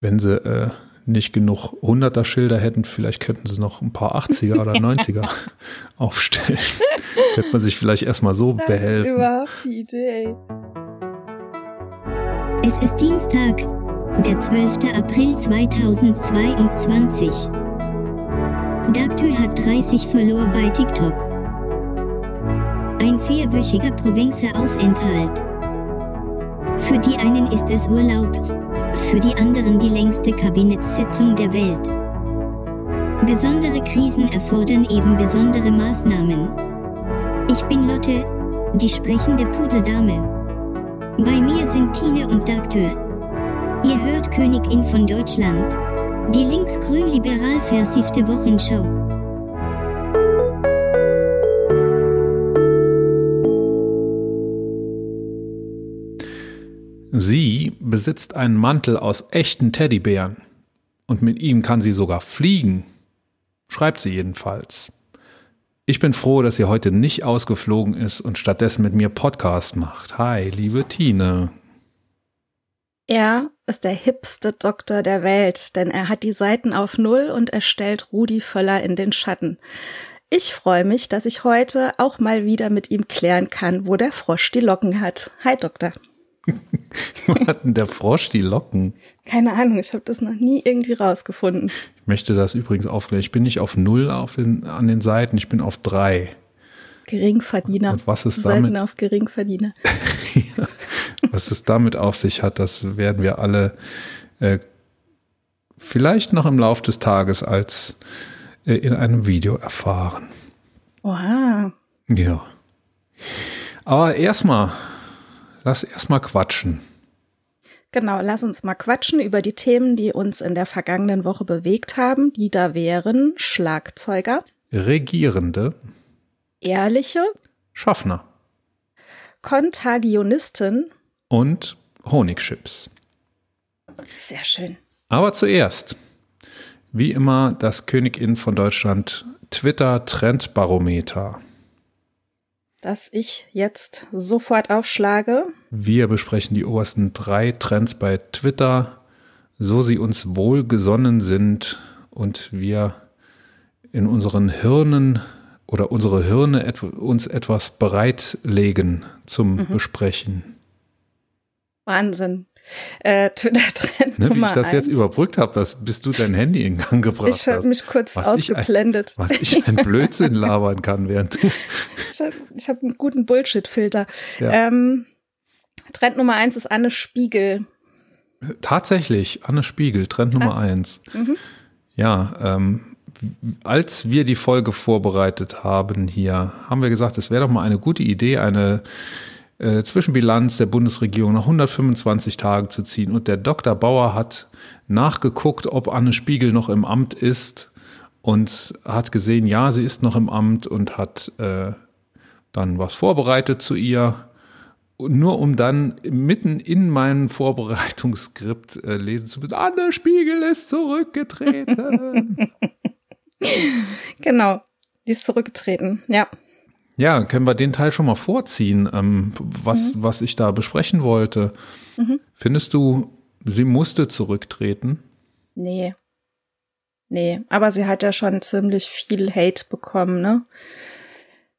Wenn sie äh, nicht genug 100er Schilder hätten, vielleicht könnten sie noch ein paar 80er oder 90er aufstellen. Könnte man sich vielleicht erstmal so das behelfen. Das ist überhaupt die Idee. Es ist Dienstag, der 12. April 2022. Dagtür hat 30 Follower bei TikTok. Ein vierwöchiger Province-Aufenthalt. Für die einen ist es Urlaub, für die anderen die längste Kabinettssitzung der Welt. Besondere Krisen erfordern eben besondere Maßnahmen. Ich bin Lotte, die sprechende Pudeldame. Bei mir sind Tine und Dagtür. Ihr hört Königin von Deutschland. Die linksgrün-liberal versiffte Wochenschau. Sie besitzt einen Mantel aus echten Teddybären. Und mit ihm kann sie sogar fliegen. Schreibt sie jedenfalls. Ich bin froh, dass sie heute nicht ausgeflogen ist und stattdessen mit mir Podcast macht. Hi, liebe Tine. Er ist der hipste Doktor der Welt, denn er hat die Seiten auf Null und er stellt Rudi Völler in den Schatten. Ich freue mich, dass ich heute auch mal wieder mit ihm klären kann, wo der Frosch die Locken hat. Hi, Doktor. Wo hat denn der Frosch die Locken? Keine Ahnung, ich habe das noch nie irgendwie rausgefunden. Ich möchte das übrigens aufklären. Ich bin nicht auf Null auf den, an den Seiten, ich bin auf drei. Geringverdiener. Und was ist Seiten damit? auf Geringverdiener. ja, was es damit auf sich hat, das werden wir alle äh, vielleicht noch im Lauf des Tages als äh, in einem Video erfahren. Oha. Ja. Aber erstmal, lass erstmal quatschen. Genau, lass uns mal quatschen über die Themen, die uns in der vergangenen Woche bewegt haben. Die da wären Schlagzeuger, Regierende, Ehrliche, Schaffner Kontagionisten. und Honigchips. Sehr schön. Aber zuerst, wie immer, das Königin von Deutschland Twitter Trendbarometer. Das ich jetzt sofort aufschlage. Wir besprechen die obersten drei Trends bei Twitter, so sie uns wohlgesonnen sind und wir in unseren Hirnen oder unsere Hirne et uns etwas bereitlegen zum Mhm. Besprechen. Wahnsinn. Äh, Twitter-Trend Ne, wie Nummer ich das eins. jetzt überbrückt habe, das, bis du dein Handy in Gang gebracht Ich habe mich kurz Was ich ein- ausgeblendet. Was ich ein Blödsinn labern kann, während du. Ich habe hab einen guten Bullshit-Filter. Ja. Ähm, Trend Nummer eins ist Anne Spiegel. Tatsächlich, Anne Spiegel, Trend Nummer Krass. eins. Mhm. Ja, ähm, als wir die Folge vorbereitet haben hier, haben wir gesagt, es wäre doch mal eine gute Idee, eine äh, Zwischenbilanz der Bundesregierung nach 125 Tagen zu ziehen. Und der Dr. Bauer hat nachgeguckt, ob Anne Spiegel noch im Amt ist und hat gesehen, ja, sie ist noch im Amt und hat äh, dann was vorbereitet zu ihr. Nur um dann mitten in meinem Vorbereitungsskript äh, lesen zu müssen, Anne Spiegel ist zurückgetreten. Genau. Die ist zurückgetreten. Ja. Ja, können wir den Teil schon mal vorziehen, ähm, was, was ich da besprechen wollte. Findest du, sie musste zurücktreten? Nee. Nee. Aber sie hat ja schon ziemlich viel Hate bekommen, ne?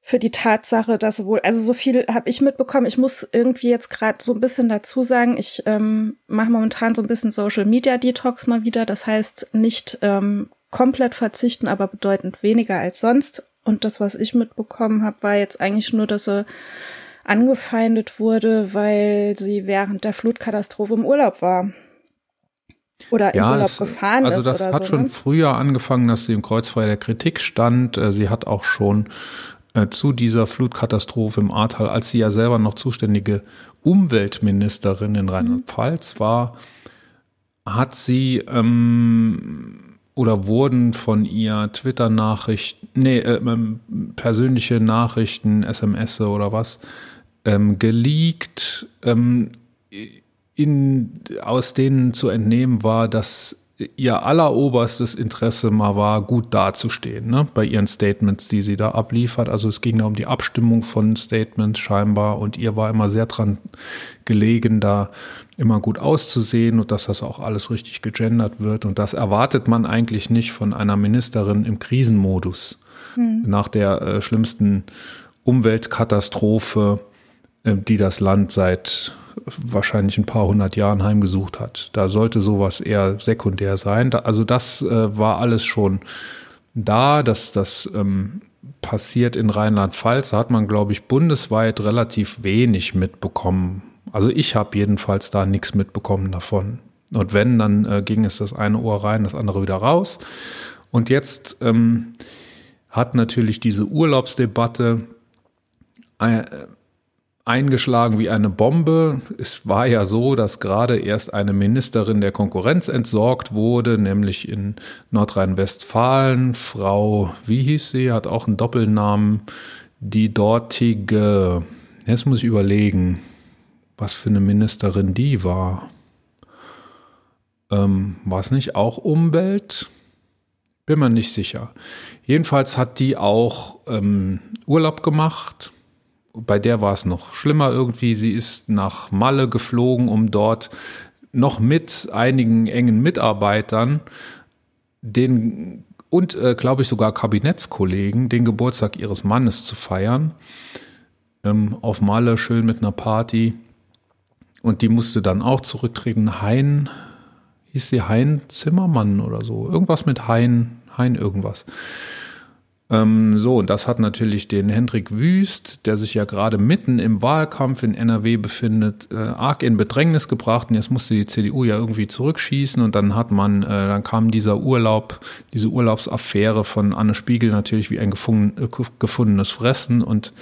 Für die Tatsache, dass wohl, also so viel habe ich mitbekommen. Ich muss irgendwie jetzt gerade so ein bisschen dazu sagen, ich ähm, mache momentan so ein bisschen Social Media Detox mal wieder. Das heißt, nicht ähm, komplett verzichten, aber bedeutend weniger als sonst. Und das, was ich mitbekommen habe, war jetzt eigentlich nur, dass sie angefeindet wurde, weil sie während der Flutkatastrophe im Urlaub war. Oder im Urlaub es- gefahren also ist das oder hat so. schon ne? früher angefangen, dass sie im Kreuzfeuer der Kritik stand. Äh, Sie hat auch schon äh, zu dieser Flutkatastrophe im Ahrtal, als sie ja selber noch zuständige Umweltministerin in Rheinland-Pfalz war, hat sie ähm, oder wurden von ihr Twitter-Nachrichten, nee, äh, ähm, persönliche Nachrichten, SMS oder was, ähm, geleakt, ähm, in, aus denen zu entnehmen war, dass ihr alleroberstes Interesse mal war, gut dazustehen, ne, bei ihren Statements, die sie da abliefert. Also es ging da um die Abstimmung von Statements scheinbar und ihr war immer sehr dran gelegen, da immer gut auszusehen und dass das auch alles richtig gegendert wird. Und das erwartet man eigentlich nicht von einer Ministerin im Krisenmodus. Hm. Nach der äh, schlimmsten Umweltkatastrophe, äh, die das Land seit wahrscheinlich ein paar hundert Jahren heimgesucht hat. Da sollte sowas eher sekundär sein. Also das äh, war alles schon da, dass das ähm, passiert in Rheinland-Pfalz. Da hat man, glaube ich, bundesweit relativ wenig mitbekommen. Also ich habe jedenfalls da nichts mitbekommen davon. Und wenn, dann äh, ging es das eine Ohr rein, das andere wieder raus. Und jetzt ähm, hat natürlich diese Urlaubsdebatte äh, eingeschlagen wie eine Bombe. Es war ja so, dass gerade erst eine Ministerin der Konkurrenz entsorgt wurde, nämlich in Nordrhein-Westfalen. Frau, wie hieß sie, hat auch einen Doppelnamen. Die dortige, jetzt muss ich überlegen, was für eine Ministerin die war. Ähm, war es nicht auch Umwelt? Bin mir nicht sicher. Jedenfalls hat die auch ähm, Urlaub gemacht bei der war es noch schlimmer irgendwie. Sie ist nach Malle geflogen, um dort noch mit einigen engen Mitarbeitern den und äh, glaube ich sogar Kabinettskollegen den Geburtstag ihres Mannes zu feiern. Ähm, auf Malle schön mit einer Party. Und die musste dann auch zurücktreten. Hein, hieß sie Hein Zimmermann oder so. Irgendwas mit Hein, Hein irgendwas. Ähm, so, und das hat natürlich den Hendrik Wüst, der sich ja gerade mitten im Wahlkampf in NRW befindet, äh, arg in Bedrängnis gebracht. Und jetzt musste die CDU ja irgendwie zurückschießen und dann hat man, äh, dann kam dieser Urlaub, diese Urlaubsaffäre von Anne Spiegel natürlich wie ein gefunden, äh, gefundenes Fressen und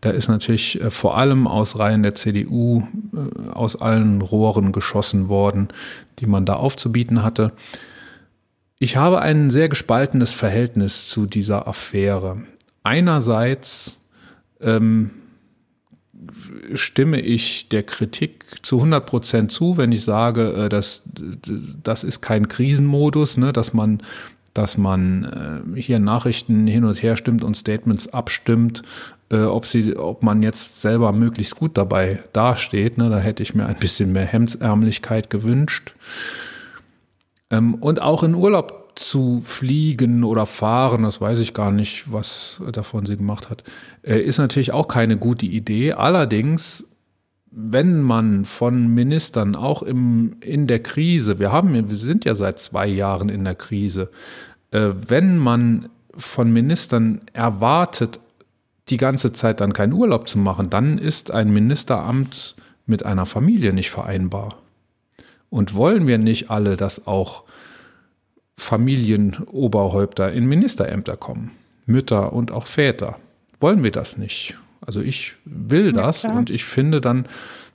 da ist natürlich äh, vor allem aus Reihen der CDU äh, aus allen Rohren geschossen worden, die man da aufzubieten hatte. Ich habe ein sehr gespaltenes Verhältnis zu dieser Affäre. Einerseits ähm, stimme ich der Kritik zu 100 Prozent zu, wenn ich sage, äh, dass das ist kein Krisenmodus, ne, dass man dass man äh, hier Nachrichten hin und her stimmt und Statements abstimmt, äh, ob sie, ob man jetzt selber möglichst gut dabei dasteht. Ne, da hätte ich mir ein bisschen mehr Hemdsärmlichkeit gewünscht. Ähm, und auch in Urlaub zu fliegen oder fahren, das weiß ich gar nicht, was davon sie gemacht hat, äh, ist natürlich auch keine gute Idee. Allerdings, wenn man von Ministern auch im, in der Krise, wir haben, wir sind ja seit zwei Jahren in der Krise, äh, wenn man von Ministern erwartet, die ganze Zeit dann keinen Urlaub zu machen, dann ist ein Ministeramt mit einer Familie nicht vereinbar. Und wollen wir nicht alle das auch Familienoberhäupter in Ministerämter kommen? Mütter und auch Väter. Wollen wir das nicht? Also ich will das ja, und ich finde dann,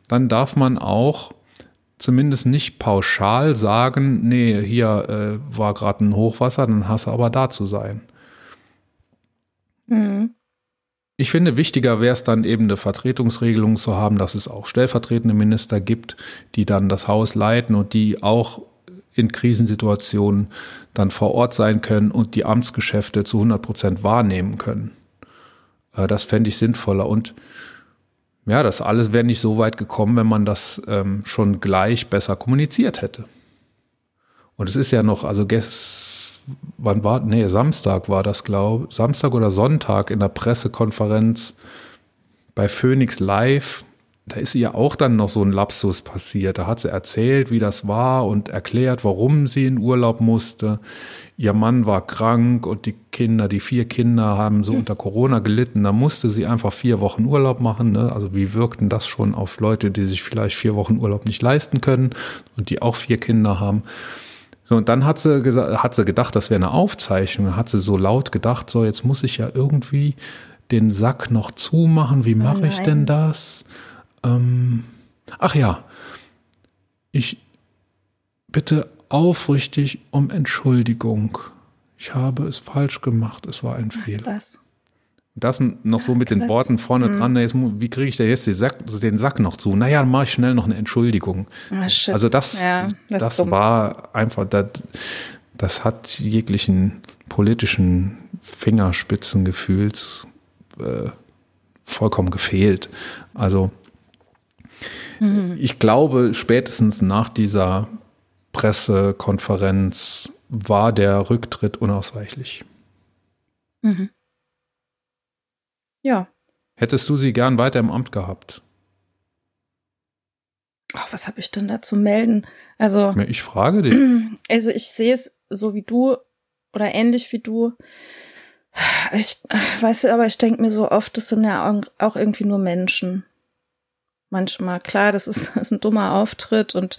dann darf man auch zumindest nicht pauschal sagen, nee, hier äh, war gerade ein Hochwasser, dann hast du aber da zu sein. Mhm. Ich finde, wichtiger wäre es dann eben eine Vertretungsregelung zu haben, dass es auch stellvertretende Minister gibt, die dann das Haus leiten und die auch in Krisensituationen dann vor Ort sein können und die Amtsgeschäfte zu 100 Prozent wahrnehmen können. Äh, das fände ich sinnvoller. Und ja, das alles wäre nicht so weit gekommen, wenn man das ähm, schon gleich besser kommuniziert hätte. Und es ist ja noch, also gestern wann war, nee, Samstag war das, glaube Samstag oder Sonntag in der Pressekonferenz bei Phoenix Live. Da ist ihr auch dann noch so ein Lapsus passiert. Da hat sie erzählt, wie das war und erklärt, warum sie in Urlaub musste. Ihr Mann war krank und die Kinder, die vier Kinder haben so unter Corona gelitten. Da musste sie einfach vier Wochen Urlaub machen. Ne? Also wie wirkten das schon auf Leute, die sich vielleicht vier Wochen Urlaub nicht leisten können und die auch vier Kinder haben? So, und dann hat sie gesagt, hat sie gedacht, das wäre eine Aufzeichnung. Hat sie so laut gedacht, so, jetzt muss ich ja irgendwie den Sack noch zumachen. Wie mache oh ich denn das? Ähm, ach ja, ich bitte aufrichtig um Entschuldigung. Ich habe es falsch gemacht. Es war ein Fehler. Was? Das noch so mit den Worten vorne dran, jetzt, wie kriege ich da jetzt den Sack, den Sack noch zu? Naja, dann mache ich schnell noch eine Entschuldigung. Ah. Also das, Ja, das das, dumm. war einfach, das, das hat jeglichen politischen Fingerspitzengefühls äh, vollkommen gefehlt. Also Mhm. ich glaube, spätestens nach dieser Pressekonferenz war der Rücktritt unausweichlich. Mhm. Ja. Hättest du sie gern weiter im Amt gehabt? Oh, was habe ich denn da zu melden? Also, Ich frage dich. also ich sehe es so wie du oder ähnlich wie du. Ich weißt du, aber ich denke mir so oft, das sind ja auch irgendwie nur Menschen. Manchmal, klar, das ist, das ist ein dummer Auftritt und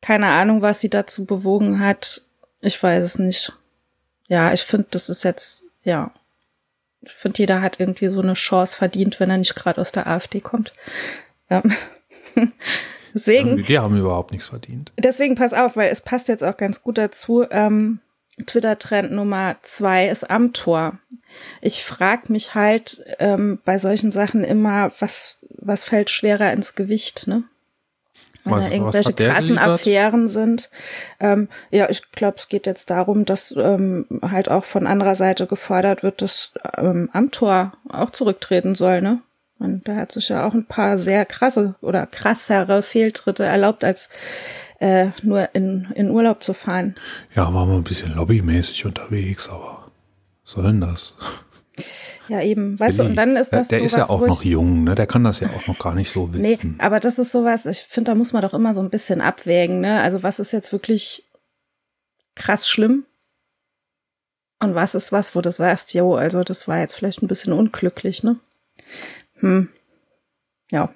keine Ahnung, was sie dazu bewogen hat. Ich weiß es nicht. Ja, ich finde, das ist jetzt, ja. Ich finde, jeder hat irgendwie so eine Chance verdient, wenn er nicht gerade aus der AfD kommt. Ja. Deswegen, Die haben überhaupt nichts verdient. Deswegen pass auf, weil es passt jetzt auch ganz gut dazu. Ähm, Twitter-Trend Nummer zwei ist Amtor. Ich frag mich halt ähm, bei solchen Sachen immer, was, was fällt schwerer ins Gewicht, ne? Wenn Was- da irgendwelche krassen? Affären sind. Ähm, ja, ich glaube, es geht jetzt darum, dass ähm, halt auch von anderer Seite gefordert wird, dass ähm, Amtor auch zurücktreten soll, ne? Und da hat sich ja auch ein paar sehr krasse oder krassere Fehltritte erlaubt, als äh, nur in, in Urlaub zu fahren. Ja, waren wir ein bisschen lobbymäßig unterwegs, aber was soll denn das? Ja, eben. Weißt du, und dann ist das der, der ist ja sowas, auch noch jung, ne? Der kann das ja auch noch gar nicht so Nee, wissen. aber das ist sowas, ich finde, da muss man doch immer so ein bisschen abwägen, ne? Also was ist jetzt wirklich krass schlimm? Und was ist was, wo du sagst, jo, also das war jetzt vielleicht ein bisschen unglücklich, ne? Hm. Ja.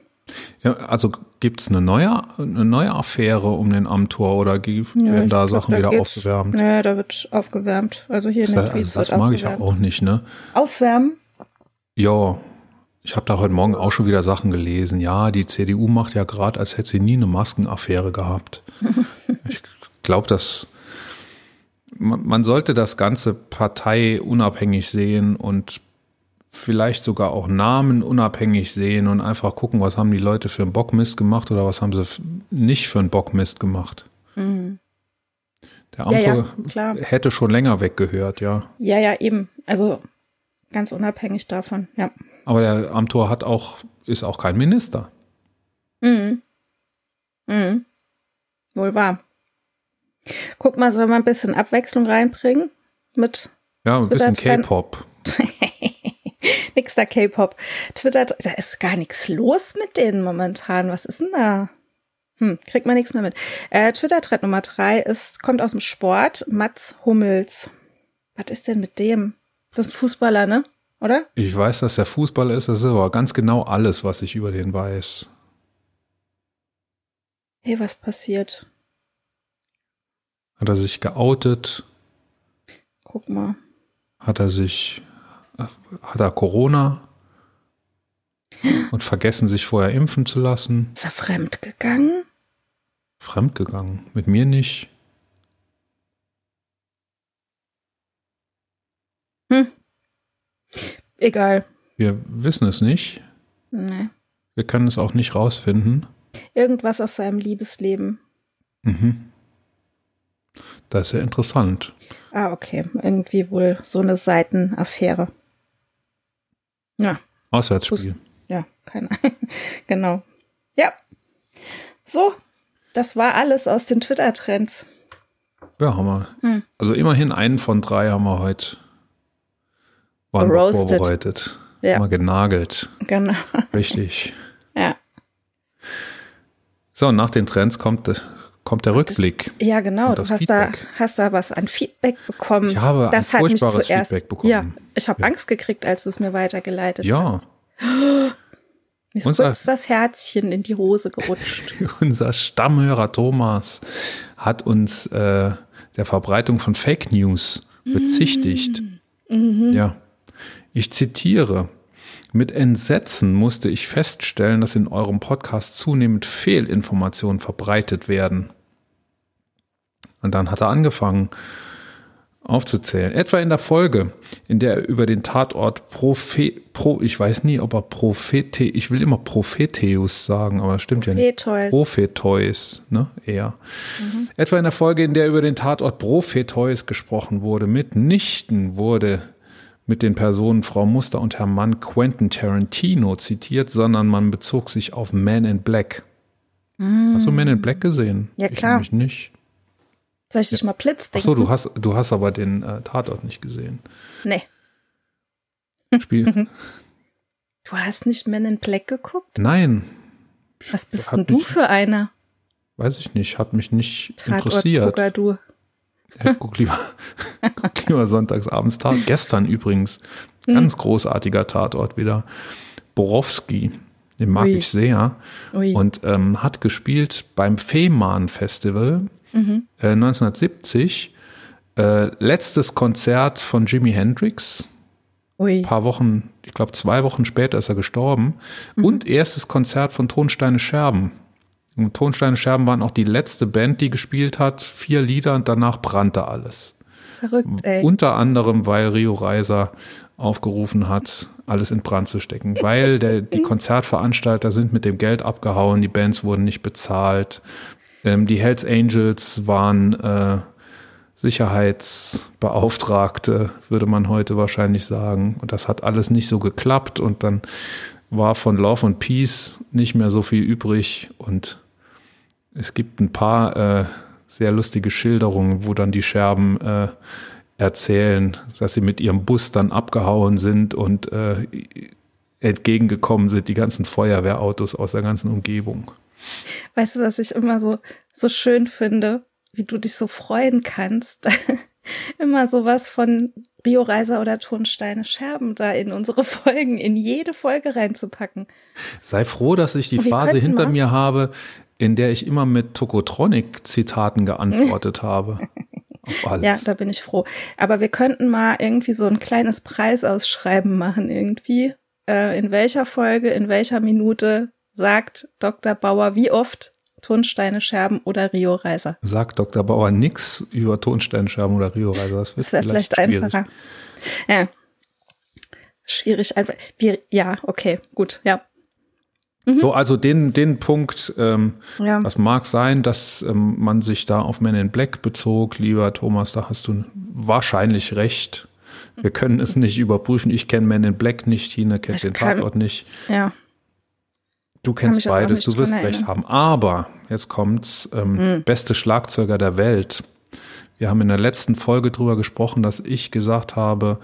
Ja, also gibt's eine neue, eine neue Affäre um den Amtor oder ja werden ich da glaub, Sachen wieder geht's- aufgewärmt? Nee, da wird aufgewärmt. Also hier in den das Tweets das wird mag ich aufgewärmt. auch nicht, ne? Aufwärmen? Ja, ich habe da heute Morgen auch schon wieder Sachen gelesen. Ja, die CDU macht ja gerade, als hätte sie nie eine Maskenaffäre gehabt. ich glaube, dass man, man sollte das Ganze parteiunabhängig sehen und vielleicht sogar auch Namen unabhängig sehen und einfach gucken, was haben die Leute für einen Bockmist gemacht oder was haben sie nicht für einen Bockmist gemacht. Mhm. Der Ja, ja, klar. hätte schon länger weggehört, ja. Ja, ja, eben. Also ganz unabhängig davon, ja. Aber der Amtor hat auch, ist auch kein Minister. Mhm. Mhm. Wohl wahr. Guck mal, sollen wir ein bisschen Abwechslung reinbringen? Mit Ja, ein bisschen. K-Pop. nix da K-Pop. Twitter, da ist gar nichts los mit denen momentan. Was ist denn da? Hm, kriegt man nichts mehr mit. Äh, Twitter-Trend Nummer drei ist, kommt aus dem Sport, Mats Hummels. Was ist denn mit dem? Das ist ein Fußballer, ne? Oder? Ich weiß, dass der Fußball ist, das ist aber ganz genau alles, was ich über den weiß. Hey, was passiert? Hat er sich geoutet? Guck mal. Hat er sich, hat er Corona? Und vergessen, sich vorher impfen zu lassen? Ist er fremd gegangen? Fremdgegangen. Mit mir nicht. Egal. Wir wissen es nicht. Nee. Wir können es auch nicht rausfinden. Irgendwas aus seinem Liebesleben. Mhm. Das ist ja interessant. Ah, okay. Irgendwie wohl so eine Seitenaffäre. Ja, Auswärtsspiel. ja, keine Ahnung. genau. Ja. So, das war alles aus den Twitter-Trends. Ja, haben wir. Hm. Also immerhin einen von drei haben wir heute waren wir Roasted. vorbereitet. Ja. Haben wir genagelt. Genau. Richtig. Ja. So, nach den Trends kommt, der- kommt der Rückblick. Ja, genau. Du das hast da, Feedback. hast da was an Feedback bekommen. Ich habe ein das hat mich furchtbares zuerst. Feedback bekommen. Ja, ich habe Ja. Angst gekriegt, als du es mir weitergeleitet ja, hast. Mir ist Unser- kurz das Herzchen in die Hose gerutscht. unser Stammhörer Thomas hat uns äh, der Verbreitung von Fake News bezichtigt. Mhm. Ja. Ich zitiere. Mit Entsetzen musste ich feststellen, dass in eurem Podcast zunehmend Fehlinformationen verbreitet werden. Und dann hat er angefangen. aufzuzählen. Etwa in der Folge, in der er über den Tatort Prophet, Pro, ich weiß nie, ob er Prophete, ich will immer Propheteus sagen, aber das stimmt Propheteus. ja nicht. Propheteus, ne, eher. Mhm. Etwa in der Folge, in der über den Tatort Propheteus gesprochen wurde, mitnichten wurde mit den Personen Frau Muster und Herr Mann Quentin Tarantino zitiert, sondern man bezog sich auf Man in Black. Mm. Hast du Man in Black gesehen? Ja, klar. Ich nämlich nicht. Soll ich dich mal Blitz denken? Achso, du hast, du hast aber den äh, Tatort nicht gesehen. Nee. Spiel. Du hast nicht Men in Black geguckt? Nein. Was bist denn du für einer? Weiß ich nicht, hat mich nicht Tatort interessiert. du. Ja, guck lieber, guck lieber sonntagsabends Tat. Gestern übrigens, ganz hm. großartiger Tatort wieder. Borowski, den mag Ui. ich sehr. Ui. Und ähm, hat gespielt beim Fehmarn Festival mhm. äh, 1970. Äh, letztes Konzert von Jimi Hendrix. Ui. Ein paar Wochen, ich glaube zwei Wochen später ist er gestorben. Mhm. Und erstes Konzert von Tonsteine Scherben. Und Tonsteine Scherben waren auch die letzte Band, die gespielt hat. Vier Lieder und danach brannte alles. Verrückt, ey. Unter anderem, weil Rio Reiser aufgerufen hat, alles in Brand zu stecken. Weil der, die Konzertveranstalter sind mit dem Geld abgehauen, die Bands wurden nicht bezahlt. Ähm, die Hells Angels waren äh, Sicherheitsbeauftragte, würde man heute wahrscheinlich sagen. Und das hat alles nicht so geklappt und dann war von Love and Peace nicht mehr so viel übrig und es gibt ein paar äh, sehr lustige Schilderungen, wo dann die Scherben äh, erzählen, dass sie mit ihrem Bus dann abgehauen sind und äh, entgegengekommen sind, die ganzen Feuerwehrautos aus der ganzen Umgebung. Weißt du, was ich immer so, so schön finde? wie du dich so freuen kannst, immer sowas von Rio Reiser oder Tonsteine Scherben da in unsere Folgen, in jede Folge reinzupacken. Sei froh, dass ich die Phase hinter mal. mir habe, in der ich immer mit Tokotronic-Zitaten geantwortet habe. Ja, da bin ich froh. Aber wir könnten mal irgendwie so ein kleines Preisausschreiben machen, irgendwie. Äh, in welcher Folge, in welcher Minute sagt Dr. Bauer wie oft Tonsteine, Scherben oder Rio Reiser. Sagt Dr. Bauer nichts über Tonsteine, Scherben oder Rio Reiser. Das, das wäre vielleicht, vielleicht einfacher. Ja. Schwierig einfach. Wir, ja, okay, gut, ja. Mhm. So, also den, den Punkt, ähm, ja. das mag sein, dass ähm, man sich da auf Men in Black bezog, lieber Thomas, da hast du wahrscheinlich recht. Wir können es nicht überprüfen. Ich kenne Men in Black nicht, Tina kennt ich den kann, Tatort nicht. Ja. Du kennst beides, du wirst recht haben. Aber jetzt kommt's, ähm, mhm. beste Schlagzeuger der Welt. Wir haben in der letzten Folge drüber gesprochen, dass ich gesagt habe,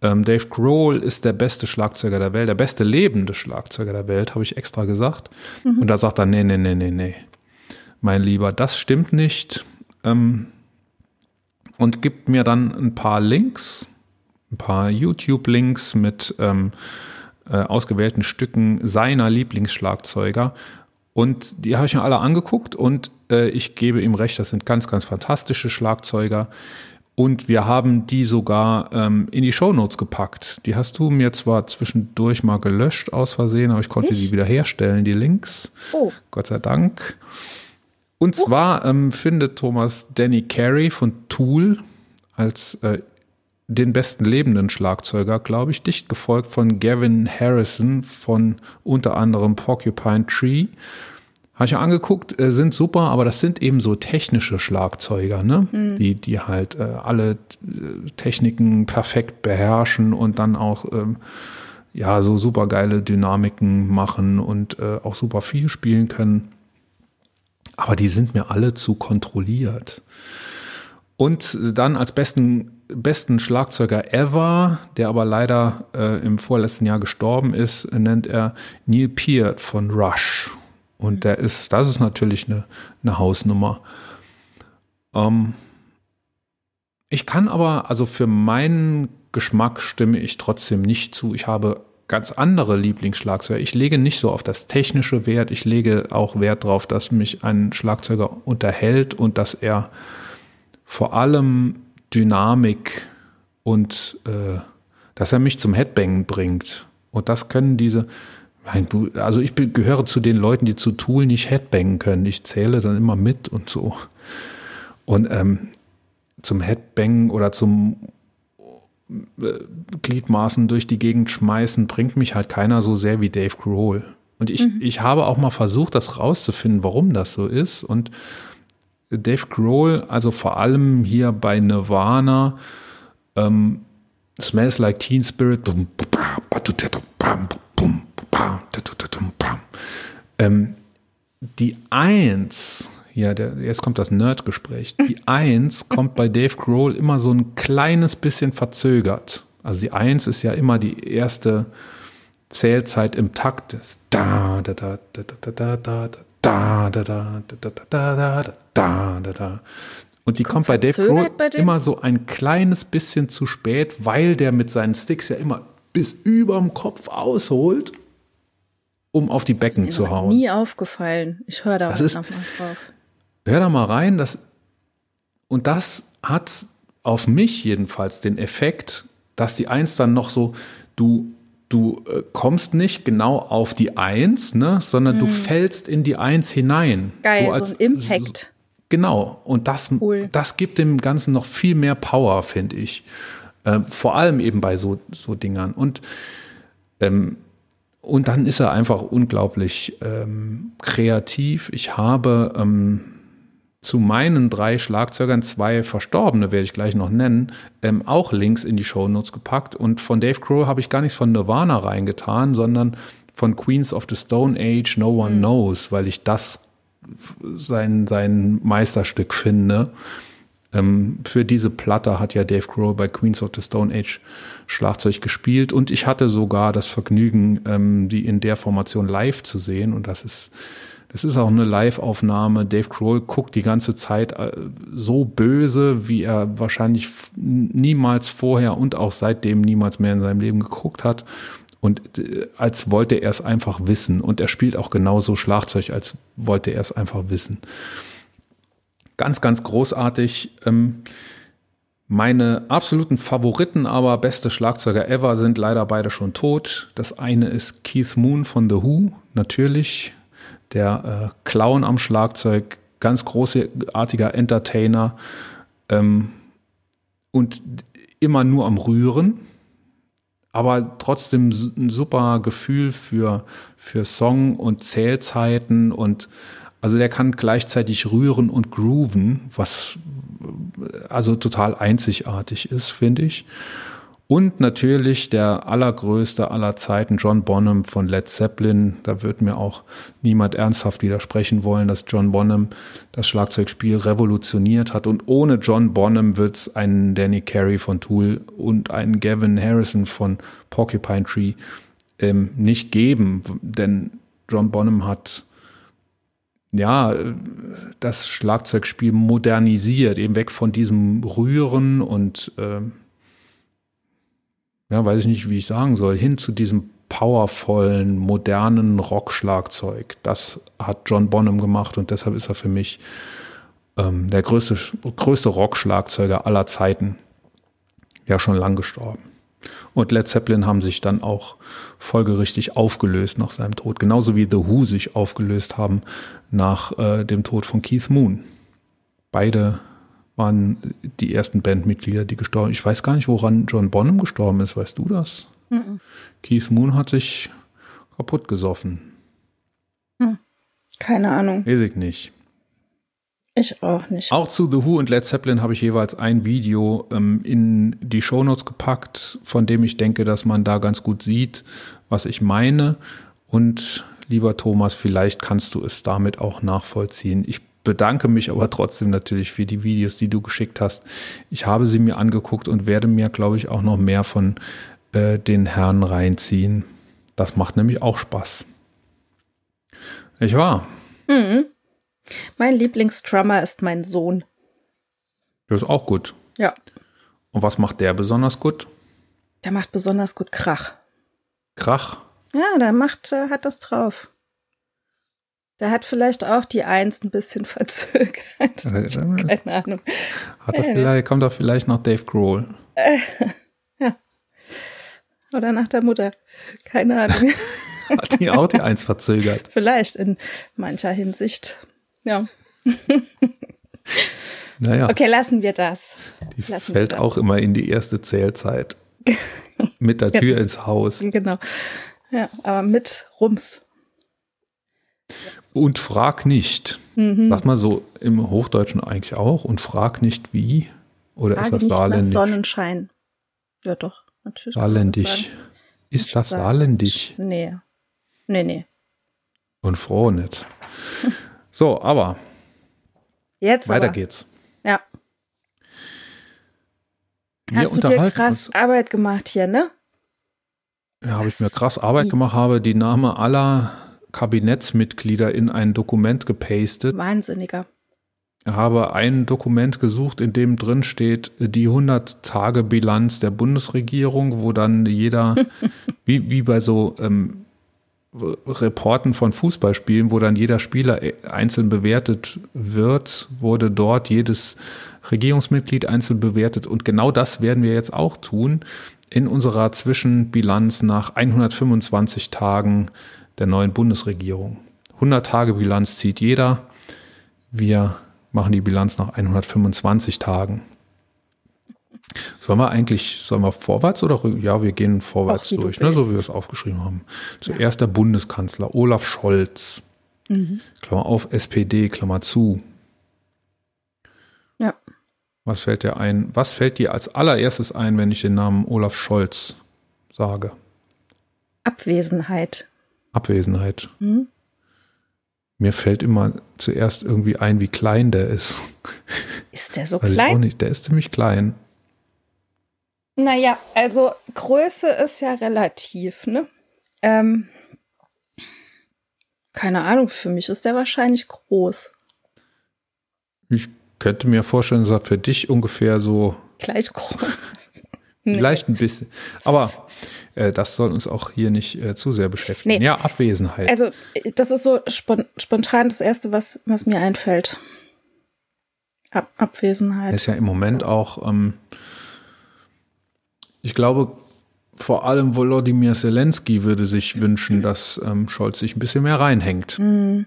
ähm, Dave Grohl ist der beste Schlagzeuger der Welt, der beste lebende Schlagzeuger der Welt, habe ich extra gesagt. Mhm. Und da sagt er, nee, nee, nee, nee, nee. Mein Lieber, das stimmt nicht. Ähm, und gibt mir dann ein paar Links, ein paar YouTube-Links mit ähm, äh, ausgewählten Stücken seiner Lieblingsschlagzeuger. Und die habe ich mir alle angeguckt und äh, ich gebe ihm recht, das sind ganz, ganz fantastische Schlagzeuger. Und wir haben die sogar ähm, in die Shownotes gepackt. Die hast du mir zwar zwischendurch mal gelöscht aus Versehen, aber ich konnte die wieder herstellen, die Links. Oh. Gott sei Dank. Und oh. zwar ähm, findet Thomas Danny Carey von Tool als äh, den besten lebenden Schlagzeuger, glaube ich, dicht gefolgt von Gavin Harrison von unter anderem Porcupine Tree. Habe ich ja angeguckt, äh, sind super, aber das sind eben so technische Schlagzeuger, ne? Mhm. Die, die halt äh, alle äh, Techniken perfekt beherrschen und dann auch ähm, ja so super geile Dynamiken machen und äh, auch super viel spielen können. Aber die sind mir alle zu kontrolliert. Und dann als besten besten Schlagzeuger ever, der aber leider äh, im vorletzten Jahr gestorben ist, nennt er Neil Peart von Rush. Und mhm. der ist, das ist natürlich eine, eine Hausnummer. Ähm, ich kann aber, also für meinen Geschmack stimme ich trotzdem nicht zu. Ich habe ganz andere Lieblingsschlagzeuger. Ich lege nicht so auf das technische Wert. Ich lege auch Wert darauf, dass mich ein Schlagzeuger unterhält und dass er vor allem Dynamik und äh, dass er mich zum Headbangen bringt. Und das können diese, also ich gehöre zu den Leuten, die zu Tool nicht Headbangen können. Ich zähle dann immer mit und so. Und ähm, zum Headbang oder zum äh, Gliedmaßen durch die Gegend schmeißen, bringt mich halt keiner so sehr wie Dave Grohl. Und ich, mhm. ich habe auch mal versucht, das rauszufinden, warum das so ist. Und Dave Grohl, also vor allem hier bei Nirvana, ähm, Smells Like Teen Spirit, ähm, die Eins, ja, der, jetzt kommt das Nerd-Gespräch. Die Eins kommt bei Dave Grohl immer so ein kleines bisschen verzögert. Also die Eins ist ja immer die erste Zählzeit im Takt. Da, da, da, da, da, da, da, da, da, da, da, da, da, da, da, da, da, da. Und die kommt, kommt bei Dave Grohl immer so ein kleines bisschen zu spät, weil der mit seinen Sticks ja immer bis überm Kopf ausholt, um auf die Becken das ist mir zu hauen. Nie aufgefallen. Ich höre da das ist, drauf. Hör da mal rein. Das, und das hat auf mich jedenfalls den Effekt, dass die Eins dann noch so, du du äh, kommst nicht genau auf die Eins, ne, sondern mm. du hm. fällst in die Eins hinein. Geil, so, als, so ein Impact. Genau, und das, cool. das gibt dem Ganzen noch viel mehr Power, finde ich. Äh, vor allem eben bei so, so Dingern. Und, ähm, und dann ist er einfach unglaublich ähm, kreativ. Ich habe ähm, zu meinen drei Schlagzeugern, zwei Verstorbene werde ich gleich noch nennen, ähm, auch Links in die Shownotes gepackt. Und von Dave Crow habe ich gar nichts von Nirvana reingetan, sondern von Queens of the Stone Age, No One mhm. Knows, weil ich das sein, sein Meisterstück finde. Ähm, für diese Platte hat ja Dave Grohl bei Queens of the Stone Age Schlagzeug gespielt und ich hatte sogar das Vergnügen, ähm, die in der Formation live zu sehen und das ist das ist auch eine Live-Aufnahme. Dave Grohl guckt die ganze Zeit äh, so böse, wie er wahrscheinlich niemals vorher und auch seitdem niemals mehr in seinem Leben geguckt hat. Und äh, als wollte er es einfach wissen. Und er spielt auch genauso Schlagzeug, als wollte er es einfach wissen. Ganz, ganz großartig. Ähm, meine absoluten Favoriten, aber beste Schlagzeuger ever sind leider beide schon tot. Das eine ist Keith Moon von The Who, natürlich der äh, Clown am Schlagzeug, ganz großartiger Entertainer ähm, und immer nur am Rühren, aber trotzdem ein super Gefühl für, für Song und Zählzeiten und also der kann gleichzeitig rühren und grooven, was also total einzigartig ist, finde ich. Und natürlich der allergrößte aller Zeiten, John Bonham von Led Zeppelin. Da wird mir auch niemand ernsthaft widersprechen wollen, dass John Bonham das Schlagzeugspiel revolutioniert hat. Und ohne John Bonham wird es einen Danny Carey von Tool und einen Gavin Harrison von Porcupine Tree ähm, nicht geben. Denn John Bonham hat ja, das Schlagzeugspiel modernisiert, eben weg von diesem Rühren und äh, ja, weiß ich nicht, wie ich sagen soll, hin zu diesem powervollen, modernen Rockschlagzeug. Das hat John Bonham gemacht und deshalb ist er für mich ähm, der größte, größte Rockschlagzeuger aller Zeiten. Ja, schon lang gestorben. Und Led Zeppelin haben sich dann auch folgerichtig aufgelöst nach seinem Tod. Genauso wie The Who sich aufgelöst haben nach äh, dem Tod von Keith Moon. Beide waren die ersten Bandmitglieder, die gestorben Ich weiß gar nicht, woran John Bonham gestorben ist. Weißt du das? Mhm. Keith Moon hat sich kaputt gesoffen. Hm. Keine Ahnung. Weiß ich nicht. Ich auch nicht. Auch zu The Who und Led Zeppelin habe ich jeweils ein Video ähm, in die Shownotes gepackt, von dem ich denke, dass man da ganz gut sieht, was ich meine. Und lieber Thomas, vielleicht kannst du es damit auch nachvollziehen. Ich bedanke mich aber trotzdem natürlich für die Videos, die du geschickt hast. Ich habe sie mir angeguckt und werde mir, glaube ich, auch noch mehr von äh, den Herren reinziehen. Das macht nämlich auch Spaß. Ich war. Mhm. Mein Lieblingsdrummer ist mein Sohn. Das ist auch gut. Ja. Und was macht der besonders gut? Der macht besonders gut Krach. Krach? Ja, der macht, äh, hat das drauf. Der hat vielleicht auch die Eins ein bisschen verzögert. Keine Ahnung. Hat er vielleicht, kommt er vielleicht nach Dave Grohl. ja. Oder nach der Mutter. Keine Ahnung. hat die auch die Eins verzögert? Vielleicht in mancher Hinsicht. Ja. Naja, Okay, lassen wir das. die lassen fällt das. auch immer in die erste Zählzeit. Mit der Tür ins Haus. Genau. Ja, aber mit Rums. Und frag nicht. Mhm. Sagt man so im Hochdeutschen eigentlich auch. Und frag nicht wie. Oder Frage ist das nicht nach saarländisch? Sonnenschein. Ja, doch. Natürlich. das Saarländisch. sagen. Ist das saarländisch? Nee. Nee, nee. Und froh nicht. So, aber Jetzt weiter aber. geht's. Ja. Wir Hast du dir krass uns. Arbeit gemacht hier, ne? Ja, habe ich mir krass Arbeit gemacht, habe die Namen aller Kabinettsmitglieder in ein Dokument gepastet. Wahnsinniger. habe ein Dokument gesucht, in dem drin steht die 100-Tage-Bilanz der Bundesregierung, wo dann jeder, wie, wie bei so ähm, Reporten von Fußballspielen, wo dann jeder Spieler äh, einzeln bewertet wird, wurde dort jedes Regierungsmitglied einzeln bewertet. Und genau das werden wir jetzt auch tun in unserer Zwischenbilanz nach 125 Tagen der neuen Bundesregierung. 100-Tage-Bilanz zieht jeder. Wir machen die Bilanz nach 125 Tagen. Sollen wir eigentlich, sollen wir vorwärts oder ja, wir gehen vorwärts wie du durch, ne, so wie wir es aufgeschrieben haben. Zuerst der Bundeskanzler Olaf Scholz. Mhm. Klammer auf, SPD, Klammer zu. Ja. Was fällt dir ein? Was fällt dir als allererstes ein, wenn ich den Namen Olaf Scholz sage? Abwesenheit. Abwesenheit. Hm? Mir fällt immer zuerst irgendwie ein, wie klein der ist. Ist der so Weiß ich auch klein? nicht. Der ist ziemlich klein. Naja, also Größe ist ja relativ, ne? Ähm, keine Ahnung, für mich ist der wahrscheinlich groß. Ich könnte mir vorstellen, dass er für dich ungefähr so Gleich groß ist. Nee. vielleicht ein bisschen. Aber äh, das soll uns auch hier nicht äh, zu sehr beschäftigen. Nee. Ja, Abwesenheit. Also, das ist so spon spontan das Erste, was, was mir einfällt. Ab Abwesenheit. ist ja im Moment auch, ähm, ich glaube, vor allem Volodymyr Zelensky würde sich wünschen, dass ähm, Scholz sich ein bisschen mehr reinhängt. Hm.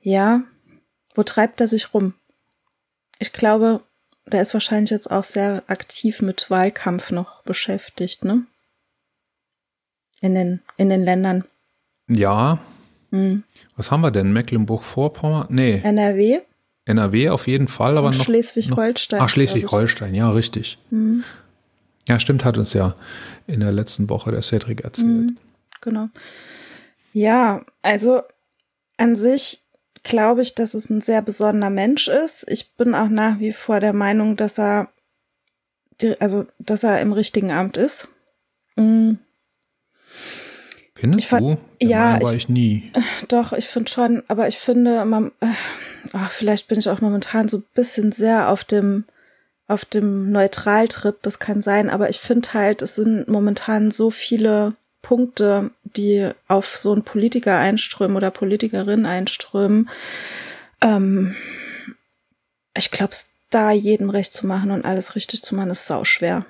Ja, wo treibt er sich rum? Ich glaube, der ist wahrscheinlich jetzt auch sehr aktiv mit Wahlkampf noch beschäftigt, ne? In den, in den Ländern. Ja, Hm. was haben wir denn? Mecklenburg-Vorpommern? Nee, NRW NRW auf jeden Fall, aber und noch. Schleswig-Holstein. Ach, Schleswig-Holstein, ja, richtig. Hm. Ja, stimmt, hat uns ja in der letzten Woche der Cedric erzählt. Mhm, genau. Ja, also an sich glaube ich, dass es ein sehr besonderer Mensch ist. Ich bin auch nach wie vor der Meinung, dass er, also, dass er im richtigen Amt ist. Mm, Findest Ich du? Der ja, Meinung war ich- ich nie. doch, ich finde schon, aber ich finde, man, äh, ach, vielleicht bin ich auch momentan so ein bisschen sehr auf dem, auf dem Neutraltrip, das kann sein, aber ich finde halt, es sind momentan so viele Punkte, die auf so einen Politiker einströmen oder Politikerin einströmen. Ähm, ich glaube, da jeden recht zu machen und alles richtig zu machen, ist sau schwer.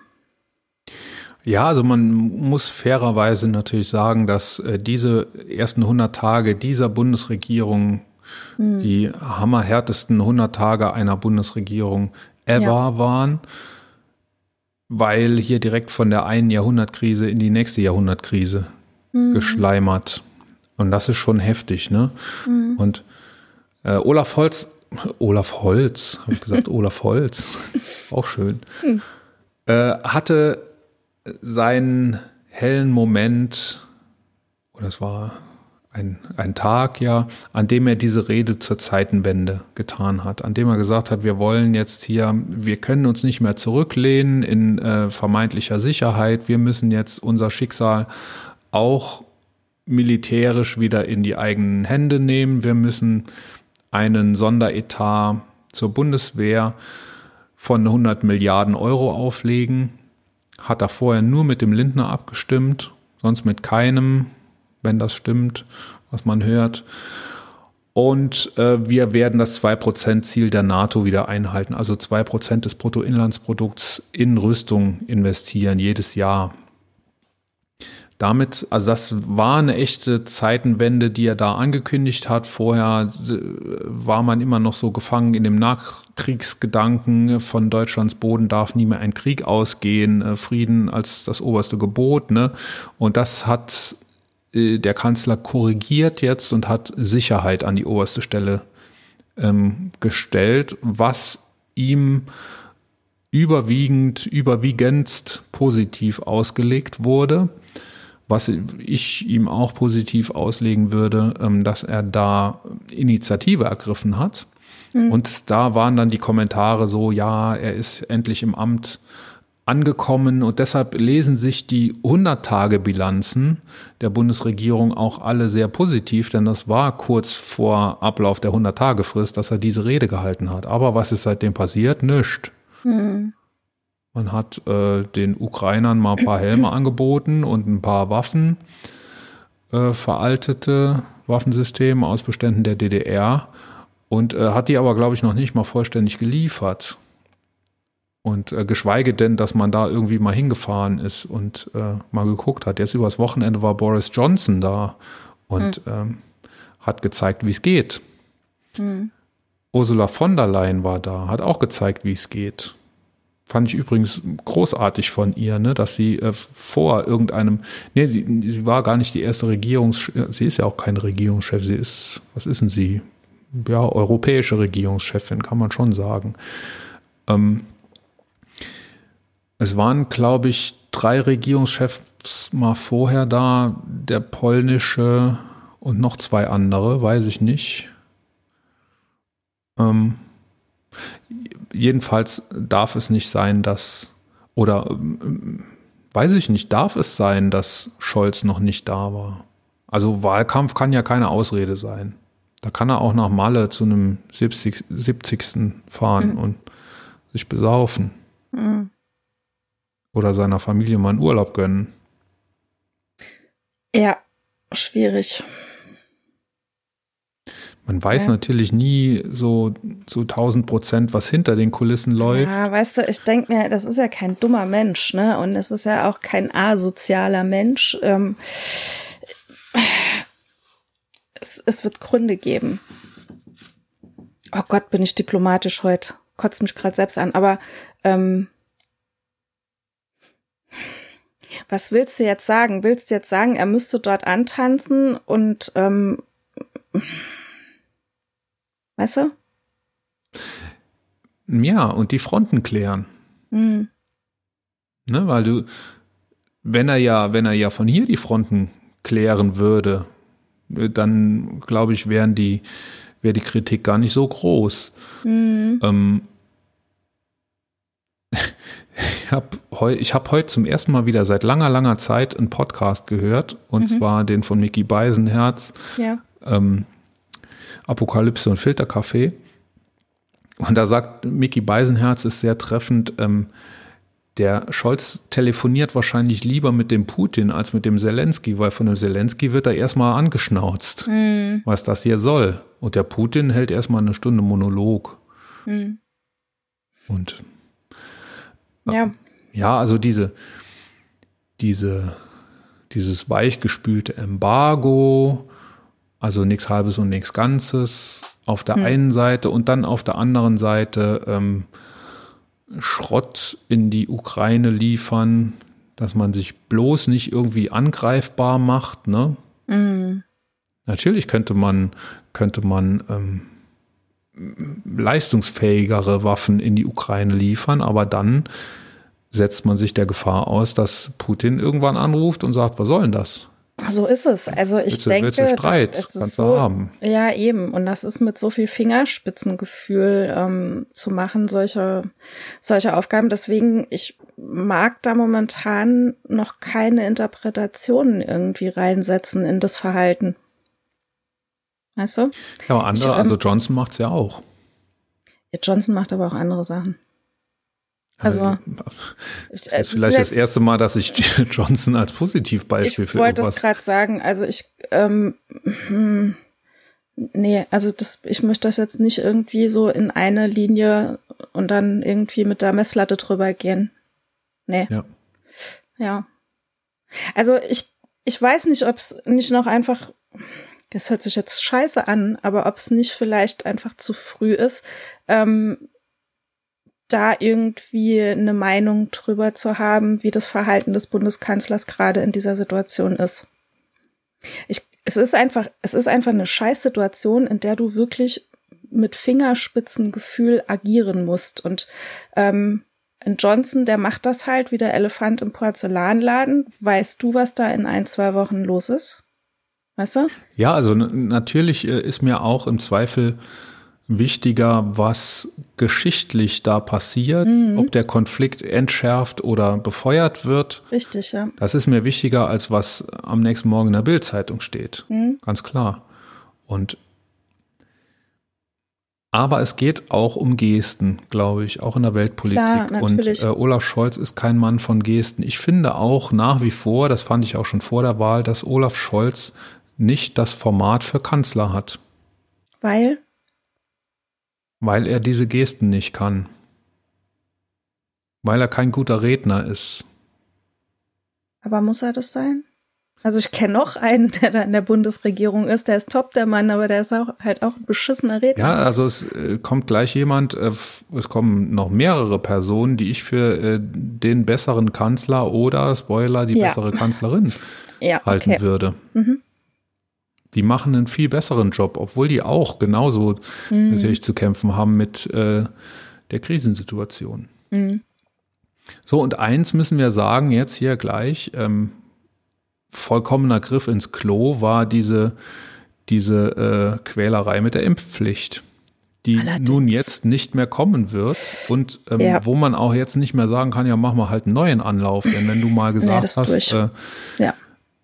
Ja, also man muss fairerweise natürlich sagen, dass äh, diese ersten 100 Tage dieser Bundesregierung Hm. die hammerhärtesten 100 Tage einer Bundesregierung ever Ja. waren, weil hier direkt von der einen Jahrhundertkrise in die nächste Jahrhundertkrise Mhm. geschleimert. Und das ist schon heftig, ne? Mhm. Und äh, Olaf Holz, Olaf Holz, habe ich gesagt, Olaf Holz, auch schön, Hm. äh, hatte seinen hellen Moment, oder es war ein, ein Tag, ja, an dem er diese Rede zur Zeitenwende getan hat, an dem er gesagt hat, wir wollen jetzt hier, wir können uns nicht mehr zurücklehnen in äh, vermeintlicher Sicherheit, wir müssen jetzt unser Schicksal auch militärisch wieder in die eigenen Hände nehmen, wir müssen einen Sonderetat zur Bundeswehr von 100 Milliarden Euro auflegen. Hat er vorher nur mit dem Lindner abgestimmt, sonst mit keinem, wenn das stimmt, was man hört. Und äh, wir werden das 2%-Ziel der NATO wieder einhalten, also 2% des Bruttoinlandsprodukts in Rüstung investieren, jedes Jahr. damit, also das war eine echte Zeitenwende, die er da angekündigt hat. Vorher äh, war man immer noch so gefangen in dem Nachkriegsgedanken von Deutschlands Boden darf nie mehr ein Krieg ausgehen, äh, Frieden als das oberste Gebot, ne? Und das hat der Kanzler korrigiert jetzt und hat Sicherheit an die oberste Stelle ähm, gestellt, was ihm überwiegend, überwiegendst positiv ausgelegt wurde. Was ich ihm auch positiv auslegen würde, ähm, dass er da Initiative ergriffen hat. Mhm. Und da waren dann die Kommentare so, ja, er ist endlich im Amt angekommen und deshalb lesen sich die 100-Tage-Bilanzen der Bundesregierung auch alle sehr positiv, denn das war kurz vor Ablauf der 100-Tage-Frist, dass er diese Rede gehalten hat. Aber was ist seitdem passiert? Nischt. Mhm. Man hat äh, den Ukrainern mal ein paar Helme angeboten und ein paar Waffen, äh, veraltete Waffensysteme aus Beständen der DDR und äh, hat die aber, glaube ich, noch nicht mal vollständig geliefert. Und äh, geschweige denn, dass man da irgendwie mal hingefahren ist und äh, mal geguckt hat. Jetzt übers Wochenende war Boris Johnson da und mhm. ähm, hat gezeigt, wie es geht. Mhm. Ursula von der Leyen war da, hat auch gezeigt, wie es geht. Fand ich übrigens großartig von ihr, ne, dass sie äh, vor irgendeinem, nee, sie, sie war gar nicht die erste Regierungs, sie ist ja auch keine Regierungschef, sie ist, was ist denn sie? Ja, europäische Regierungschefin, kann man schon sagen. Ähm, es waren, glaube ich, drei Regierungschefs mal vorher da, der polnische und noch zwei andere, weiß ich nicht. Ähm, jedenfalls darf es nicht sein, dass, oder ähm, weiß ich nicht, darf es sein, dass Scholz noch nicht da war. Also Wahlkampf kann ja keine Ausrede sein. Da kann er auch nach Malle zu einem 70. 70. fahren mhm. und sich besaufen. Mhm oder seiner Familie mal einen Urlaub gönnen. Ja, schwierig. Man weiß ja. natürlich nie so zu 1000 Prozent, was hinter den Kulissen läuft. Ja, weißt du, ich denke mir, das ist ja kein dummer Mensch, ne? Und es ist ja auch kein asozialer Mensch. Ähm, es, es wird Gründe geben. Oh Gott, bin ich diplomatisch heute. Kotzt mich gerade selbst an. Aber ähm, was willst du jetzt sagen? Willst du jetzt sagen, er müsste dort antanzen und ähm, weißt du? Ja, und die Fronten klären. Mhm. Ne, weil du, wenn er ja, wenn er ja von hier die Fronten klären würde, dann glaube ich, wären die, wäre die Kritik gar nicht so groß. Mhm. Ähm, ich habe heu, ich hab heute zum ersten Mal wieder seit langer, langer Zeit einen Podcast gehört, und mhm. zwar den von Mickey Beisenherz, ja. ähm, Apokalypse und Filterkaffee. Und da sagt Mickey Beisenherz, ist sehr treffend, ähm, der Scholz telefoniert wahrscheinlich lieber mit dem Putin als mit dem Zelensky, weil von dem Zelensky wird er erstmal angeschnauzt, mhm. was das hier soll. Und der Putin hält erstmal eine Stunde Monolog. Mhm. Und ja. Ja, also diese, diese, dieses weichgespülte Embargo, also nichts Halbes und nichts Ganzes auf der hm. einen Seite und dann auf der anderen Seite ähm, Schrott in die Ukraine liefern, dass man sich bloß nicht irgendwie angreifbar macht, ne? Mhm. Natürlich könnte man, könnte man ähm, leistungsfähigere Waffen in die Ukraine liefern, aber dann setzt man sich der Gefahr aus, dass Putin irgendwann anruft und sagt, was soll denn das? So ist es. Also ich willst denke, du Streit, das ist so, haben. ja eben. Und das ist mit so viel Fingerspitzengefühl ähm, zu machen, solche, solche Aufgaben. Deswegen, ich mag da momentan noch keine Interpretationen irgendwie reinsetzen in das Verhalten. Weißt du? Ja, aber andere, ich, ähm, also Johnson macht's ja auch. Ja, Johnson macht aber auch andere Sachen. Also, das ist vielleicht das erste Mal, dass ich Johnson als Positivbeispiel für Ich wollte das gerade sagen. Also ich, ähm, hm, nee, also das, ich möchte das jetzt nicht irgendwie so in eine Linie und dann irgendwie mit der Messlatte drüber gehen. Nee. Ja. Ja. Also ich, ich weiß nicht, ob es nicht noch einfach, das hört sich jetzt scheiße an, aber ob es nicht vielleicht einfach zu früh ist, ähm, da irgendwie eine Meinung drüber zu haben, wie das Verhalten des Bundeskanzlers gerade in dieser Situation ist. Ich, es ist einfach, es ist einfach eine Scheißsituation, in der du wirklich mit Fingerspitzengefühl agieren musst. Und ähm, Johnson, der macht das halt wie der Elefant im Porzellanladen. Weißt du, was da in ein, zwei Wochen los ist? Weißt du? Ja, also natürlich äh, ist mir auch im Zweifel wichtiger, was geschichtlich da passiert, mhm. ob der Konflikt entschärft oder befeuert wird. Richtig, ja. Das ist mir wichtiger, als was am nächsten Morgen in der Bildzeitung steht. Mhm. Ganz klar. Und aber es geht auch um Gesten, glaube ich, auch in der Weltpolitik. Klar, und äh, Olaf Scholz ist kein Mann von Gesten. Ich finde auch nach wie vor, das fand ich auch schon vor der Wahl, dass Olaf Scholz nicht das Format für Kanzler hat. Weil? Weil er diese Gesten nicht kann. Weil er kein guter Redner ist. Aber muss er das sein? Also ich kenne noch einen, der da in der Bundesregierung ist, der ist top, der Mann, aber der ist auch halt auch ein beschissener Redner. Ja, also es äh, kommt gleich jemand, äh, es kommen noch mehrere Personen, die ich für äh, den besseren Kanzler oder Spoiler, die ja. bessere Kanzlerin ja, halten okay. würde. Mhm die machen einen viel besseren Job, obwohl die auch genauso mhm. natürlich zu kämpfen haben mit äh, der Krisensituation. Mhm. So, und eins müssen wir sagen, jetzt hier gleich, ähm, vollkommener Griff ins Klo war diese, diese äh, Quälerei mit der Impfpflicht, die Allerdings. nun jetzt nicht mehr kommen wird und ähm, ja. wo man auch jetzt nicht mehr sagen kann, ja, mach mal halt einen neuen Anlauf, denn wenn du mal gesagt ja, hast, äh, ja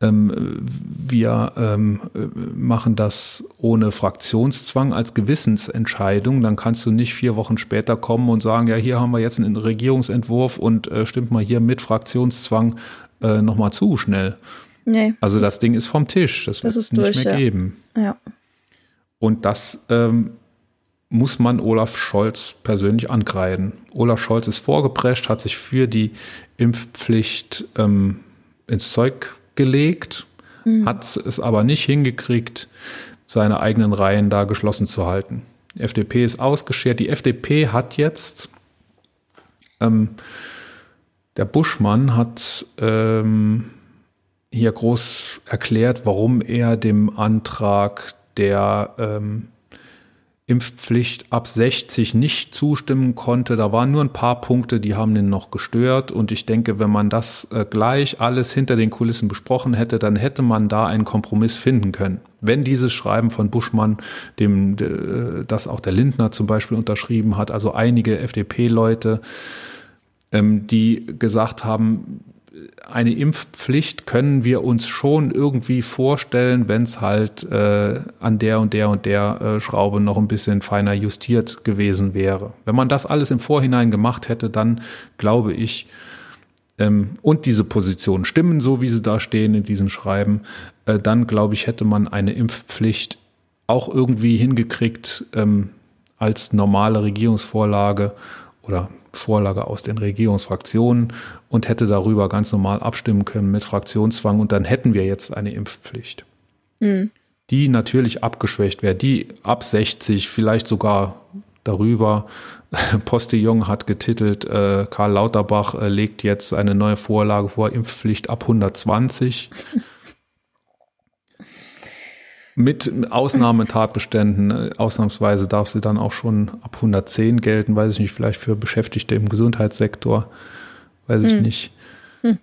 ähm, wir ähm, machen das ohne Fraktionszwang als Gewissensentscheidung. Dann kannst du nicht vier Wochen später kommen und sagen, ja, hier haben wir jetzt einen Regierungsentwurf und äh, stimmt mal hier mit Fraktionszwang äh, nochmal zu schnell. Nee, also das, das, Ding ist vom Tisch. Das, das wird es nicht mehr ja. geben. Ja. Und das ähm, muss man Olaf Scholz persönlich ankreiden. Olaf Scholz ist vorgeprescht, hat sich für die Impfpflicht ähm, ins Zeug gelegt, mhm. hat es aber nicht hingekriegt, seine eigenen Reihen da geschlossen zu halten. Die FDP ist ausgeschert. Die FDP hat jetzt, ähm, der Buschmann hat ähm, hier groß erklärt, warum er dem Antrag der ähm, Impfpflicht ab 60 nicht zustimmen konnte. Da waren nur ein paar Punkte, die haben den noch gestört. Und ich denke, wenn man das äh, gleich alles hinter den Kulissen besprochen hätte, dann hätte man da einen Kompromiss finden können. Wenn dieses Schreiben von Buschmann, dem, äh, das auch der Lindner zum Beispiel unterschrieben hat, also einige FDP-Leute, ähm, die gesagt haben, eine Impfpflicht können wir uns schon irgendwie vorstellen, wenn es halt äh, an der und der und der äh, Schraube noch ein bisschen feiner justiert gewesen wäre. Wenn man das alles im Vorhinein gemacht hätte, dann glaube ich, ähm, und diese Positionen stimmen, so wie sie da stehen in diesem Schreiben, äh, dann glaube ich, hätte man eine Impfpflicht auch irgendwie hingekriegt ähm, als normale Regierungsvorlage oder Vorlage aus den Regierungsfraktionen und hätte darüber ganz normal abstimmen können mit Fraktionszwang und dann hätten wir jetzt eine Impfpflicht. Mhm. Die natürlich abgeschwächt wäre, die ab 60, vielleicht sogar darüber. Postillon hat getitelt, äh, Karl Lauterbach äh, legt jetzt eine neue Vorlage vor, Impfpflicht ab 120. Mit Ausnahmetatbeständen, äh, ausnahmsweise darf sie dann auch schon ab 110 gelten, weiß ich nicht, vielleicht für Beschäftigte im Gesundheitssektor, weiß ich hm. nicht. Hm.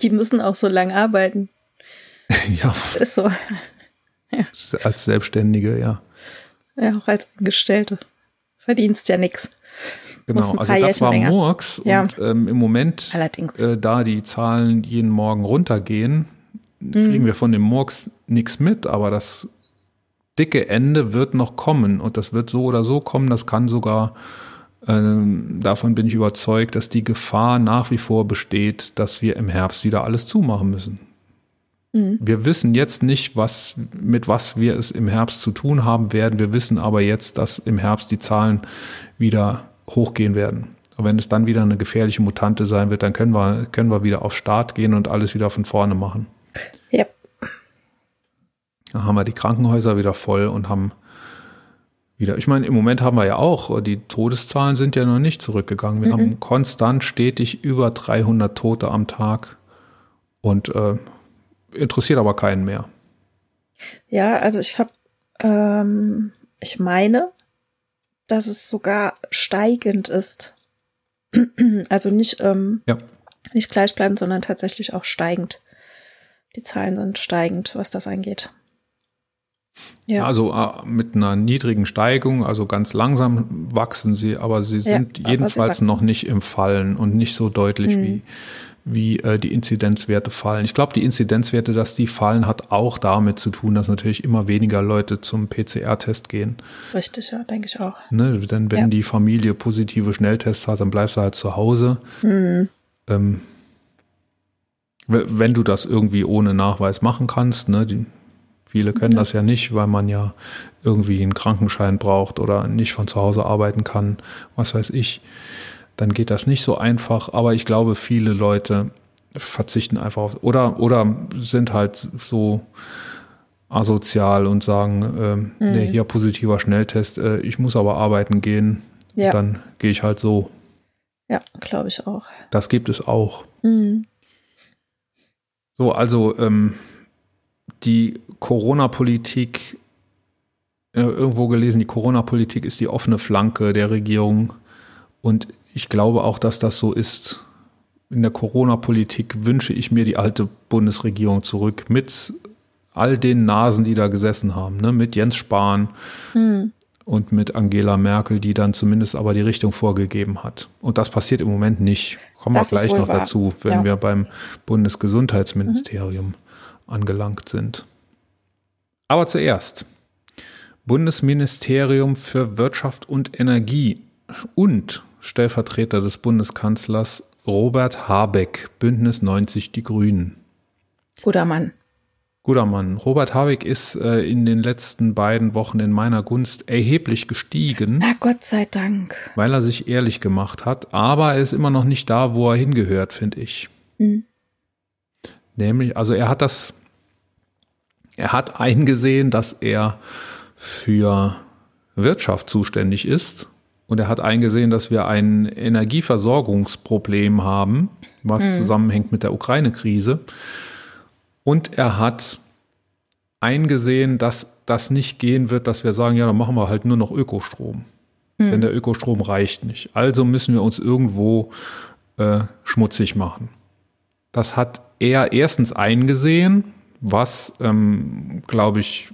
Die müssen auch so lange arbeiten. ja. Ist so. Ja. Als Selbstständige, ja. Ja, auch als Angestellte. Verdienst ja nichts. Genau, also das Jährchen war länger. Murks ja. und ähm, im Moment, äh, da die Zahlen jeden Morgen runtergehen, kriegen mhm. wir von dem Murks nichts mit, aber das dicke Ende wird noch kommen und das wird so oder so kommen. Das kann sogar, äh, davon bin ich überzeugt, dass die Gefahr nach wie vor besteht, dass wir im Herbst wieder alles zumachen müssen. Mhm. Wir wissen jetzt nicht, was, mit was wir es im Herbst zu tun haben werden. Wir wissen aber jetzt, dass im Herbst die Zahlen wieder hochgehen werden. Und wenn es dann wieder eine gefährliche Mutante sein wird, dann können wir, können wir wieder auf Start gehen und alles wieder von vorne machen. Yep. Da haben wir die Krankenhäuser wieder voll und haben wieder, ich meine, im Moment haben wir ja auch, die Todeszahlen sind ja noch nicht zurückgegangen. Wir mhm. haben konstant stetig über 300 Tote am Tag und äh, interessiert aber keinen mehr. Ja, also ich habe, ähm, ich meine, dass es sogar steigend ist. also nicht, ähm, ja. nicht gleichbleibend, sondern tatsächlich auch steigend. Die Zahlen sind steigend, was das angeht. Ja. Also äh, mit einer niedrigen Steigung, also ganz langsam wachsen sie, aber sie sind ja, jedenfalls sie noch nicht im Fallen und nicht so deutlich hm. wie wie äh, die Inzidenzwerte fallen. Ich glaube, die Inzidenzwerte, dass die fallen, hat auch damit zu tun, dass natürlich immer weniger Leute zum PCR-Test gehen. Richtig, ja, denke ich auch. Ne, denn wenn ja. die Familie positive Schnelltests hat, dann bleibst du halt zu Hause. Mhm. Ähm, wenn du das irgendwie ohne Nachweis machen kannst, ne, die, viele können das ja nicht, weil man ja irgendwie einen Krankenschein braucht oder nicht von zu Hause arbeiten kann, was weiß ich dann geht das nicht so einfach. Aber ich glaube, viele Leute verzichten einfach auf oder oder sind halt so asozial und sagen, äh, mhm. nee, hier positiver Schnelltest, äh, ich muss aber arbeiten gehen, ja. dann gehe ich halt so. Ja, glaube ich auch. Das gibt es auch. Mhm. So, also ähm, die Corona-Politik, äh, irgendwo gelesen, die Corona-Politik ist die offene Flanke der Regierung. Und ich glaube auch, dass das so ist. In der Corona-Politik wünsche ich mir die alte Bundesregierung zurück mit all den Nasen, die da gesessen haben, ne? mit Jens Spahn hm. und mit Angela Merkel, die dann zumindest aber die Richtung vorgegeben hat. Und das passiert im Moment nicht. Kommen das wir gleich noch wahr. dazu, wenn ja. wir beim Bundesgesundheitsministerium mhm. angelangt sind. Aber zuerst. Bundesministerium für Wirtschaft und Energie und Stellvertreter des Bundeskanzlers Robert Habeck, Bündnis 90 Die Grünen. Guter Mann. Guter Mann. Robert Habeck ist äh, in den letzten beiden Wochen in meiner Gunst erheblich gestiegen. Na Gott sei Dank. Weil er sich ehrlich gemacht hat. Aber er ist immer noch nicht da, wo er hingehört, finde ich. Mhm. Nämlich, also er hat das, er hat eingesehen, dass er für Wirtschaft zuständig ist und er hat eingesehen, dass wir ein Energieversorgungsproblem haben, was mhm. zusammenhängt mit der Ukraine-Krise. Und er hat eingesehen, dass das nicht gehen wird, dass wir sagen, ja, dann machen wir halt nur noch Ökostrom. Mhm. Denn der Ökostrom reicht nicht. Also müssen wir uns irgendwo äh, schmutzig machen. Das hat er erstens eingesehen, was, ähm, glaube ich,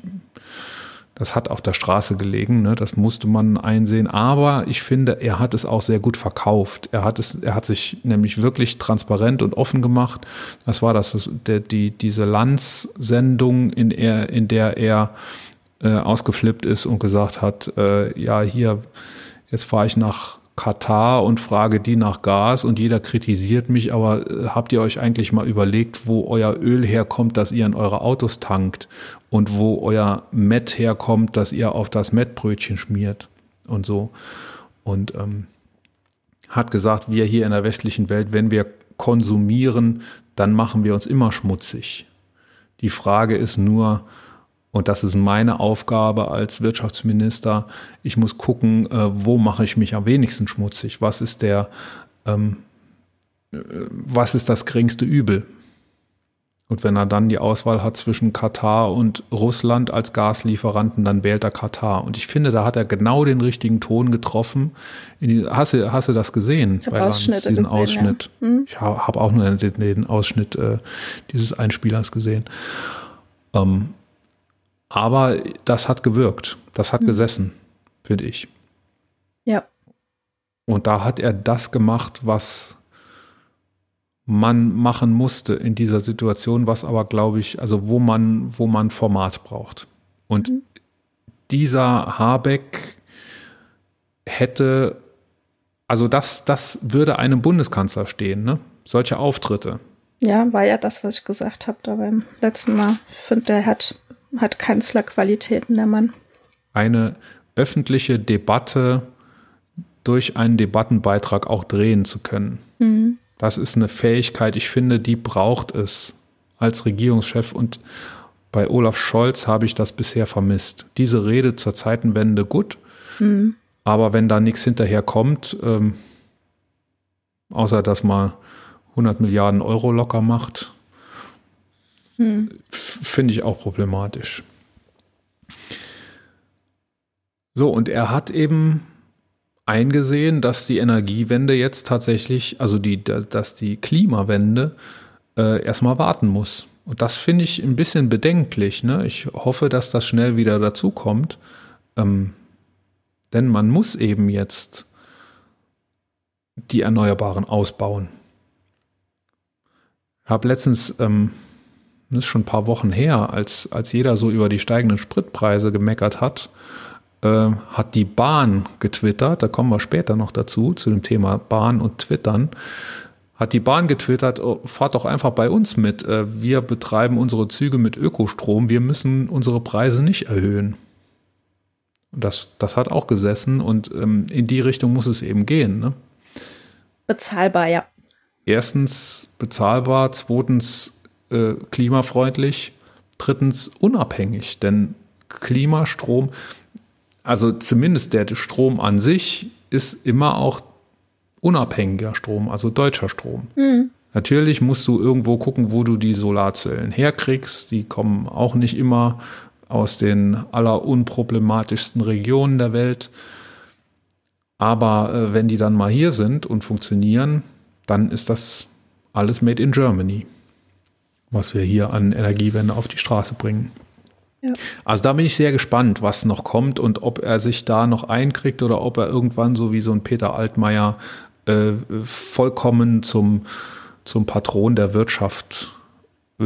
das hat auf der Straße gelegen, ne? das musste man einsehen. Aber ich finde, er hat es auch sehr gut verkauft. Er hat es, er hat sich nämlich wirklich transparent und offen gemacht. Das war das, der, die, diese Lanz-Sendung, in, er, in der er äh, ausgeflippt ist und gesagt hat, äh, ja, hier, jetzt fahre ich nach Katar und frage die nach Gas und jeder kritisiert mich, aber äh, habt ihr euch eigentlich mal überlegt, wo euer Öl herkommt, dass ihr in eure Autos tankt und wo euer Met herkommt, dass ihr auf das Mettbrötchen schmiert und so. Und ähm, hat gesagt, wir hier in der westlichen Welt, wenn wir konsumieren, dann machen wir uns immer schmutzig. Die Frage ist nur, und das ist meine Aufgabe als Wirtschaftsminister. Ich muss gucken, äh, wo mache ich mich am wenigsten schmutzig? Was ist der, ähm, äh, was ist das geringste Übel? Und wenn er dann die Auswahl hat zwischen Katar und Russland als Gaslieferanten, dann wählt er Katar. Und ich finde, da hat er genau den richtigen Ton getroffen. Die, hast, du, hast du das gesehen ich bei Lanz, diesen gesehen, Ausschnitt? Ja. Hm? Ich habe auch nur den, den Ausschnitt äh, dieses Einspielers gesehen. Ähm, aber das hat gewirkt. Das hat mhm. gesessen, finde ich. Ja. Und da hat er das gemacht, was man machen musste in dieser Situation, was aber, glaube ich, also wo man, wo man Format braucht. Und mhm. dieser Habeck hätte, also das, das würde einem Bundeskanzler stehen, ne? Solche Auftritte. Ja, war ja das, was ich gesagt habe da beim letzten Mal. Ich finde, der hat hat Kanzlerqualitäten, der Mann. Eine öffentliche Debatte durch einen Debattenbeitrag auch drehen zu können. Mhm. Das ist eine Fähigkeit, ich finde, die braucht es als Regierungschef und bei Olaf Scholz habe ich das bisher vermisst. Diese Rede zur Zeitenwende gut, mhm. aber wenn da nichts hinterher kommt, ähm, außer dass man 100 Milliarden Euro locker macht, mhm. finde ich auch problematisch. So, und er hat eben eingesehen, dass die Energiewende jetzt tatsächlich, also die, dass die Klimawende äh, erstmal warten muss. Und das finde ich ein bisschen bedenklich. Ne? Ich hoffe, dass das schnell wieder dazukommt. Ähm, denn man muss eben jetzt die Erneuerbaren ausbauen. Ich habe letztens, ähm, das ist schon ein paar Wochen her, als, als jeder so über die steigenden Spritpreise gemeckert hat, äh, hat die Bahn getwittert, da kommen wir später noch dazu, zu dem Thema Bahn und Twittern, hat die Bahn getwittert, oh, fahrt doch einfach bei uns mit. Äh, wir betreiben unsere Züge mit Ökostrom, wir müssen unsere Preise nicht erhöhen. Das, das hat auch gesessen und ähm, in die Richtung muss es eben gehen. Ne? Bezahlbar, ja. Erstens bezahlbar, zweitens äh, klimafreundlich, drittens unabhängig, denn Klimastrom, also zumindest der Strom an sich, ist immer auch unabhängiger Strom, also deutscher Strom. Mhm. Natürlich musst du irgendwo gucken, wo du die Solarzellen herkriegst. Die kommen auch nicht immer aus den allerunproblematischsten Regionen der Welt. Aber äh, wenn die dann mal hier sind und funktionieren, dann ist das alles made in Germany, was wir hier an Energiewende auf die Straße bringen. Ja. Also da bin ich sehr gespannt, was noch kommt und ob er sich da noch einkriegt oder ob er irgendwann so wie so ein Peter Altmaier äh, vollkommen zum, zum Patron der Wirtschaft äh,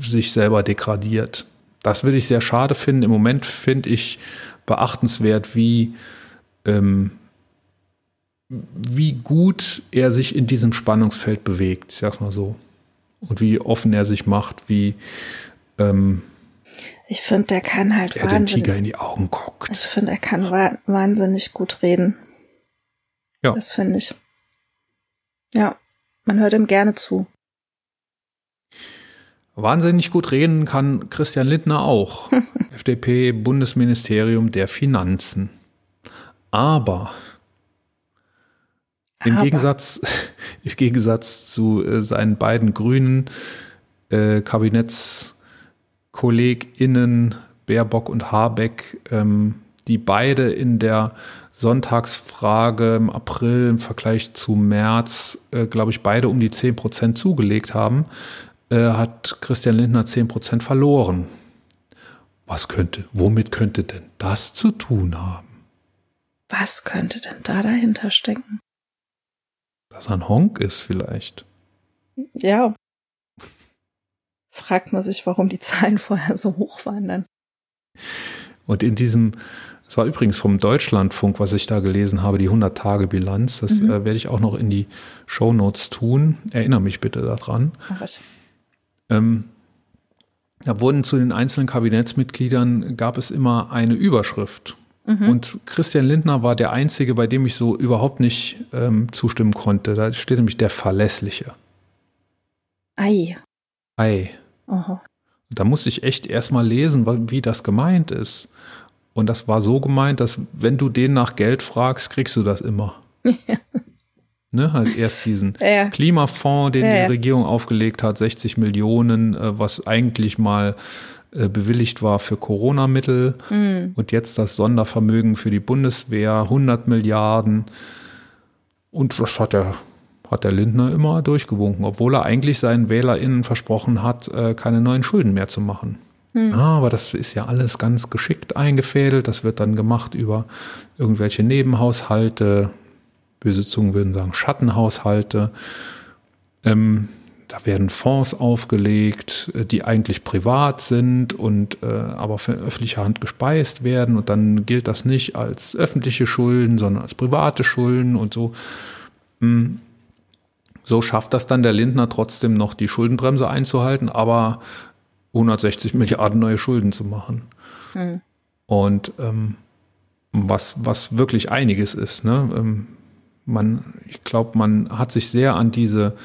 sich selber degradiert. Das würde ich sehr schade finden. Im Moment finde ich beachtenswert, wie, ähm, wie gut er sich in diesem Spannungsfeld bewegt, ich sag's mal so. Und wie offen er sich macht, wie ähm, ich finde, der kann halt er wahnsinnig. Den Tiger in die Augen guckt. Ich finde, er kann wa wahnsinnig gut reden. Ja. Das finde ich. Ja, man hört ihm gerne zu. Wahnsinnig gut reden kann Christian Lindner auch. FDP Bundesministerium der Finanzen. Aber im Aber. Gegensatz, im Gegensatz zu äh, seinen beiden grünen äh, KabinettskollegInnen Baerbock und Habeck, ähm, die beide in der Sonntagsfrage im April im Vergleich zu März, äh, glaube ich, beide um die 10 Prozent zugelegt haben, äh, hat Christian Lindner 10 Prozent verloren. Was könnte, womit könnte denn das zu tun haben? Was könnte denn da dahinter stecken? Dass er ein Honk ist vielleicht. Ja. Fragt man sich, warum die Zahlen vorher so hoch waren dann. Und in diesem das war übrigens vom Deutschlandfunk, was ich da gelesen habe, die 100-Tage-Bilanz. Das mhm. äh, werde ich auch noch in die Show Notes tun. Erinnere mich bitte daran. Ach, was? Ähm, da wurden zu den einzelnen Kabinettsmitgliedern gab es immer eine Überschrift. Mhm. Und Christian Lindner war der Einzige, bei dem ich so überhaupt nicht ähm, zustimmen konnte. Da steht nämlich der Verlässliche. Ei. Ei. Aha. Da musste ich echt erstmal lesen, wie das gemeint ist. Und das war so gemeint, dass wenn du den nach Geld fragst, kriegst du das immer. Ja. Ne, halt erst diesen ja. Klimafonds, den ja, die Regierung aufgelegt hat, 60 Millionen, äh, was eigentlich mal äh, bewilligt war für Corona-Mittel. Mhm. Und jetzt das Sondervermögen für die Bundeswehr, 100 Milliarden. Und das hat der, hat der Lindner immer durchgewunken, obwohl er eigentlich seinen WählerInnen versprochen hat, äh, keine neuen Schulden mehr zu machen. Hm. Ah, aber das ist ja alles ganz geschickt eingefädelt. Das wird dann gemacht über irgendwelche Nebenhaushalte. Böse Zungen würden sagen Schattenhaushalte. Ähm, da werden Fonds aufgelegt, äh, die eigentlich privat sind und äh, aber für öffentliche Hand gespeist werden. Und dann gilt das nicht als öffentliche Schulden, sondern als private Schulden und so. Hm. So schafft das dann der Lindner trotzdem noch die Schuldenbremse einzuhalten, aber 160 Milliarden neue Schulden zu machen. Hm. Und ähm, was, was wirklich einiges ist. Ne? Ähm, man, ich glaube, man hat sich sehr an diese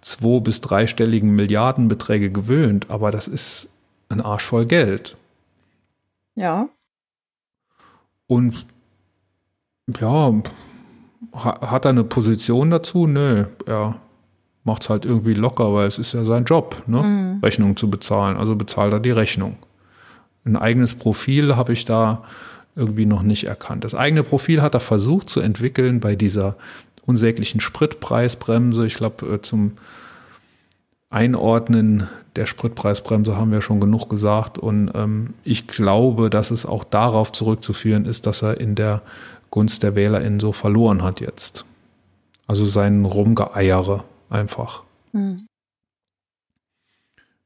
zwei- bis dreistelligen Milliardenbeträge gewöhnt, aber das ist ein Arsch voll Geld. Ja. Und ja, hat er eine Position dazu? Nö, er macht es halt irgendwie locker, weil es ist ja sein Job, ne? Mhm. Rechnungen zu bezahlen. Also bezahlt er die Rechnung. Ein eigenes Profil habe ich da irgendwie noch nicht erkannt. Das eigene Profil hat er versucht zu entwickeln bei dieser unsäglichen Spritpreisbremse. Ich glaube, äh, zum Einordnen der Spritpreisbremse haben wir schon genug gesagt. Und ähm, ich glaube, dass es auch darauf zurückzuführen ist, dass er in der Gunst der WählerInnen so verloren hat jetzt. Also sein Rumgeeiere einfach. Hm.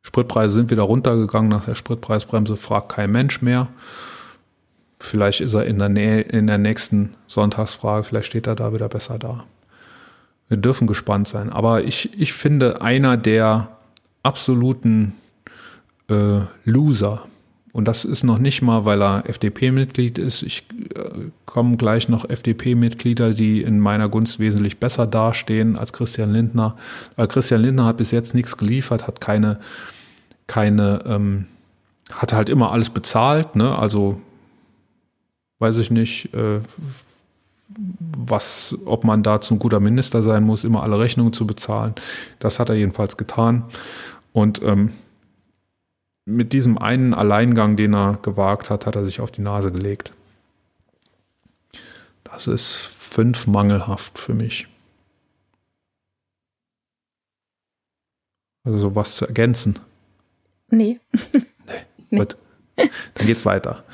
Spritpreise sind wieder runtergegangen nach der Spritpreisbremse, fragt kein Mensch mehr. Vielleicht ist er in der, Nähe, in der nächsten Sonntagsfrage, vielleicht steht er da wieder besser da. Wir dürfen gespannt sein. Aber ich, ich finde, einer der absoluten äh, Loser, und das ist noch nicht mal, weil er FDP-Mitglied ist. Ich äh, komme gleich noch FDP-Mitglieder, die in meiner Gunst wesentlich besser dastehen als Christian Lindner. Weil Christian Lindner hat bis jetzt nichts geliefert, hat keine, keine, ähm, hat halt immer alles bezahlt, ne? Also weiß ich nicht, äh, was, ob man dazu ein guter Minister sein muss, immer alle Rechnungen zu bezahlen. Das hat er jedenfalls getan. Und ähm, mit diesem einen Alleingang, den er gewagt hat, hat er sich auf die Nase gelegt. Das ist fünf mangelhaft für mich. Also sowas zu ergänzen. Nee. nee. Gut. Dann geht's weiter.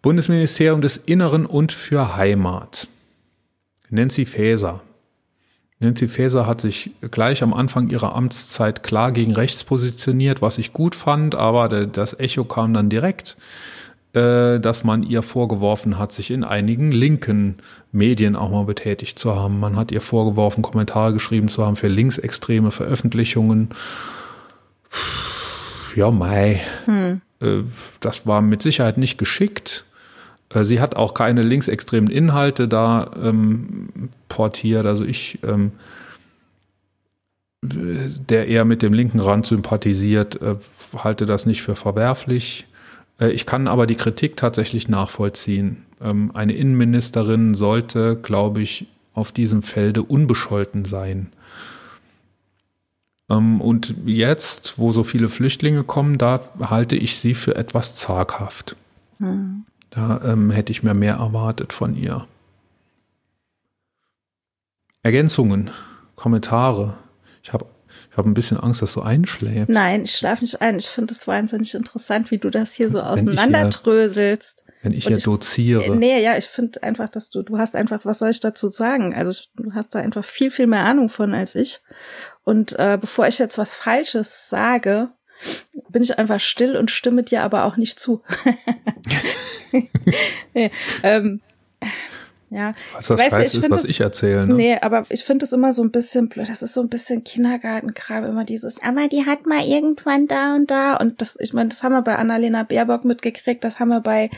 Bundesministerium des Inneren und für Heimat. Nancy Faeser. Nancy Faeser hat sich gleich am Anfang ihrer Amtszeit klar gegen rechts positioniert, was ich gut fand, aber das Echo kam dann direkt, äh, dass man ihr vorgeworfen hat, sich in einigen linken Medien auch mal betätigt zu haben. Man hat ihr vorgeworfen, Kommentare geschrieben zu haben für linksextreme Veröffentlichungen. Ja, Mai. Hm. Äh, das war mit Sicherheit nicht geschickt. Äh, sie hat auch keine linksextremen Inhalte da ähm, portiert. Also ich, ähm, der eher mit dem linken Rand sympathisiert, äh, halte das nicht für verwerflich. Äh, ich kann aber die Kritik tatsächlich nachvollziehen. Ähm, eine Innenministerin sollte, glaube ich, auf diesem Felde unbescholten sein. Ähm, und jetzt, wo so viele Flüchtlinge kommen, da halte ich sie für etwas zaghaft. Hm. Da ähm, hätte ich mir mehr erwartet von ihr. Ergänzungen, Kommentare. Ich habe ich hab ein bisschen Angst, dass du einschläfst. Nein, ich schlafe nicht ein. Ich finde es wahnsinnig interessant, wie du das hier so auseinanderdröselst. Wenn ich ja doziere. Nee, ja, ich finde einfach, dass du, du hast einfach, was soll ich dazu sagen? Also du hast da einfach viel, viel mehr Ahnung von als ich. Und äh, bevor ich jetzt was Falsches sage, bin ich einfach still und stimme dir aber auch nicht zu. nee, ähm, ja. Was das weißt, Scheiß ist, was das, ich erzähle. Ne? Nee, aber ich finde es immer so ein bisschen blöd. Das ist so ein bisschen Kindergartenkram, immer dieses, aber die hat mal irgendwann da und da. Und das, ich meine, das haben wir bei Annalena Baerbock mitgekriegt, das haben wir bei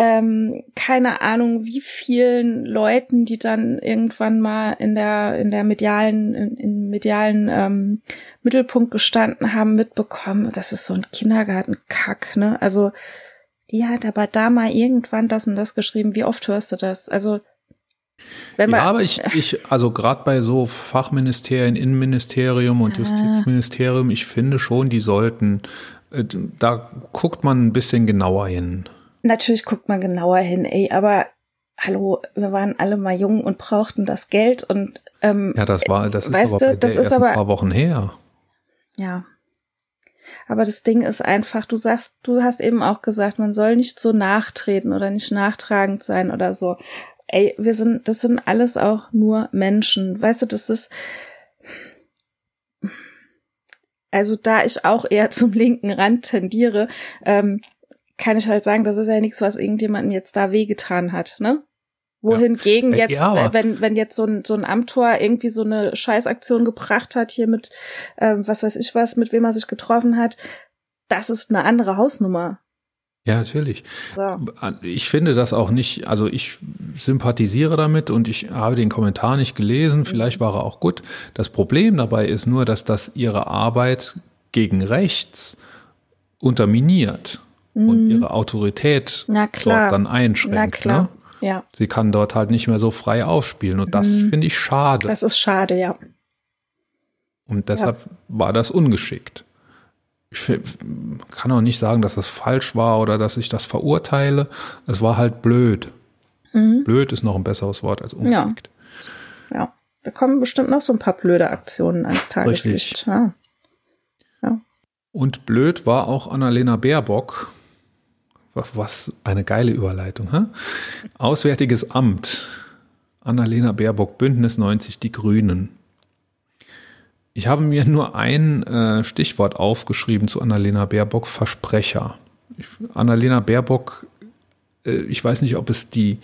ähm, keine Ahnung, wie vielen Leuten, die dann irgendwann mal in der in der medialen in, in medialen ähm, Mittelpunkt gestanden haben, mitbekommen. Das ist so ein Kindergartenkack, ne? Also die hat aber da mal irgendwann das und das geschrieben. Wie oft hörst du das? Also wenn man, ja, aber ich, ich also gerade bei so Fachministerien, Innenministerium und ah. Justizministerium, ich finde schon, die sollten, äh, da guckt man ein bisschen genauer hin. Natürlich guckt man genauer hin, ey, aber hallo, wir waren alle mal jung und brauchten das Geld und ähm, ja, das war, das ist weißt aber, du, das ist aber ein paar Wochen her. Ja, aber das Ding ist einfach, du sagst, du hast eben auch gesagt, man soll nicht so nachtreten oder nicht nachtragend sein oder so. Ey, wir sind, das sind alles auch nur Menschen. Weißt du, das ist, also da ich auch eher zum linken Rand tendiere, ähm, kann ich halt sagen, das ist ja nichts, was irgendjemandem jetzt da wehgetan hat, ne? Wohingegen ja. jetzt, ja, wenn, wenn jetzt so ein, so ein Amtor irgendwie so eine Scheißaktion gebracht hat, hier mit, ähm, was weiß ich was, mit wem er sich getroffen hat, das ist eine andere Hausnummer. Ja, natürlich. So. Ich finde das auch nicht, also ich sympathisiere damit und ich habe den Kommentar nicht gelesen, vielleicht war er auch gut. Das Problem dabei ist nur, dass das ihre Arbeit gegen rechts unterminiert mhm. und ihre Autorität dort dann einschränkt. Ne? Ja. Sie kann dort halt nicht mehr so frei aufspielen und das mhm. finde ich schade. Das ist schade, ja. Und deshalb ja. war das ungeschickt ich kann auch nicht sagen, dass das falsch war oder dass ich das verurteile. Es war halt blöd. Mhm. Blöd ist noch ein besseres Wort als ungeschickt. Ja. ja. Da kommen bestimmt noch so ein paar blöde Aktionen ans Tageslicht. Ja. ja. Und blöd war auch Annalena Baerbock. Was eine geile Überleitung. Hä? Auswärtiges Amt. Annalena Baerbock, Bündnis 90, die Grünen. Ich habe mir nur ein äh, Stichwort aufgeschrieben zu Annalena Baerbock, Versprecher. Ich, Annalena Baerbock, äh, ich weiß nicht, ob es die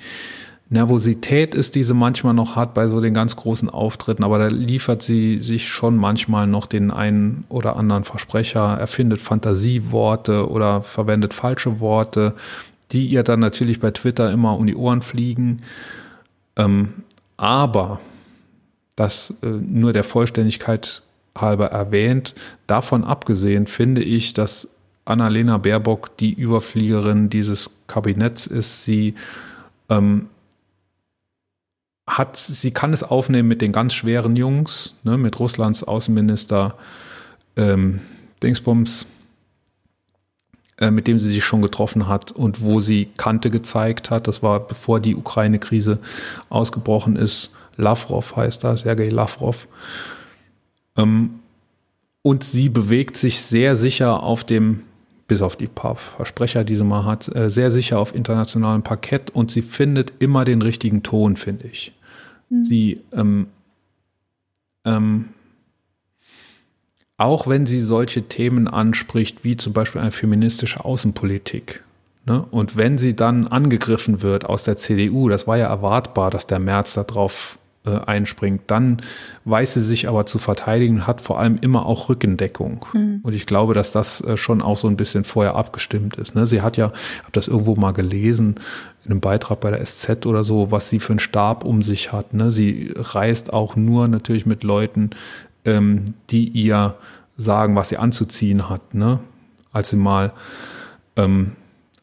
Nervosität ist, die sie manchmal noch hat bei so den ganz großen Auftritten, aber da liefert sie sich schon manchmal noch den einen oder anderen Versprecher, erfindet Fantasieworte oder verwendet falsche Worte, die ihr dann natürlich bei Twitter immer um die Ohren fliegen. Ähm, aber das äh, nur der Vollständigkeit halber erwähnt. Davon abgesehen finde ich, dass Annalena Baerbock die Überfliegerin dieses Kabinetts ist. Sie ähm, hat, sie kann es aufnehmen mit den ganz schweren Jungs, ne, mit Russlands Außenminister ähm, Dingsbums, äh, mit dem sie sich schon getroffen hat und wo sie Kante gezeigt hat. Das war bevor die Ukraine-Krise ausgebrochen ist. Lavrov heißt da, Sergei Lavrov. Ähm, und sie bewegt sich sehr sicher auf dem, bis auf die paar Versprecher, die sie mal hat, äh, sehr sicher auf internationalem Parkett und sie findet immer den richtigen Ton, finde ich. Mhm. Sie, ähm, ähm, auch wenn sie solche Themen anspricht, wie zum Beispiel eine feministische Außenpolitik, ne? und wenn sie dann angegriffen wird aus der CDU, das war ja erwartbar, dass der März darauf äh, einspringt. Dann weiß sie sich aber zu verteidigen, hat vor allem immer auch Rückendeckung. Mhm. Und ich glaube, dass das äh, schon auch so ein bisschen vorher abgestimmt ist. Ne? Sie hat ja, ich habe das irgendwo mal gelesen, in einem Beitrag bei der SZ oder so, was sie für einen Stab um sich hat. Ne? Sie reist auch nur natürlich mit Leuten, ähm, die ihr sagen, was sie anzuziehen hat. Ne? Als sie mal ähm,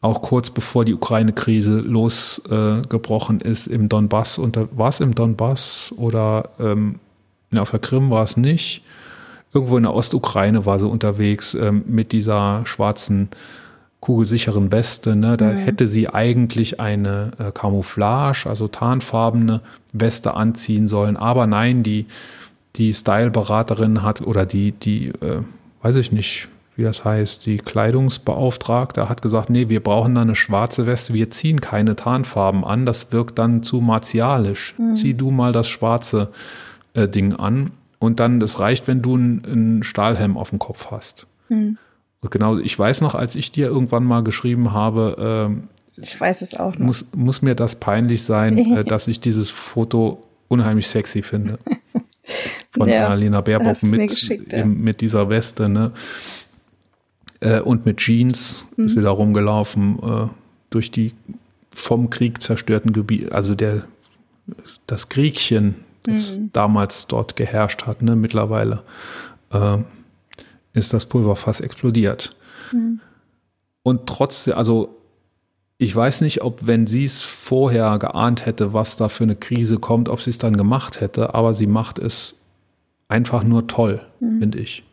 auch kurz bevor die Ukraine-Krise losgebrochen äh, ist im Donbass. Und war es im Donbass oder ähm, auf der Krim war es nicht. Irgendwo in der Ostukraine war sie unterwegs ähm, mit dieser schwarzen kugelsicheren Weste. Ne? Da mhm. hätte sie eigentlich eine äh, Camouflage, also tarnfarbene Weste anziehen sollen. Aber nein, die, die Style-Beraterin hat oder die, die, äh, weiß ich nicht, wie das heißt, die Kleidungsbeauftragte hat gesagt, nee, wir brauchen da eine schwarze Weste, wir ziehen keine Tarnfarben an, das wirkt dann zu martialisch. Mhm. Zieh du mal das schwarze äh, Ding an und dann, das reicht, wenn du einen Stahlhelm auf dem Kopf hast. Mhm. Und genau, ich weiß noch, als ich dir irgendwann mal geschrieben habe, äh, ich weiß es auch noch. Muss, muss mir das peinlich sein, äh, dass ich dieses Foto unheimlich sexy finde. Von ja, Annalena Baerbock mit, ja. mit dieser Weste, ne? Äh, und mit Jeans mhm. ist sie da rumgelaufen äh, durch die vom Krieg zerstörten Gebiete, also der das Kriegchen, das mhm. damals dort geherrscht hat, ne, mittlerweile äh, ist das Pulverfass explodiert. Mhm. Und trotzdem, also ich weiß nicht, ob wenn sie es vorher geahnt hätte, was da für eine Krise kommt, ob sie es dann gemacht hätte, aber sie macht es einfach nur toll, mhm. finde ich.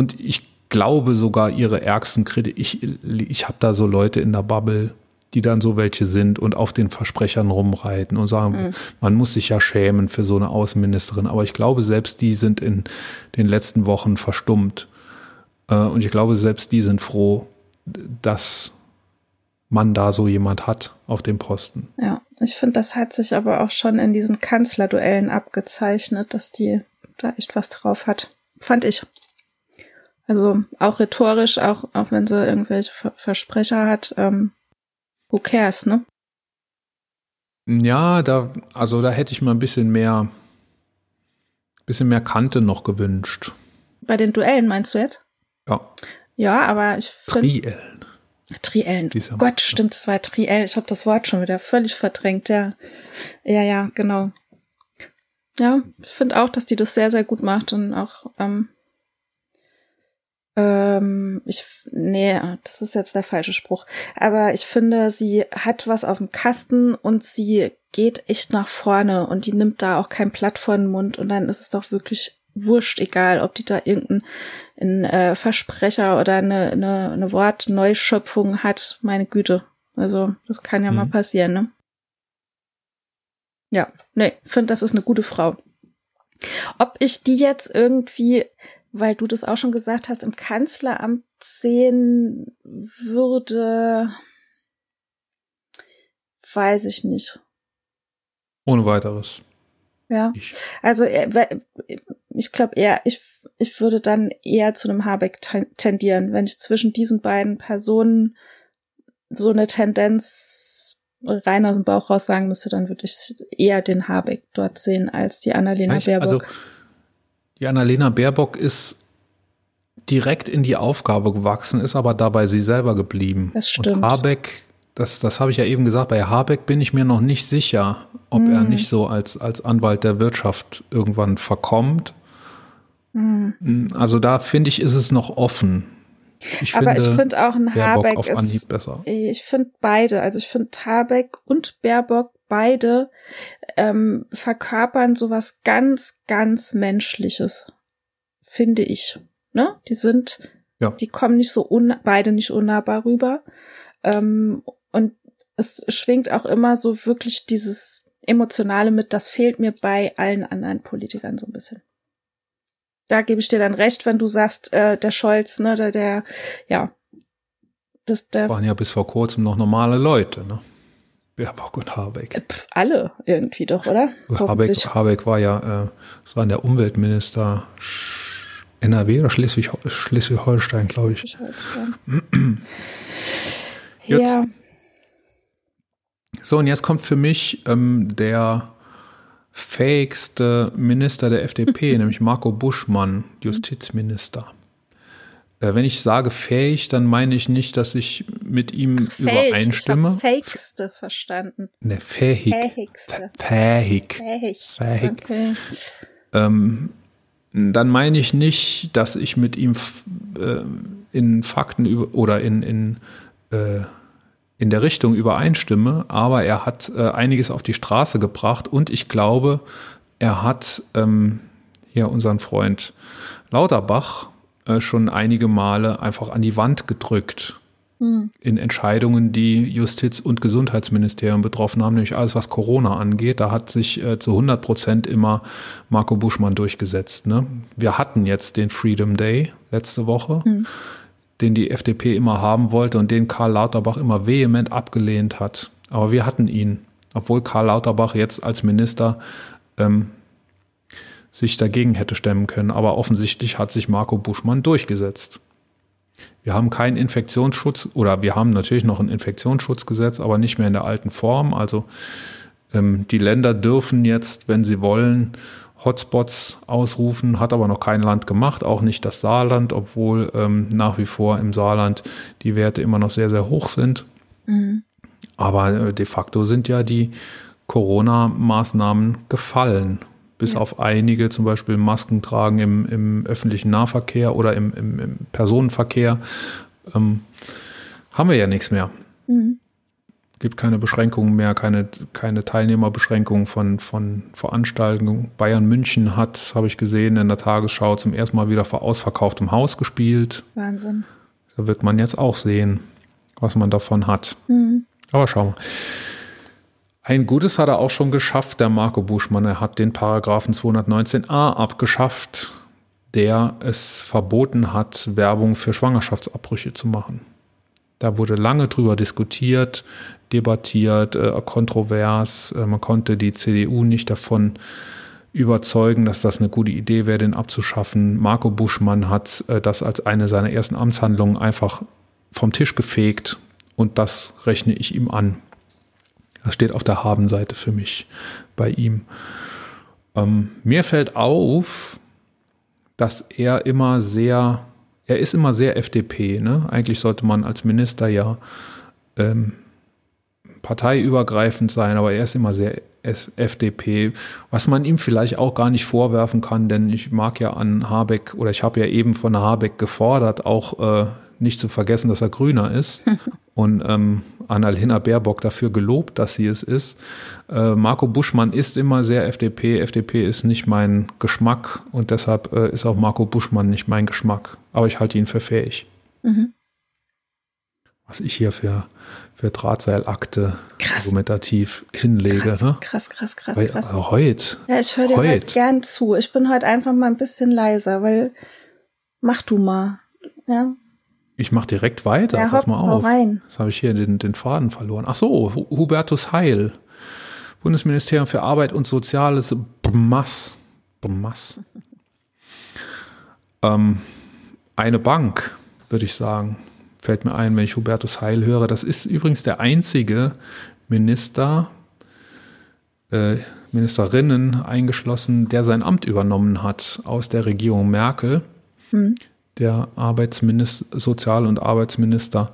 Und ich glaube sogar ihre ärgsten Kritiker, ich, ich habe da so Leute in der Bubble, die dann so welche sind und auf den Versprechern rumreiten und sagen, mhm. man muss sich ja schämen für so eine Außenministerin. Aber ich glaube, selbst die sind in den letzten Wochen verstummt. Äh, und ich glaube, selbst die sind froh, dass man da so jemand hat auf dem Posten. Ja, ich finde, das hat sich aber auch schon in diesen Kanzlerduellen abgezeichnet, dass die da echt was drauf hat. Fand ich. Also auch rhetorisch, auch, auch wenn sie irgendwelche Versprecher hat, ähm, who cares, ne? Ja, da, also da hätte ich mal ein bisschen mehr, bisschen mehr Kante noch gewünscht. Bei den Duellen meinst du jetzt? Ja. Ja, aber ich finde. Triellen. Triellen. Dieser- Gott, stimmt, es war Triell. Ich habe das Wort schon wieder völlig verdrängt, ja. Ja, ja, genau. Ja, ich finde auch, dass die das sehr, sehr gut macht und auch, ähm, ähm, ich, nee, das ist jetzt der falsche Spruch. Aber ich finde, sie hat was auf dem Kasten und sie geht echt nach vorne und die nimmt da auch kein Blatt vor den Mund und dann ist es doch wirklich wurscht, egal, ob die da irgendeinen einen, äh, Versprecher oder eine, eine, eine Wortneuschöpfung hat. Meine Güte. Also, das kann ja mal Mhm. passieren, ne? Ja, nee, finde, das ist eine gute Frau. Ob ich die jetzt irgendwie, weil du das auch schon gesagt hast, im Kanzleramt sehen würde, weiß ich nicht. Ohne weiteres. Ja. Ich. Also ich glaube eher, ich, ich würde dann eher zu einem Habeck ten- tendieren, wenn ich zwischen diesen beiden Personen so eine Tendenz rein aus dem Bauch raus sagen müsste, dann würde ich eher den Habeck dort sehen als die Annalena Ich- also, Baerbock. Die Annalena Baerbock ist direkt in die Aufgabe gewachsen, ist aber dabei sie selber geblieben. Das stimmt. Und Habeck, das, das habe ich ja eben gesagt, bei Habeck bin ich mir noch nicht sicher, ob er Mhm. nicht so als, als Anwalt der Wirtschaft irgendwann verkommt. Mhm. Also da finde ich, ist es noch offen. Ich Aber ich finde finde auch ein Baerbock Habeck auf Anhieb ist, besser. ich finde beide, also ich finde Habeck und Baerbock beide ähm, verkörpern sowas ganz, ganz Menschliches, finde ich. Ne? Die sind, Ja. die kommen nicht so un, beide nicht unnahbar rüber. Ähm, und es schwingt auch immer so wirklich dieses Emotionale mit, das fehlt mir bei allen anderen Politikern so ein bisschen. Da gebe ich dir dann recht, wenn du sagst, äh, der Scholz, ne, der, der, ja, das, der, Waren ja bis vor kurzem noch normale Leute, ne? Baerbock und Habeck. pf, alle irgendwie doch, oder? Habeck. Habeck war ja, äh, das war der Umweltminister Sch- NRW oder Schleswig, Schleswig-Holstein, glaube ich. Jetzt- Ja, So, und jetzt kommt für mich ähm, der fähigste Minister der FDP, nämlich Marco Buschmann, Justizminister. Äh, wenn ich sage fähig, dann meine ich nicht, dass ich mit ihm fähig. übereinstimme. Ich fakeste verstanden. Ne, fähig. Fähigste. Fähig. Fähig. Fähig. Okay. Ähm, dann meine ich nicht, dass ich mit ihm äh, in Fakten oder in, in, äh, in der Richtung übereinstimme, aber er hat äh, einiges auf die Straße gebracht und ich glaube, er hat ähm, hier unseren Freund Lauterbach äh, schon einige Male einfach an die Wand gedrückt Hm. in Entscheidungen, die Justiz- und Gesundheitsministerium betroffen haben, nämlich alles, was Corona angeht. Da hat sich äh, zu 100 Prozent immer Marco Buschmann durchgesetzt. Ne? Wir hatten jetzt den Freedom Day letzte Woche, den die FDP immer haben wollte und den Karl Lauterbach immer vehement abgelehnt hat. Aber wir hatten ihn, obwohl Karl Lauterbach jetzt als Minister ähm, sich dagegen hätte stemmen können. Aber offensichtlich hat sich Marco Buschmann durchgesetzt. Wir haben keinen Infektionsschutz oder wir haben natürlich noch ein Infektionsschutzgesetz, aber nicht mehr in der alten Form. Also ähm, die Länder dürfen jetzt, wenn sie wollen, Hotspots ausrufen, hat aber noch kein Land gemacht, auch nicht das Saarland, obwohl ähm, nach wie vor im Saarland die Werte immer noch sehr, sehr hoch sind. Aber äh, de facto sind ja die Corona-Maßnahmen gefallen. Bis auf einige, zum Beispiel Masken tragen im, im öffentlichen Nahverkehr oder im, im, im Personenverkehr, ähm, haben wir ja nichts mehr. Gibt keine Beschränkungen mehr, keine, keine Teilnehmerbeschränkungen von, von Veranstaltungen. Bayern München hat, habe ich gesehen, in der Tagesschau zum ersten Mal wieder vor ausverkauftem Haus gespielt. Wahnsinn. Da wird man jetzt auch sehen, was man davon hat. Aber schauen wir. Ein Gutes hat er auch schon geschafft, der Marco Buschmann. Er hat den Paragraphen 219a abgeschafft, der es verboten hat, Werbung für Schwangerschaftsabbrüche zu machen. Da wurde lange drüber diskutiert, debattiert, äh, kontrovers. Äh, man konnte die CDU nicht davon überzeugen, dass das eine gute Idee wäre, den abzuschaffen. Marco Buschmann hat äh, das als eine seiner ersten Amtshandlungen einfach vom Tisch gefegt und das rechne ich ihm an. Das steht auf der Habenseite für mich bei ihm. Ähm, mir fällt auf, dass er immer sehr er ist immer sehr FDP. Ne? Eigentlich sollte man als Minister ja ähm, parteiübergreifend sein, aber er ist immer sehr FDP, was man ihm vielleicht auch gar nicht vorwerfen kann, denn ich mag ja an Habeck oder ich habe ja eben von Habeck gefordert, auch äh, nicht zu vergessen, dass er Grüner ist und ähm, Annalena Baerbock dafür gelobt, dass sie es ist. Äh, Marco Buschmann ist immer sehr FDP. FDP ist nicht mein Geschmack und deshalb äh, ist auch Marco Buschmann nicht mein Geschmack. Aber ich halte ihn für fähig. Mhm. Was ich hier für, für Drahtseilakte krass. argumentativ hinlege. Krass, ne? krass, krass, krass. Weil, krass. Äh, heute. Ja, ich höre dir heute gern zu. Ich bin heute einfach mal ein bisschen leiser, weil mach du mal. Ja. Ich mache direkt weiter, ja, pass mal auf. Rein. Jetzt habe ich hier den, den Faden verloren. Ach so, Hubertus Heil. Bundesministerium für Arbeit und Soziales, BMAS. BMAS. ähm, eine Bank, würde ich sagen, fällt mir ein, wenn ich Hubertus Heil höre. Das ist übrigens der einzige Minister, äh, Ministerinnen eingeschlossen, der sein Amt übernommen hat aus der Regierung Merkel. Hm der Arbeitsminister, Sozial- und Arbeitsminister.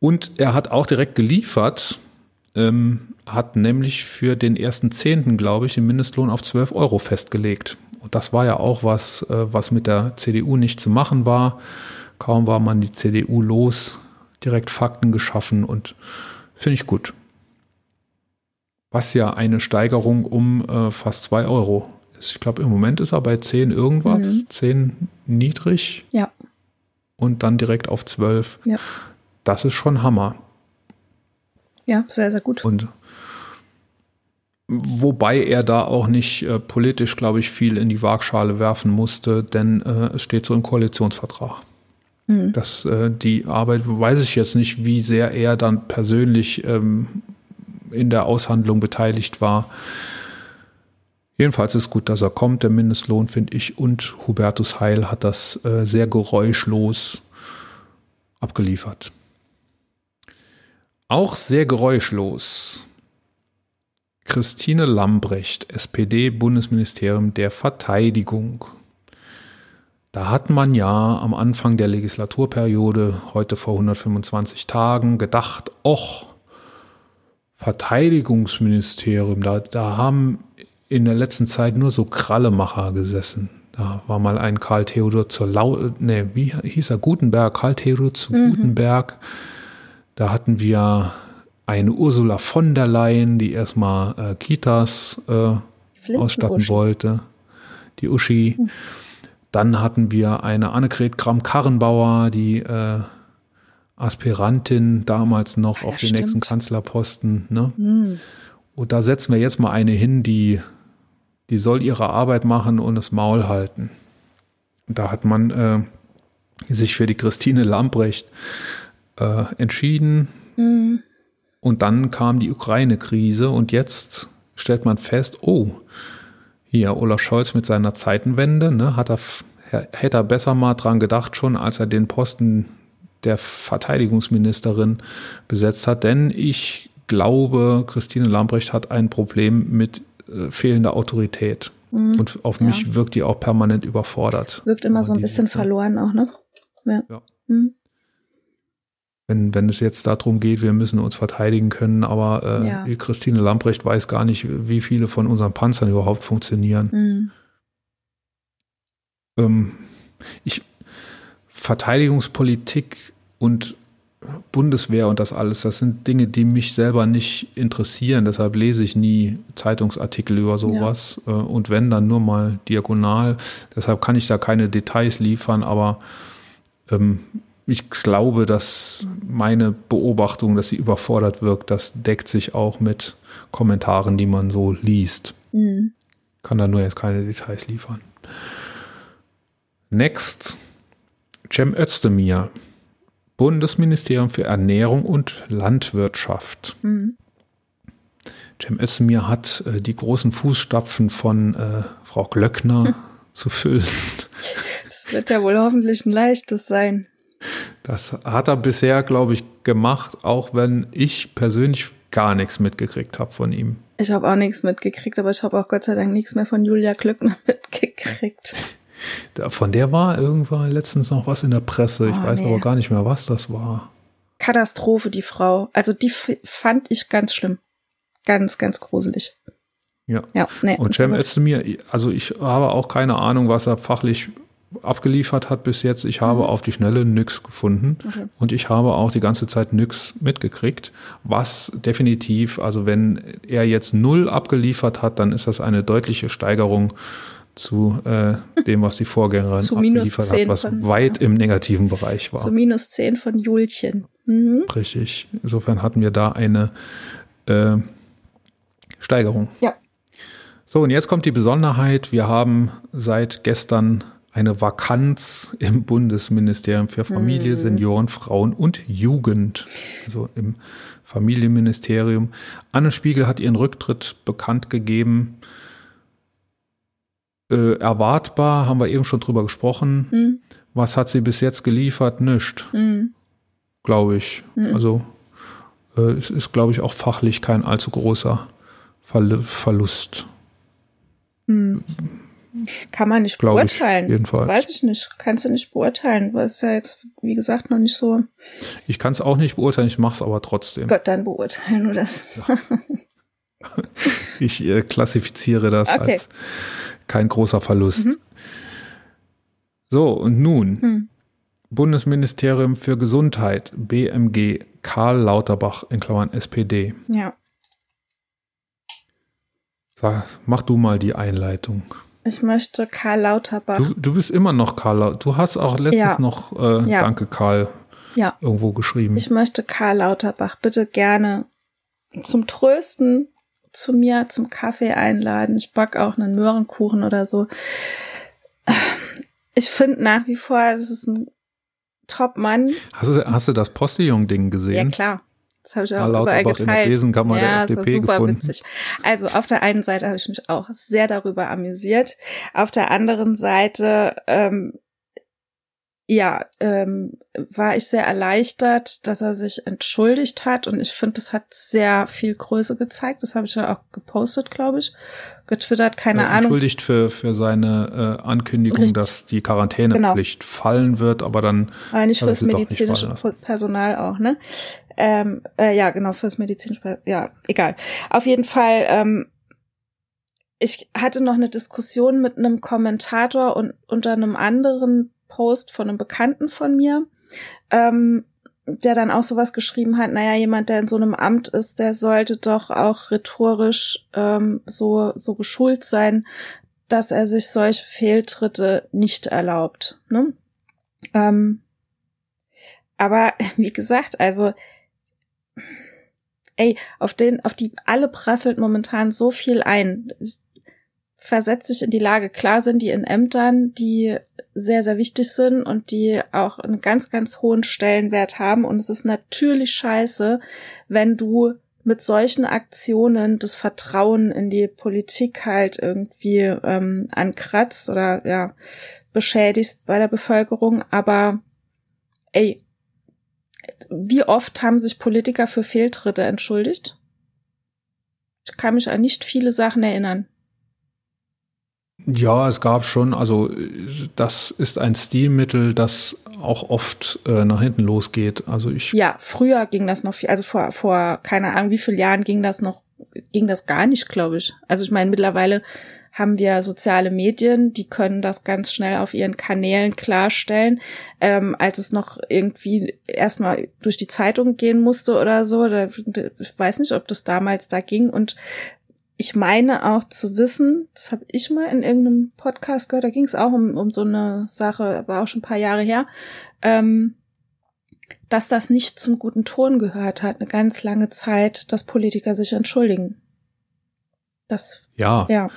Und er hat auch direkt geliefert, ähm, hat nämlich für den ersten Zehnten, glaube ich, den Mindestlohn auf 12 Euro festgelegt. Und das war ja auch was, äh, was mit der CDU nicht zu machen war. Kaum war man die CDU los, direkt Fakten geschaffen und finde ich gut. Was ja eine Steigerung um äh, fast zwei Euro ich glaube, im Moment ist er bei 10 irgendwas, mhm. 10 niedrig. Ja. Und dann direkt auf 12. Ja. Das ist schon Hammer. Ja, sehr, sehr gut. Und wobei er da auch nicht äh, politisch, glaube ich, viel in die Waagschale werfen musste, denn äh, es steht so im Koalitionsvertrag. Mhm. Dass äh, die Arbeit, weiß ich jetzt nicht, wie sehr er dann persönlich ähm, in der Aushandlung beteiligt war. Jedenfalls ist gut, dass er kommt, der Mindestlohn, finde ich. Und Hubertus Heil hat das äh, sehr geräuschlos abgeliefert. Auch sehr geräuschlos. Christine Lambrecht, SPD, Bundesministerium der Verteidigung. Da hat man ja am Anfang der Legislaturperiode, heute vor 125 Tagen, gedacht, och, Verteidigungsministerium, da, da haben in der letzten Zeit nur so Krallemacher gesessen. Da war mal ein Karl Theodor zur Lau, nee, wie hieß er? Gutenberg, Karl Theodor zu mhm. Gutenberg. Da hatten wir eine Ursula von der Leyen, die erstmal äh, Kitas äh, ausstatten wollte. Die Uschi. Mhm. Dann hatten wir eine Annegret Kramp-Karrenbauer, die äh, Aspirantin damals noch ja, auf den stimmt. nächsten Kanzlerposten. Ne? Mhm. Und da setzen wir jetzt mal eine hin, die die soll ihre Arbeit machen und das Maul halten. Da hat man äh, sich für die Christine Lambrecht äh, entschieden. Mhm. Und dann kam die Ukraine-Krise und jetzt stellt man fest, oh, hier Olaf Scholz mit seiner Zeitenwende, ne, hat er, hätte er besser mal dran gedacht schon, als er den Posten der Verteidigungsministerin besetzt hat, denn ich glaube, Christine Lambrecht hat ein Problem mit äh, fehlende Autorität. Mhm. Und auf ja. mich wirkt die auch permanent überfordert. Wirkt immer so ein bisschen Hilfe. verloren auch, ne? Ja. ja. Mhm. Wenn, wenn es jetzt darum geht, wir müssen uns verteidigen können, aber äh, ja. Christine Lamprecht weiß gar nicht, wie viele von unseren Panzern überhaupt funktionieren. Mhm. Ähm, ich, Verteidigungspolitik und Bundeswehr und das alles, das sind Dinge, die mich selber nicht interessieren. Deshalb lese ich nie Zeitungsartikel über sowas. Ja. Äh, und wenn, dann nur mal diagonal. Deshalb kann ich da keine Details liefern, aber ähm, ich glaube, dass meine Beobachtung, dass sie überfordert wirkt, das deckt sich auch mit Kommentaren, die man so liest. Mhm. Kann da nur jetzt keine Details liefern. Next, Cem Özdemir. Bundesministerium für Ernährung und Landwirtschaft. Mhm. Cem Özdemir hat äh, die großen Fußstapfen von äh, Frau Glöckner hm. zu füllen. Das wird ja wohl hoffentlich ein leichtes sein. Das hat er bisher, glaube ich, gemacht, auch wenn ich persönlich gar nichts mitgekriegt habe von ihm. Ich habe auch nichts mitgekriegt, aber ich habe auch Gott sei Dank nichts mehr von Julia Glöckner mitgekriegt. Von der war irgendwann letztens noch was in der Presse. Ich Oh, weiß nee. aber gar nicht mehr, was das war. Katastrophe, die Frau. Also die fand ich ganz schlimm. Ganz, ganz gruselig. Ja. Ja, nee. Und Cem Özdemir, also ich habe auch keine Ahnung, was er fachlich abgeliefert hat bis jetzt. Ich habe auf die Schnelle nix gefunden Mhm. Okay. und ich habe auch die ganze Zeit nix mitgekriegt. Was definitiv, also wenn er jetzt null abgeliefert hat, dann ist das eine deutliche Steigerung zu äh, dem, was die Vorgängerin Zu abgeliefert 10 hat, was von- weit im negativen Bereich war. So minus 10 von Julchen. Mhm. Richtig. Insofern hatten wir da eine äh, Steigerung. Ja. So, und jetzt kommt die Besonderheit. Wir haben seit gestern eine Vakanz im Bundesministerium für Familie, Senioren, Frauen und Jugend. Also im Familienministerium. Anne Spiegel hat ihren Rücktritt bekannt gegeben. Äh, erwartbar, haben wir eben schon drüber gesprochen. Mhm. Was hat sie bis jetzt geliefert? Nischt Mhm. glaube ich. Also äh, es ist, glaube ich, auch fachlich kein allzu großer Verl Verlust. Kann man nicht Glaub ich, beurteilen. jedenfalls. Weiß ich nicht. Kannst du nicht beurteilen, weil es ja jetzt, wie gesagt, noch nicht so. Ich kann es auch nicht beurteilen, ich mache es aber trotzdem. Gott, dann beurteilen nur das. Ich äh, klassifiziere das Okay. als kein großer Verlust. So, und nun Hm. Bundesministerium für Gesundheit, BMG, Karl Lauterbach in Klammern SPD. Ja. Sag, mach du mal die Einleitung. Ich möchte Karl Lauterbach. Du, du bist immer noch Karl. Du hast auch letztens Ja. noch äh, Ja. Danke Karl Ja. irgendwo geschrieben. Ich möchte Karl Lauterbach bitte gerne zum Trösten zu mir zum Kaffee einladen. Ich back auch einen Möhrenkuchen oder so. Ich finde nach wie vor, das ist ein Top-Mann. Hast du, hast du das Postillon-Ding Ja, gesehen? klar. Das habe ich auch überall Lauterbach in der geteilt. Besenkammer der ja, das war FDP super gefunden. witzig. Also auf der einen Seite habe ich mich auch sehr darüber amüsiert. Auf der anderen Seite, ähm, ja, ähm, war ich sehr erleichtert, dass er sich entschuldigt hat. Und ich finde, das hat sehr viel Größe gezeigt. Das habe ich ja auch gepostet, glaube ich. Getwittert, keine Äh, Ahnung. Entschuldigt für, für seine äh, Ankündigung, Richtig. dass die Quarantänepflicht fallen wird, aber dann Aber nicht er fürs nicht medizinische lassen. Personal auch, ne? Ähm, äh, ja, genau, fürs medizinische Personal. Ja, egal. Auf jeden Fall, ähm, ich hatte noch eine Diskussion mit einem Kommentator und unter einem anderen Post von einem Bekannten von mir, ähm, der dann auch sowas geschrieben hat, naja, jemand, der in so einem Amt ist, der sollte doch auch rhetorisch ähm, so, so geschult sein, dass er sich solche Fehltritte nicht erlaubt. Ne? Ähm, aber wie gesagt, also ey, auf den, auf die alle prasselt momentan so viel ein. Versetzt sich in die Lage. Klar sind die in Ämtern, die sehr, sehr wichtig sind und die auch einen ganz, ganz hohen Stellenwert haben. Und es ist natürlich scheiße, wenn du mit solchen Aktionen das Vertrauen in die Politik halt irgendwie ähm, ankratzt oder ja beschädigst bei der Bevölkerung. Aber ey, wie oft haben sich Politiker für Fehltritte entschuldigt? Ich kann mich an nicht viele Sachen erinnern. Ja, es gab schon, also das ist ein Stilmittel, das auch oft äh, nach hinten losgeht. Also ich, Ja, früher ging das noch viel, also vor, vor keine Ahnung wie vielen Jahren ging das noch, ging das gar nicht, glaube ich. Also ich meine, mittlerweile haben wir soziale Medien, die können das ganz schnell auf ihren Kanälen klarstellen. Ähm, als es noch irgendwie erstmal durch die Zeitung gehen musste oder so, da, ich weiß nicht, ob das damals da ging. Und ich meine auch zu wissen, das habe ich mal in irgendeinem Podcast gehört, da ging es auch um, um so eine Sache, aber auch schon ein paar Jahre her, ähm, dass das nicht zum guten Ton gehört hat, eine ganz lange Zeit, dass Politiker sich entschuldigen. Das, ja, ja,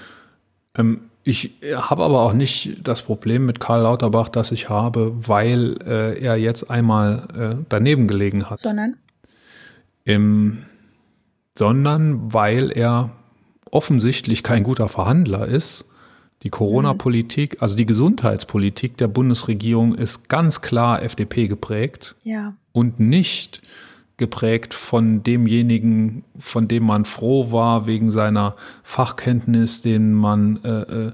ähm, ich habe aber auch nicht das Problem mit Karl Lauterbach, das ich habe, weil äh, er jetzt einmal äh, daneben gelegen hat. sondern, Im, sondern weil er offensichtlich kein guter Verhandler ist. Die Corona-Politik, also die Gesundheitspolitik der Bundesregierung ist ganz klar FDP geprägt ja, und nicht geprägt von demjenigen, von dem man froh war wegen seiner Fachkenntnis, den man äh, äh,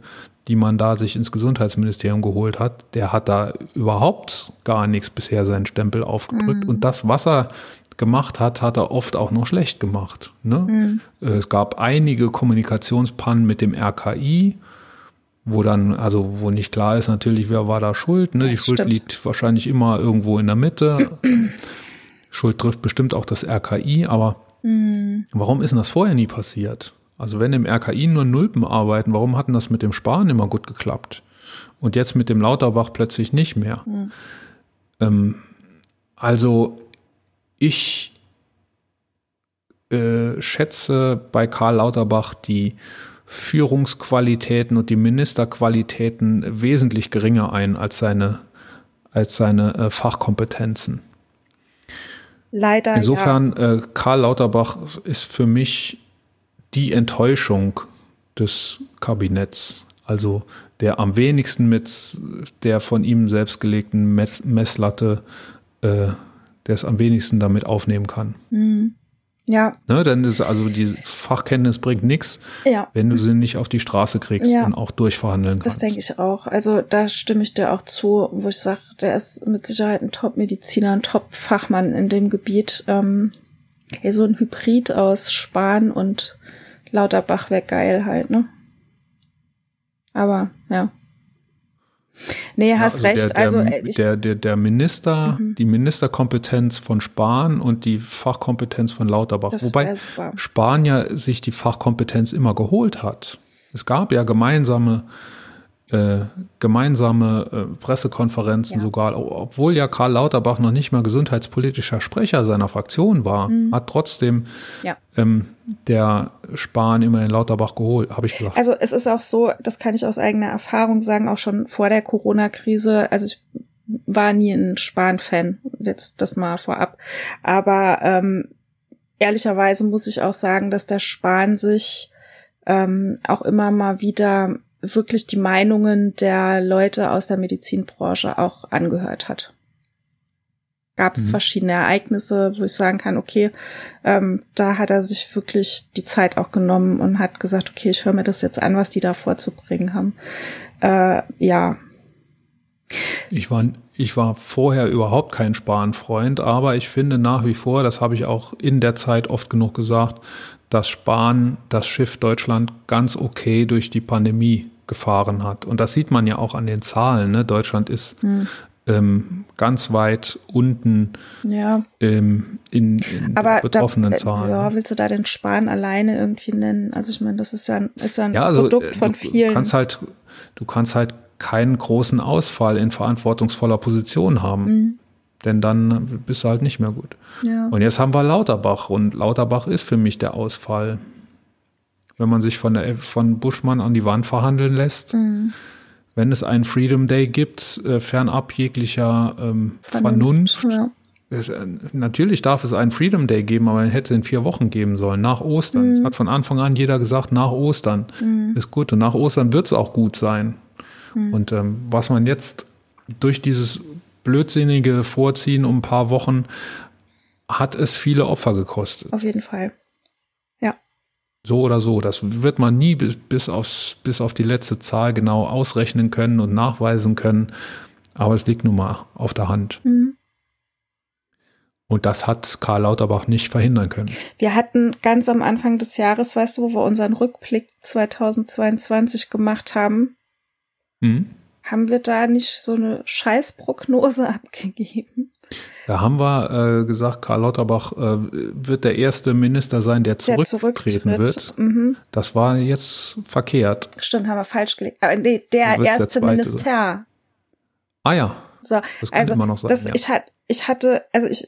die man da sich ins Gesundheitsministerium geholt hat, der hat da überhaupt gar nichts bisher seinen Stempel aufgedrückt. Mhm. Und das, was er gemacht hat, hat er oft auch noch schlecht gemacht. Ne? Mhm. Es gab einige Kommunikationspannen mit dem RKI, wo dann, also wo nicht klar ist natürlich, wer war da schuld. Ne? Die Schuld stimmt. liegt wahrscheinlich immer irgendwo in der Mitte. Schuld trifft bestimmt auch das RKI, aber mhm. warum ist denn das vorher nie passiert? Also wenn im RKI nur Nulpen arbeiten, warum hat denn das mit dem Sparen immer gut geklappt? Und jetzt mit dem Lauterbach plötzlich nicht mehr. Mhm. Ähm, also ich äh, schätze bei Karl Lauterbach die Führungsqualitäten und die Ministerqualitäten wesentlich geringer ein als seine, als seine äh, Fachkompetenzen. Leider. Insofern, ja. äh, Karl Lauterbach ist für mich die Enttäuschung des Kabinetts. Also der am wenigsten mit der von ihm selbst gelegten Messlatte, äh, der es am wenigsten damit aufnehmen kann. Mhm. Ja. Ne, denn das, also die Fachkenntnis bringt nichts, ja. wenn du sie nicht auf die Straße kriegst ja. und auch durchverhandeln kannst. Das denke ich auch. Also da stimme ich dir auch zu, wo ich sage, der ist mit Sicherheit ein Top-Mediziner, ein Top-Fachmann in dem Gebiet. Ähm, so ein Hybrid aus Spahn und Lauterbach wäre geil halt, ne? Aber ja. Nee, hast ja, also recht. Der, der, also äh, der, der, der Minister, mhm. die Ministerkompetenz von Spahn und die Fachkompetenz von Lauterbach. Wobei Spahn ja sich die Fachkompetenz immer geholt hat. Es gab ja gemeinsame äh, gemeinsame äh, Pressekonferenzen ja. sogar, obwohl ja Karl Lauterbach noch nicht mal gesundheitspolitischer Sprecher seiner Fraktion war, mhm. hat trotzdem ja. ähm, der Spahn immer den Lauterbach geholt, habe ich gesagt. Also es ist auch so, das kann ich aus eigener Erfahrung sagen, auch schon vor der Corona-Krise, also ich war nie ein Spahn-Fan, jetzt das mal vorab, aber ähm, ehrlicherweise muss ich auch sagen, dass der Spahn sich ähm, auch immer mal wieder wirklich die Meinungen der Leute aus der Medizinbranche auch angehört hat. Gab es mhm. verschiedene Ereignisse, wo ich sagen kann, okay, ähm, da hat er sich wirklich die Zeit auch genommen und hat gesagt, okay, ich höre mir das jetzt an, was die da vorzubringen haben. Äh, ja. Ich war, ich war vorher überhaupt kein Spanfreund, aber ich finde nach wie vor, das habe ich auch in der Zeit oft genug gesagt, dass Spahn das Schiff Deutschland ganz okay durch die Pandemie gefahren hat. Und das sieht man ja auch an den Zahlen. Ne? Deutschland ist hm. ähm, ganz weit unten ja. ähm, in, in Aber betroffenen da, Zahlen. Ja, willst du da den Spahn alleine irgendwie nennen? Also ich meine, das ist ja ein, ist ja ein ja, also, Produkt von du, vielen. Du kannst halt, du kannst halt keinen großen Ausfall in verantwortungsvoller Position haben. Mhm. Denn dann bist du halt nicht mehr gut. Ja. Und jetzt haben wir Lauterbach und Lauterbach ist für mich der Ausfall wenn man sich von, der, von Buschmann an die Wand verhandeln lässt. Mhm. Wenn es einen Freedom Day gibt, äh, fernab jeglicher ähm, Vernunft. Vernunft ja. es, äh, natürlich darf es einen Freedom Day geben, aber den hätte es in vier Wochen geben sollen, nach Ostern. Mhm. Es hat von Anfang an jeder gesagt, nach Ostern mhm. ist gut. Und nach Ostern wird es auch gut sein. Mhm. Und ähm, was man jetzt durch dieses blödsinnige Vorziehen um ein paar Wochen hat es viele Opfer gekostet. Auf jeden Fall. So oder so, das wird man nie bis, bis, aufs, bis auf die letzte Zahl genau ausrechnen können und nachweisen können. Aber es liegt nun mal auf der Hand. Mhm. Und das hat Karl Lauterbach nicht verhindern können. Wir hatten ganz am Anfang des Jahres, weißt du, wo wir unseren Rückblick 2022 gemacht haben, mhm. Haben wir da nicht so eine Scheißprognose abgegeben? Da haben wir äh, gesagt, Karl Lauterbach äh, wird der erste Minister sein, der, der zurücktreten wird. Mhm. Das war jetzt verkehrt. Stimmt, haben wir falsch gelegt. Aber nee, der erste der Minister. Ah ja. So, das also immer noch sein, das, ja. ich, hat, ich hatte, also ich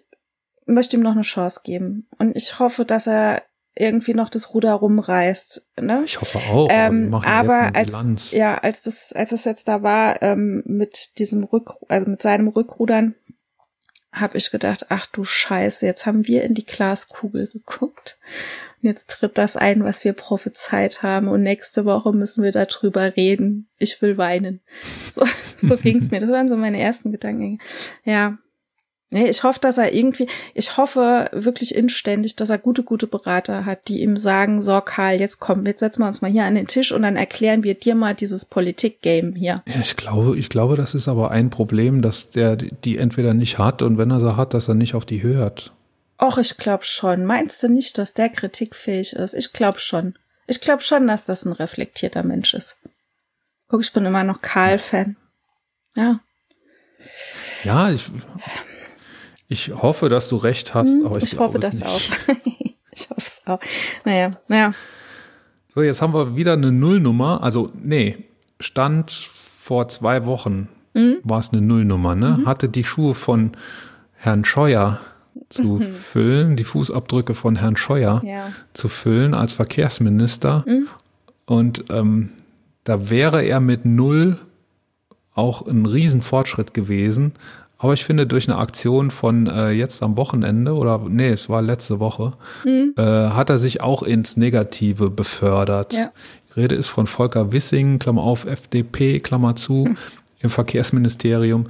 möchte ihm noch eine Chance geben. Und ich hoffe, dass er irgendwie noch das Ruder rumreißt. Ne? Ich hoffe auch. Ähm, aber als ja, als das als es jetzt da war ähm, mit diesem Rück also mit seinem Rückrudern, habe ich gedacht, ach du Scheiße, jetzt haben wir in die Glaskugel geguckt. Und jetzt tritt das ein, was wir prophezeit haben. Und nächste Woche müssen wir darüber reden. Ich will weinen. So, so ging's mir. Das waren so meine ersten Gedanken. Ja. Nee, ich hoffe, dass er irgendwie, ich hoffe wirklich inständig, dass er gute, gute Berater hat, die ihm sagen, so Karl, jetzt komm, jetzt setzen wir uns mal hier an den Tisch und dann erklären wir dir mal dieses Politik-Game hier. Ja, ich glaube, ich glaube, das ist aber ein Problem, dass der die entweder nicht hat und wenn er sie hat, dass er nicht auf die hört. Och, ich glaube schon. Meinst du nicht, dass der kritikfähig ist? Ich glaube schon. Ich glaube schon, dass das ein reflektierter Mensch ist. Guck, ich bin immer noch Karl-Fan. Ja. Ja, ich, ich hoffe, dass du recht hast, Hm, aber ich, ich hoffe das nicht. auch. ich hoffe es auch. Naja, naja. So, jetzt haben wir wieder eine Nullnummer. Also, nee, Stand vor zwei Wochen Mhm. war es eine Nullnummer, ne? Hatte die Schuhe von Herrn Scheuer zu füllen, die Fußabdrücke von Herrn Scheuer Mhm. Ja. zu füllen als Verkehrsminister. Mhm. Und ähm, da wäre er mit Null auch ein Riesenfortschritt gewesen. Aber ich finde, durch eine Aktion von äh, jetzt am Wochenende, oder nee, es war letzte Woche, Mhm. äh, hat er sich auch ins Negative befördert. Ja. Die Rede ist von Volker Wissing, Klammer auf, FDP, Klammer zu, Hm. im Verkehrsministerium,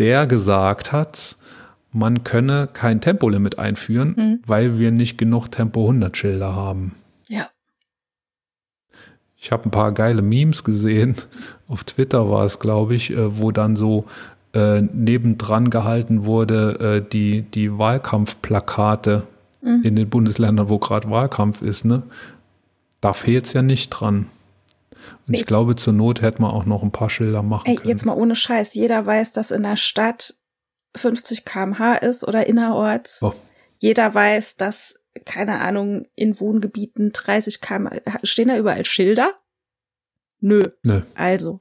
der gesagt hat, man könne kein Tempolimit einführen, Hm. weil wir nicht genug Tempo 100 Schilder haben. Ja. Ich habe ein paar geile Memes gesehen. Auf Twitter war es, glaube ich, äh, wo dann so äh, nebendran gehalten wurde, äh, die, die Wahlkampfplakate Mhm. in den Bundesländern, wo gerade Wahlkampf ist, ne? Da fehlt es ja nicht dran. Und ich glaube, zur Not hätte man auch noch ein paar Schilder machen Ey, können. jetzt mal ohne Scheiß. Jeder weiß, dass in der Stadt 50 kmh ist oder innerorts. Oh. Jeder weiß, dass, keine Ahnung, in Wohngebieten 30 kmh, stehen da überall Schilder? Nö. Nö. Also,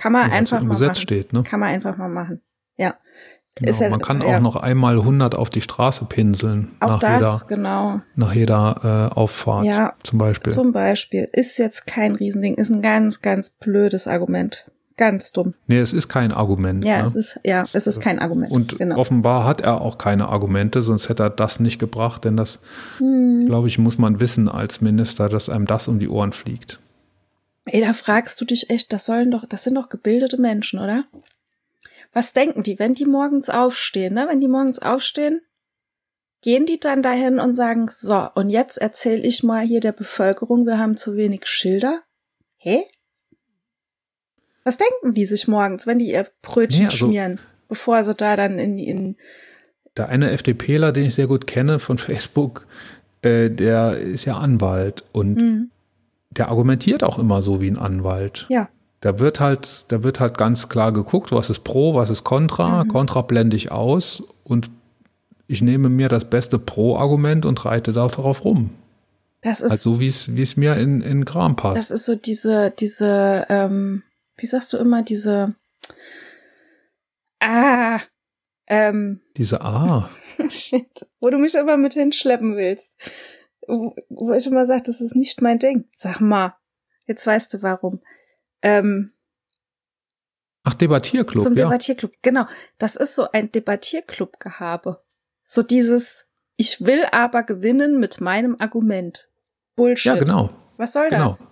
kann man Ja, einfach mal Gesetz machen. steht, ne? Kann man einfach mal machen. Ja. Genau. ist ja- man kann ja. auch noch einmal 100 auf die Straße pinseln Auch nach das, jeder, genau. nach jeder äh, Auffahrt Ja. zum Beispiel. Zum Beispiel. Ist jetzt kein Riesending, ist ein ganz, ganz blödes Argument. Ganz dumm. nee, es ist kein Argument. Ja, ne? es ist, ja, es ist kein Argument. Und genau. offenbar hat er auch keine Argumente, sonst hätte er das nicht gebracht, denn das, Hm. glaube ich, muss man wissen als Minister, dass einem das um die Ohren fliegt. Ey, da fragst du dich echt, das sollen doch, das sind doch gebildete Menschen, oder? Was denken die, wenn die morgens aufstehen, ne? Wenn die morgens aufstehen, gehen die dann dahin und sagen, so, und jetzt erzähle ich mal hier der Bevölkerung, wir haben zu wenig Schilder? Hä? Was denken die sich morgens, wenn die ihr Brötchen Nee, also- schmieren, bevor sie da dann in, in Der eine FDPler, den ich sehr gut kenne von Facebook, äh, der ist ja Anwalt und hm, der argumentiert auch immer so wie ein Anwalt. ja, Da wird halt, da wird halt ganz klar geguckt, was ist Pro, was ist Contra. Mhm. Contra blende ich aus und ich nehme mir das beste Pro-Argument und reite da darauf rum. das ist Also wie es, wie es mir in, in Kram passt. Das ist so diese, diese, ähm, wie sagst du immer, diese, ah, ähm, Diese A. shit, wo du mich immer mit hinschleppen willst. Wo, ich immer sage, das ist nicht mein Ding. Sag mal, jetzt weißt du warum. Ähm, Ach, Debattierclub, zum ja. Debattierclub. Genau, das ist so ein Debattierclub-Gehabe. So dieses, ich will aber gewinnen mit meinem Argument. Bullshit. ja, genau. Was soll Genau. das?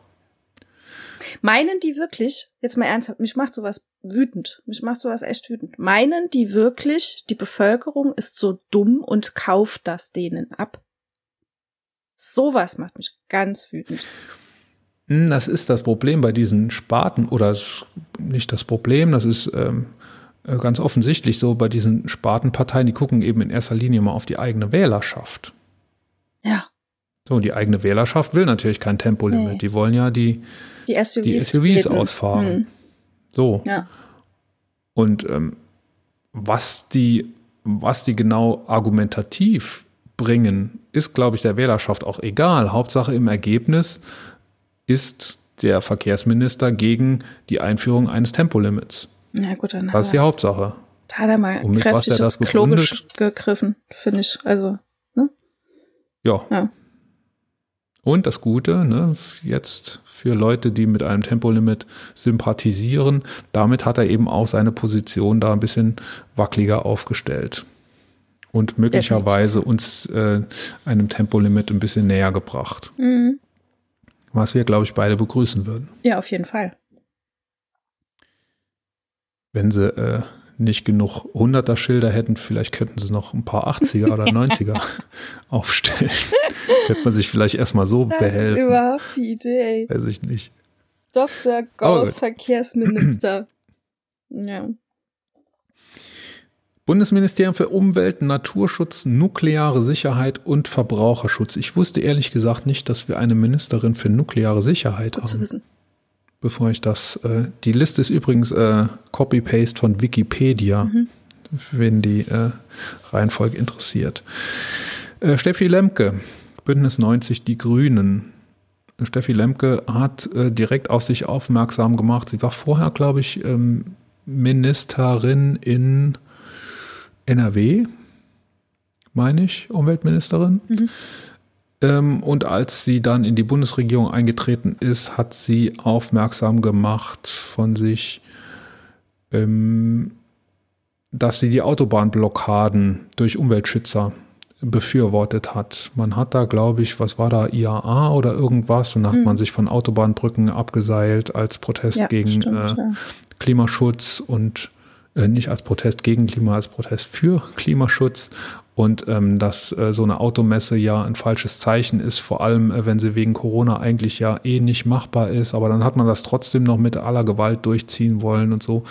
Meinen die wirklich, jetzt mal ernsthaft, mich macht sowas wütend, mich macht sowas echt wütend. Meinen die wirklich, die Bevölkerung ist so dumm und kauft das denen ab? Sowas macht mich ganz wütend. Hm, Das ist das Problem bei diesen Sparten, oder nicht das Problem, das ist ähm, äh, ganz offensichtlich so bei diesen Spartenparteien, die gucken eben in erster Linie mal auf die eigene Wählerschaft. Ja, So, und die eigene Wählerschaft will natürlich kein Tempolimit. Nee. Die wollen ja die, die SUVs, die SUVs treten. ausfahren. Hm, So. ja, Und ähm, was die, was die genau argumentativ bringen, ist, glaube ich, der Wählerschaft auch egal. Hauptsache im Ergebnis ist der Verkehrsminister gegen die Einführung eines Tempolimits. na gut, dann Das ist die Hauptsache. da hat er mal Und mit was kräftig er das Klo gegriffen, finde ich. Also, Ja. Ja. Und das Gute, ne, jetzt für Leute, die mit einem Tempolimit sympathisieren, damit hat er eben auch seine Position da ein bisschen wackeliger aufgestellt. Und möglicherweise uns äh, einem Tempolimit ein bisschen näher gebracht. mhm. Was wir, glaube ich, beide begrüßen würden. ja, auf jeden Fall. Wenn sie äh, nicht genug 100er Schilder hätten, vielleicht könnten sie noch ein paar 80er oder 90er aufstellen. Hätte man sich vielleicht erstmal so Das behelfen. ist überhaupt die Idee. Weiß ich nicht. Dr. Gauss. Verkehrsminister. ja. Bundesministerium für Umwelt, Naturschutz, nukleare Sicherheit und Verbraucherschutz. Ich wusste ehrlich gesagt nicht, dass wir eine Ministerin für nukleare Sicherheit Gut zu haben. wissen. Bevor ich das, äh, die Liste ist übrigens äh, Copy-Paste von Wikipedia, Mhm. wenn die äh, Reihenfolge interessiert. Äh, Steffi Lemke, Bündnis 90, die Grünen. Steffi Lemke hat äh, direkt auf sich aufmerksam gemacht. Sie war vorher, glaube ich, ähm, Ministerin in NRW, meine ich, Umweltministerin. Ähm, und als sie dann in die Bundesregierung eingetreten ist, hat sie aufmerksam gemacht von sich, ähm, dass sie die Autobahnblockaden durch Umweltschützer befürwortet hat. Man hat da, glaube ich, was war da, IAA oder irgendwas, und da hat man sich von Autobahnbrücken abgeseilt als Protest Ja, gegen stimmt, äh. Klimaschutz und nicht als Protest gegen Klima, als Protest für Klimaschutz. Und ähm, dass äh, so eine Automesse ja ein falsches Zeichen ist, vor allem äh, wenn sie wegen Corona eigentlich ja eh nicht machbar ist. Aber dann hat man das trotzdem noch mit aller Gewalt durchziehen wollen und so.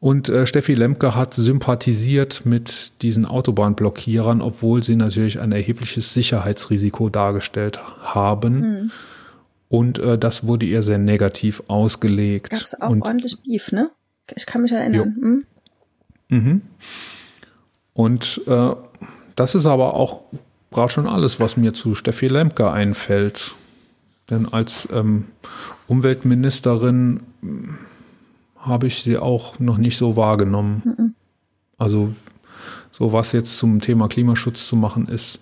Und äh, Steffi Lemke hat sympathisiert mit diesen Autobahnblockierern, obwohl sie natürlich ein erhebliches Sicherheitsrisiko dargestellt haben. Und äh, das wurde ihr sehr negativ ausgelegt. Gab es auch und, ordentlich Beef, ne? Ich kann mich erinnern. Hm? Mhm. Und äh, das ist aber auch gerade schon alles, was mir zu Steffi Lemke einfällt. Denn als ähm, Umweltministerin mh, habe ich sie auch noch nicht so wahrgenommen. Also so was jetzt zum Thema Klimaschutz zu machen ist,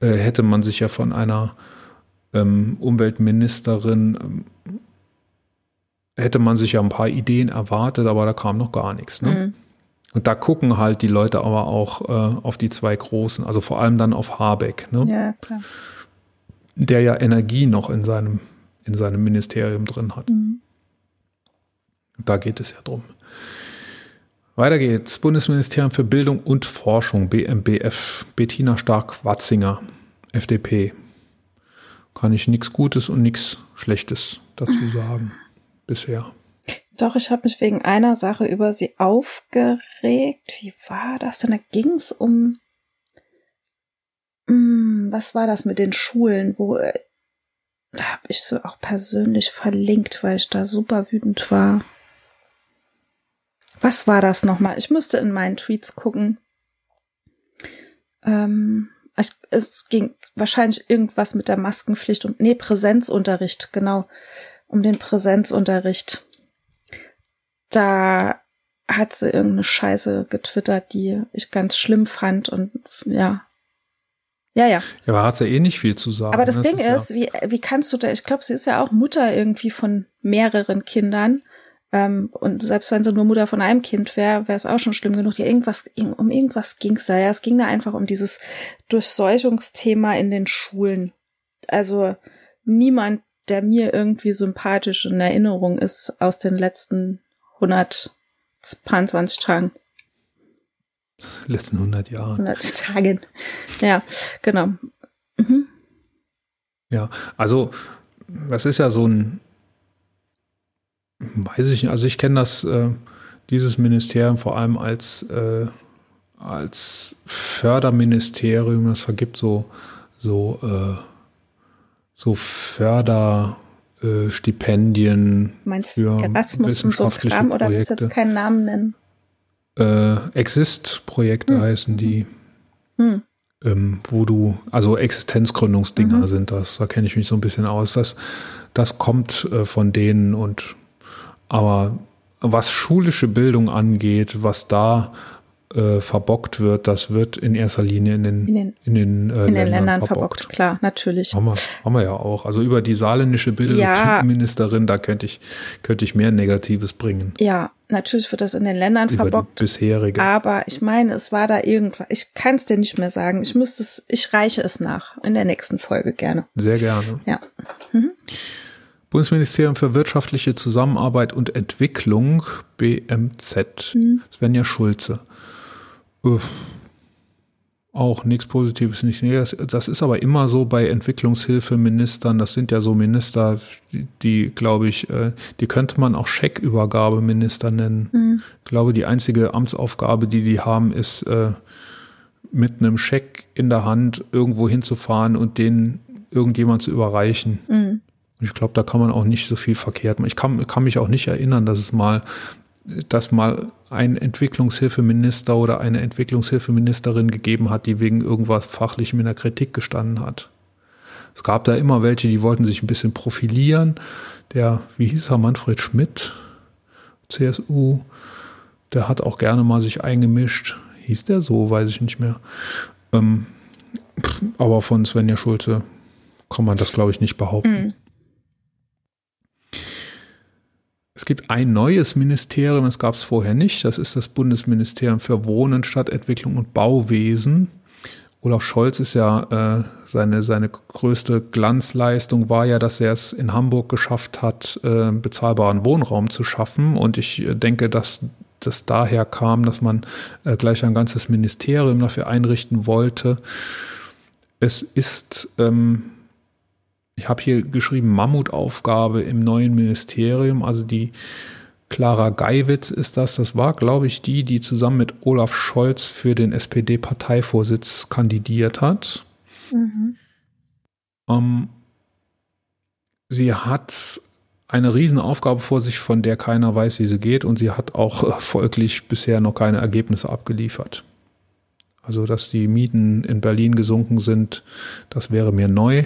äh, hätte man sich ja von einer ähm, Umweltministerin ähm, hätte man sich ja ein paar Ideen erwartet, aber da kam noch gar nichts. Ne? Mhm. Und da gucken halt die Leute aber auch äh, auf die zwei großen, also vor allem dann auf Habeck, ne? Ja, klar. der ja Energie noch in seinem, in seinem Ministerium drin hat. Mhm. Da geht es ja drum. Weiter geht's. Bundesministerium für Bildung und Forschung, BMBF, Bettina Stark-Watzinger, FDP. Kann ich nichts Gutes und nichts Schlechtes dazu sagen. Bisher. Doch, ich habe mich wegen einer Sache über sie aufgeregt. Wie war das denn? Da ging es um. Hm, was war das mit den Schulen, wo. äh, Da habe ich sie auch persönlich verlinkt, weil ich da super wütend war. Was war das nochmal? Ich müsste in meinen Tweets gucken. Ähm, ich, es ging wahrscheinlich irgendwas mit der Maskenpflicht und nee, Präsenzunterricht, genau. Um den Präsenzunterricht. Da hat sie irgendeine Scheiße getwittert, die ich ganz schlimm fand und ja. Ja, ja. Ja, aber hat ja eh nicht viel zu sagen. Aber das ne? Ding ja- ist, wie, wie kannst du da, ich glaube, sie ist ja auch Mutter irgendwie von mehreren Kindern. Ähm, und selbst wenn sie nur Mutter von einem Kind wäre, wäre es auch schon schlimm genug. Ja, irgendwas, irg- um irgendwas ging es da. Ja, es ging da einfach um dieses Durchseuchungsthema in den Schulen. Also niemand, der mir irgendwie sympathisch in Erinnerung ist aus den letzten 122 Tagen. letzten 100 Jahren. 100 Tagen. Ja, genau. Ja, also das ist ja so ein, weiß ich nicht, also ich kenne das, äh, dieses Ministerium vor allem als, äh, als Förderministerium, das vergibt so, so, äh, so Förderstipendien äh, Meinst für du Erasmus und so Kram oder willst du jetzt keinen Namen nennen? äh, Exist-Projekte heißen die, Hm. ähm, wo du, also Existenzgründungsdinger Mhm. sind das, da kenne ich mich so ein bisschen aus. Das, das kommt äh, von denen und aber was schulische Bildung angeht, was da äh, verbockt wird, das wird in erster Linie in den, In den- in den, äh, In den Ländern verbockt, klar, natürlich. Haben wir, haben wir ja auch. Also über die saarländische Ja. Bildungsministerin, da könnte ich, könnte ich mehr Negatives bringen. Ja, natürlich wird das in den Ländern Über verbockt. bisherige. Aber ich meine, es war da irgendwas. Ich kann es dir nicht mehr sagen. Ich müsste es, ich reiche es nach in der nächsten Folge gerne. Sehr gerne. Ja. Bundesministerium für wirtschaftliche Zusammenarbeit und Entwicklung, BMZ, mhm. Svenja Schulze. Uff. Auch nichts Positives, nichts Negatives. Das ist aber immer so bei Entwicklungshilfeministern. Das sind ja so Minister, die, die glaube ich, äh, die könnte man auch Scheckübergabeminister nennen. Mhm. Ich glaube, die einzige Amtsaufgabe, die die haben, ist, äh, mit einem Scheck in der Hand irgendwo hinzufahren und den irgendjemand zu überreichen. Mhm. Ich glaube, da kann man auch nicht so viel verkehrt machen. Ich kann, kann mich auch nicht erinnern, dass es mal, dass mal ein Entwicklungshilfeminister oder eine Entwicklungshilfeministerin gegeben hat, die wegen irgendwas Fachlichem in der Kritik gestanden hat. Es gab da immer welche, die wollten sich ein bisschen profilieren. Der, wie hieß er, Manfred Schmidt, CSU, der hat auch gerne mal sich eingemischt. Hieß der so, weiß ich nicht mehr. Ähm, aber von Svenja Schulze kann man das, glaube ich, nicht behaupten. Mhm. Es gibt ein neues Ministerium, das gab es vorher nicht. Das ist das Bundesministerium für Wohnen, Stadtentwicklung und Bauwesen. Olaf Scholz ist ja äh, seine, seine größte Glanzleistung war ja, dass er es in Hamburg geschafft hat, äh, bezahlbaren Wohnraum zu schaffen. Und ich äh, denke, dass das daher kam, dass man äh, gleich ein ganzes Ministerium dafür einrichten wollte. Es ist ähm, ich habe hier geschrieben Mammutaufgabe im neuen Ministerium. Also die Clara Geiwitz ist das. Das war, glaube ich, die, die zusammen mit Olaf Scholz für den SPD-Parteivorsitz kandidiert hat. Mhm. Ähm, sie hat eine Riesenaufgabe vor sich, von der keiner weiß, wie sie geht. Und sie hat auch folglich bisher noch keine Ergebnisse abgeliefert. Also, dass die Mieten in Berlin gesunken sind, das wäre mir neu.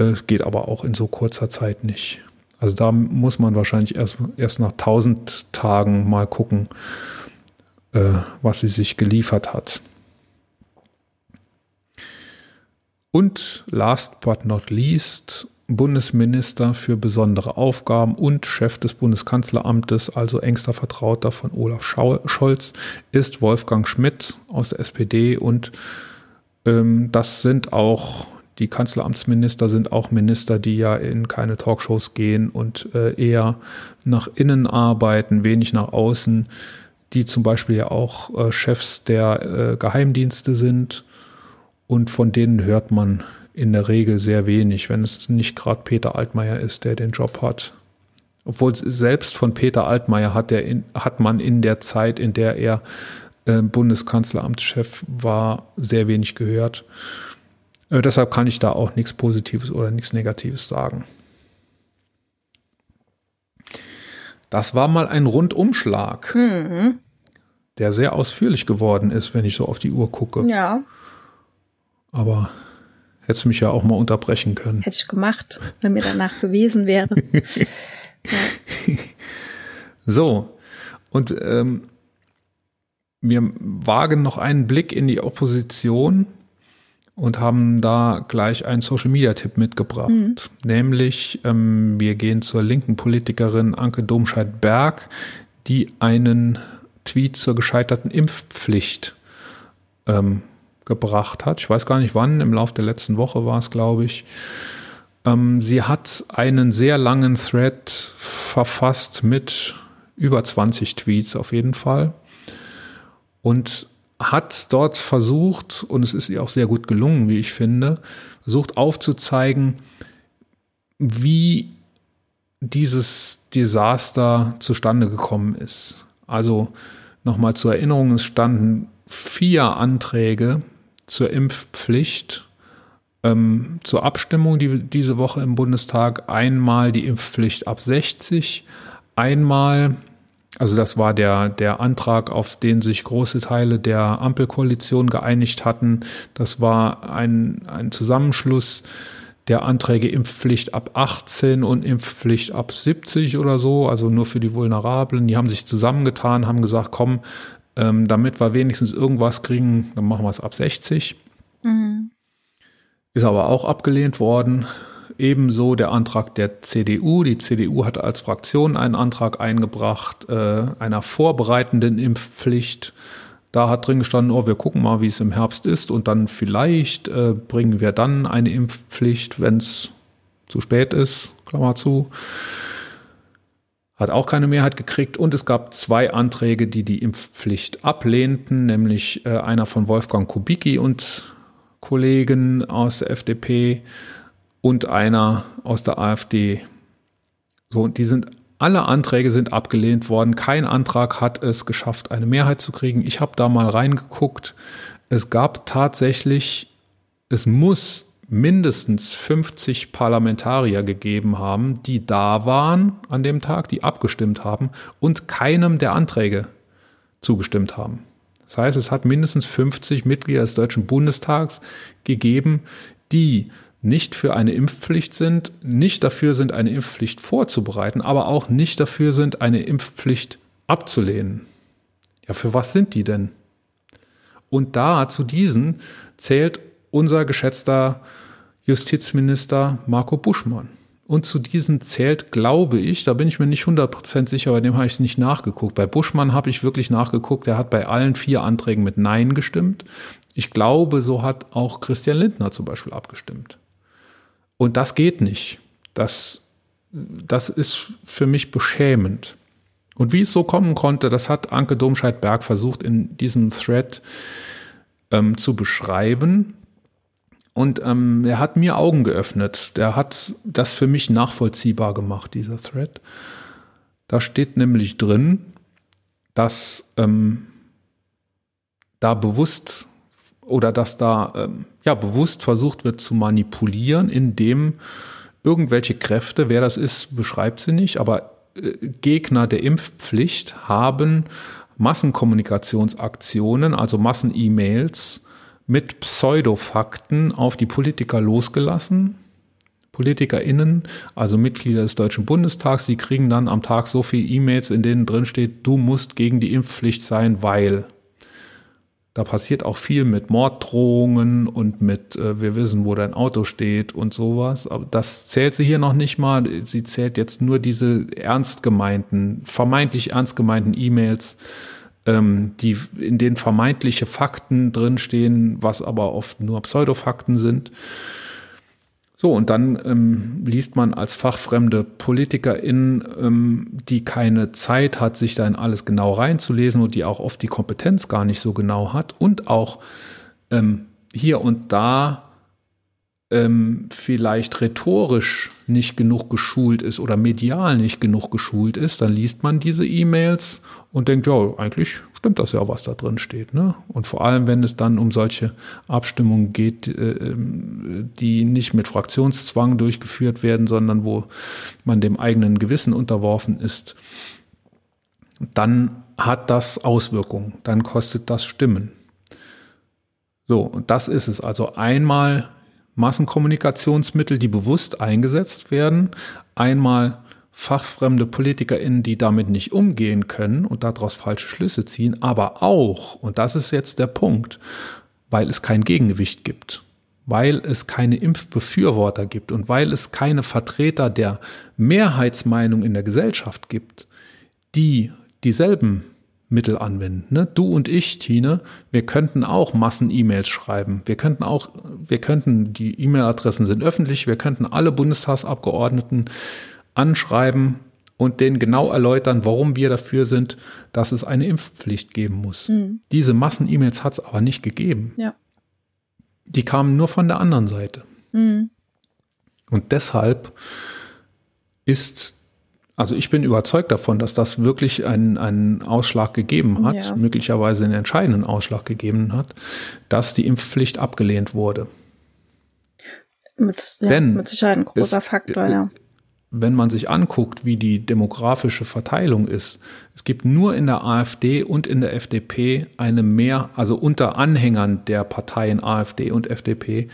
Äh, geht aber auch in so kurzer Zeit nicht. Also da muss man wahrscheinlich erst, erst nach 1000 Tagen mal gucken, äh, was sie sich geliefert hat. Und last but not least, Bundesminister für besondere Aufgaben und Chef des Bundeskanzleramtes, also engster Vertrauter von Olaf Scholz, ist Wolfgang Schmidt aus der SPD und ähm, das sind auch die Kanzleramtsminister sind auch Minister, die ja in keine Talkshows gehen und äh, eher nach innen arbeiten, wenig nach außen, die zum Beispiel ja auch äh, Chefs der äh, Geheimdienste sind und von denen hört man in der Regel sehr wenig, wenn es nicht gerade Peter Altmaier ist, der den Job hat. Obwohl selbst von Peter Altmaier hat, der in, hat man in der Zeit, in der er äh, Bundeskanzleramtschef war, sehr wenig gehört. Äh, deshalb kann ich da auch nichts Positives oder nichts Negatives sagen. Das war mal ein Rundumschlag, mhm. der sehr ausführlich geworden ist, wenn ich so auf die Uhr gucke. Ja. Aber hättest mich ja auch mal unterbrechen können. Hätte ich gemacht, wenn mir danach gewesen wäre. ja. So, und ähm, wir wagen noch einen Blick in die Opposition und haben da gleich einen Social-Media-Tipp mitgebracht. Mhm. Nämlich, ähm, wir gehen zur linken Politikerin Anke Domscheit-Berg, die einen Tweet zur gescheiterten Impfpflicht ähm, gebracht hat. Ich weiß gar nicht wann, im Laufe der letzten Woche war es, glaube ich. Ähm, sie hat einen sehr langen Thread verfasst mit über 20 Tweets auf jeden Fall. Und hat dort versucht, und es ist ihr auch sehr gut gelungen, wie ich finde, versucht aufzuzeigen, wie dieses Desaster zustande gekommen ist. Also nochmal zur Erinnerung, es standen vier Anträge zur Impfpflicht ähm, zur Abstimmung die, diese Woche im Bundestag. Einmal die Impfpflicht ab 60, einmal also das war der, der Antrag, auf den sich große Teile der Ampelkoalition geeinigt hatten. Das war ein, ein Zusammenschluss der Anträge Impfpflicht ab 18 und Impfpflicht ab 70 oder so, also nur für die Vulnerablen. Die haben sich zusammengetan, haben gesagt, komm, ähm, damit wir wenigstens irgendwas kriegen, dann machen wir es ab 60. Mhm. Ist aber auch abgelehnt worden. Ebenso der Antrag der CDU. Die CDU hat als Fraktion einen Antrag eingebracht, äh, einer vorbereitenden Impfpflicht. Da hat drin gestanden, oh, wir gucken mal, wie es im Herbst ist und dann vielleicht äh, bringen wir dann eine Impfpflicht, wenn es zu spät ist, Klammer zu. Hat auch keine Mehrheit gekriegt und es gab zwei Anträge, die die Impfpflicht ablehnten, nämlich äh, einer von Wolfgang Kubicki und Kollegen aus der FDP und einer aus der AfD. So, die sind alle Anträge sind abgelehnt worden. Kein Antrag hat es geschafft, eine Mehrheit zu kriegen. Ich habe da mal reingeguckt. Es gab tatsächlich, es muss mindestens 50 Parlamentarier gegeben haben, die da waren an dem Tag, die abgestimmt haben und keinem der Anträge zugestimmt haben. Das heißt, es hat mindestens 50 Mitglieder des Deutschen Bundestags gegeben, die nicht für eine Impfpflicht sind, nicht dafür sind, eine Impfpflicht vorzubereiten, aber auch nicht dafür sind, eine Impfpflicht abzulehnen. Ja, für was sind die denn? Und da zu diesen zählt unser geschätzter Justizminister Marco Buschmann. Und zu diesen zählt, glaube ich, da bin ich mir nicht 100% sicher, bei dem habe ich es nicht nachgeguckt. Bei Buschmann habe ich wirklich nachgeguckt, er hat bei allen vier Anträgen mit Nein gestimmt. Ich glaube, so hat auch Christian Lindner zum Beispiel abgestimmt. Und das geht nicht. Das, das ist für mich beschämend. Und wie es so kommen konnte, das hat Anke Domscheit-Berg versucht in diesem Thread ähm, zu beschreiben. Und ähm, er hat mir Augen geöffnet. Der hat das für mich nachvollziehbar gemacht, dieser Thread. Da steht nämlich drin, dass ähm, da bewusst oder dass da ähm, ja bewusst versucht wird zu manipulieren, indem irgendwelche Kräfte, wer das ist, beschreibt sie nicht, aber äh, Gegner der Impfpflicht haben Massenkommunikationsaktionen, also Massen-E-Mails mit Pseudofakten auf die Politiker losgelassen. PolitikerInnen, also Mitglieder des Deutschen Bundestags, die kriegen dann am Tag so viele E-Mails, in denen drin steht, du musst gegen die Impfpflicht sein, weil. Da passiert auch viel mit Morddrohungen und mit, äh, wir wissen, wo dein Auto steht und sowas. Aber das zählt sie hier noch nicht mal. Sie zählt jetzt nur diese ernst gemeinten, vermeintlich ernst gemeinten E-Mails, ähm, die in denen vermeintliche Fakten drinstehen, was aber oft nur Pseudofakten sind. So, und dann ähm, liest man als fachfremde Politikerin, ähm, die keine Zeit hat, sich da in alles genau reinzulesen und die auch oft die Kompetenz gar nicht so genau hat und auch ähm, hier und da ähm, vielleicht rhetorisch nicht genug geschult ist oder medial nicht genug geschult ist, dann liest man diese E-Mails und denkt, ja, eigentlich stimmt das ja, was da drin steht. Ne? Und vor allem, wenn es dann um solche Abstimmungen geht, äh, ähm, die nicht mit Fraktionszwang durchgeführt werden, sondern wo man dem eigenen Gewissen unterworfen ist, dann hat das Auswirkungen, dann kostet das Stimmen. So, und das ist es. Also einmal Massenkommunikationsmittel, die bewusst eingesetzt werden. Einmal fachfremde PolitikerInnen, die damit nicht umgehen können und daraus falsche Schlüsse ziehen, aber auch, und das ist jetzt der Punkt, weil es kein Gegengewicht gibt, weil es keine Impfbefürworter gibt und weil es keine Vertreter der Mehrheitsmeinung in der Gesellschaft gibt, die dieselben Mittel anwenden. Ne? Du und ich, Tine, wir könnten auch Massen-E-Mails schreiben. Wir könnten auch, wir könnten, die E-Mail-Adressen sind öffentlich, wir könnten alle Bundestagsabgeordneten anschreiben und denen genau erläutern, warum wir dafür sind, dass es eine Impfpflicht geben muss. Mhm. Diese Massen-E-Mails hat es aber nicht gegeben. Ja. Die kamen nur von der anderen Seite. Mhm. Und deshalb ist also ich bin überzeugt davon, dass das wirklich einen, einen Ausschlag gegeben hat, ja. möglicherweise einen entscheidenden Ausschlag gegeben hat, dass die Impfpflicht abgelehnt wurde. Mit, ja, Denn mit Sicherheit ein großer es, Faktor, ja. Wenn man sich anguckt, wie die demografische Verteilung ist, es gibt nur in der AfD und in der FDP eine mehr, also unter Anhängern der Parteien AfD und FDP,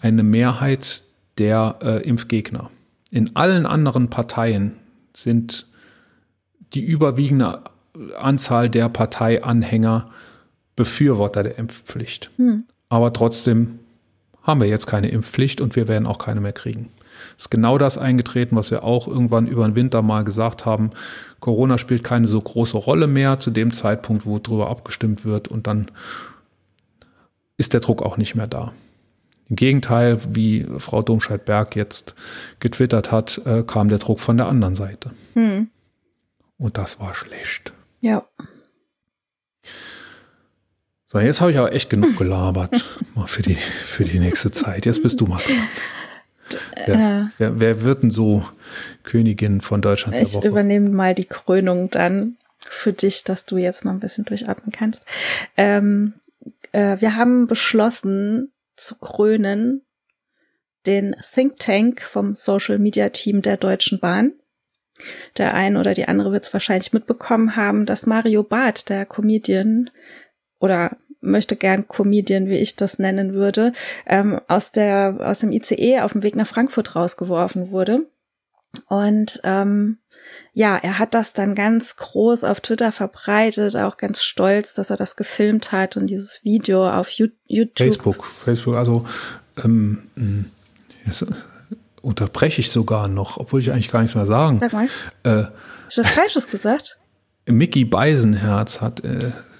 eine Mehrheit der äh, Impfgegner. In allen anderen Parteien sind die überwiegende Anzahl der Parteianhänger Befürworter der Impfpflicht. Hm. Aber trotzdem haben wir jetzt keine Impfpflicht und wir werden auch keine mehr kriegen. Es ist genau das eingetreten, was wir auch irgendwann über den Winter mal gesagt haben. Corona spielt keine so große Rolle mehr zu dem Zeitpunkt, wo darüber abgestimmt wird und dann ist der Druck auch nicht mehr da. Im Gegenteil, wie Frau Domscheit-Berg jetzt getwittert hat, äh, kam der Druck von der anderen Seite. Hm. Und das war schlecht. Ja. So, jetzt habe ich aber echt genug gelabert. mal für die, für die nächste Zeit. Jetzt bist du mal dran. Wer, Äh, wer, wer wird denn so Königin von Deutschland der ich Woche? übernehme mal die Krönung dann für dich, dass du jetzt mal ein bisschen durchatmen kannst. Ähm, äh, wir haben beschlossen zu krönen den Think Tank vom Social Media Team der Deutschen Bahn. Der eine oder die andere wird es wahrscheinlich mitbekommen haben, dass Mario Barth, der Comedian oder möchte gern Comedian, wie ich das nennen würde, ähm, aus der aus dem ICE auf dem Weg nach Frankfurt rausgeworfen wurde. Und ähm, ja, er hat das dann ganz groß auf Twitter verbreitet, auch ganz stolz, dass er das gefilmt hat und dieses Video auf You- YouTube. Facebook, Facebook, also ähm, jetzt unterbreche ich sogar noch, obwohl ich eigentlich gar nichts mehr sagen. Sag mal, Äh, ist das Falsches gesagt? Mickey Beisenherz hat äh,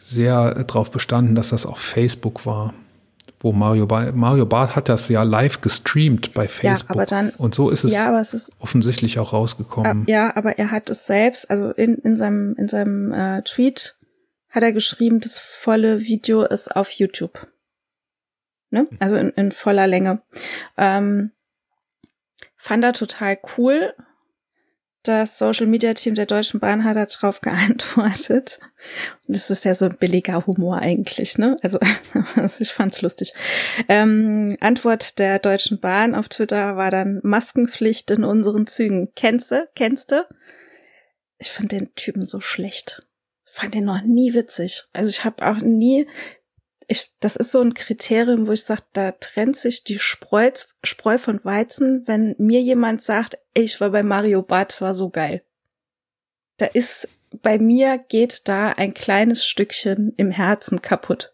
sehr darauf bestanden, dass das auf Facebook war. Wo Mario, ba Mario Barth hat das ja live gestreamt bei Facebook. aber dann- Und so ist es Ja, aber es ist offensichtlich auch Ah, rausgekommen. Ja, aber er hat es selbst, also in, in seinem, in seinem äh, Tweet hat er geschrieben, das volle Video ist auf YouTube. Ne? Also in, in voller Länge. Ähm, fand er total cool. Das Social Media Team der Deutschen Bahn hat darauf geantwortet. Und das ist ja so ein billiger Humor eigentlich, ne? Also ich fand's lustig. Ähm, Antwort der Deutschen Bahn auf Twitter war dann Maskenpflicht in unseren Zügen. Kennst du? Kennst du? Ich fand den Typen so schlecht. Fand den noch nie witzig. Also ich habe auch nie, ich, das ist so ein Kriterium, wo ich sage, da trennt sich die Spreu, Spreu von Weizen, wenn mir jemand sagt, ich war bei Mario Barth, war so geil. Da ist, bei mir geht da ein kleines Stückchen im Herzen kaputt.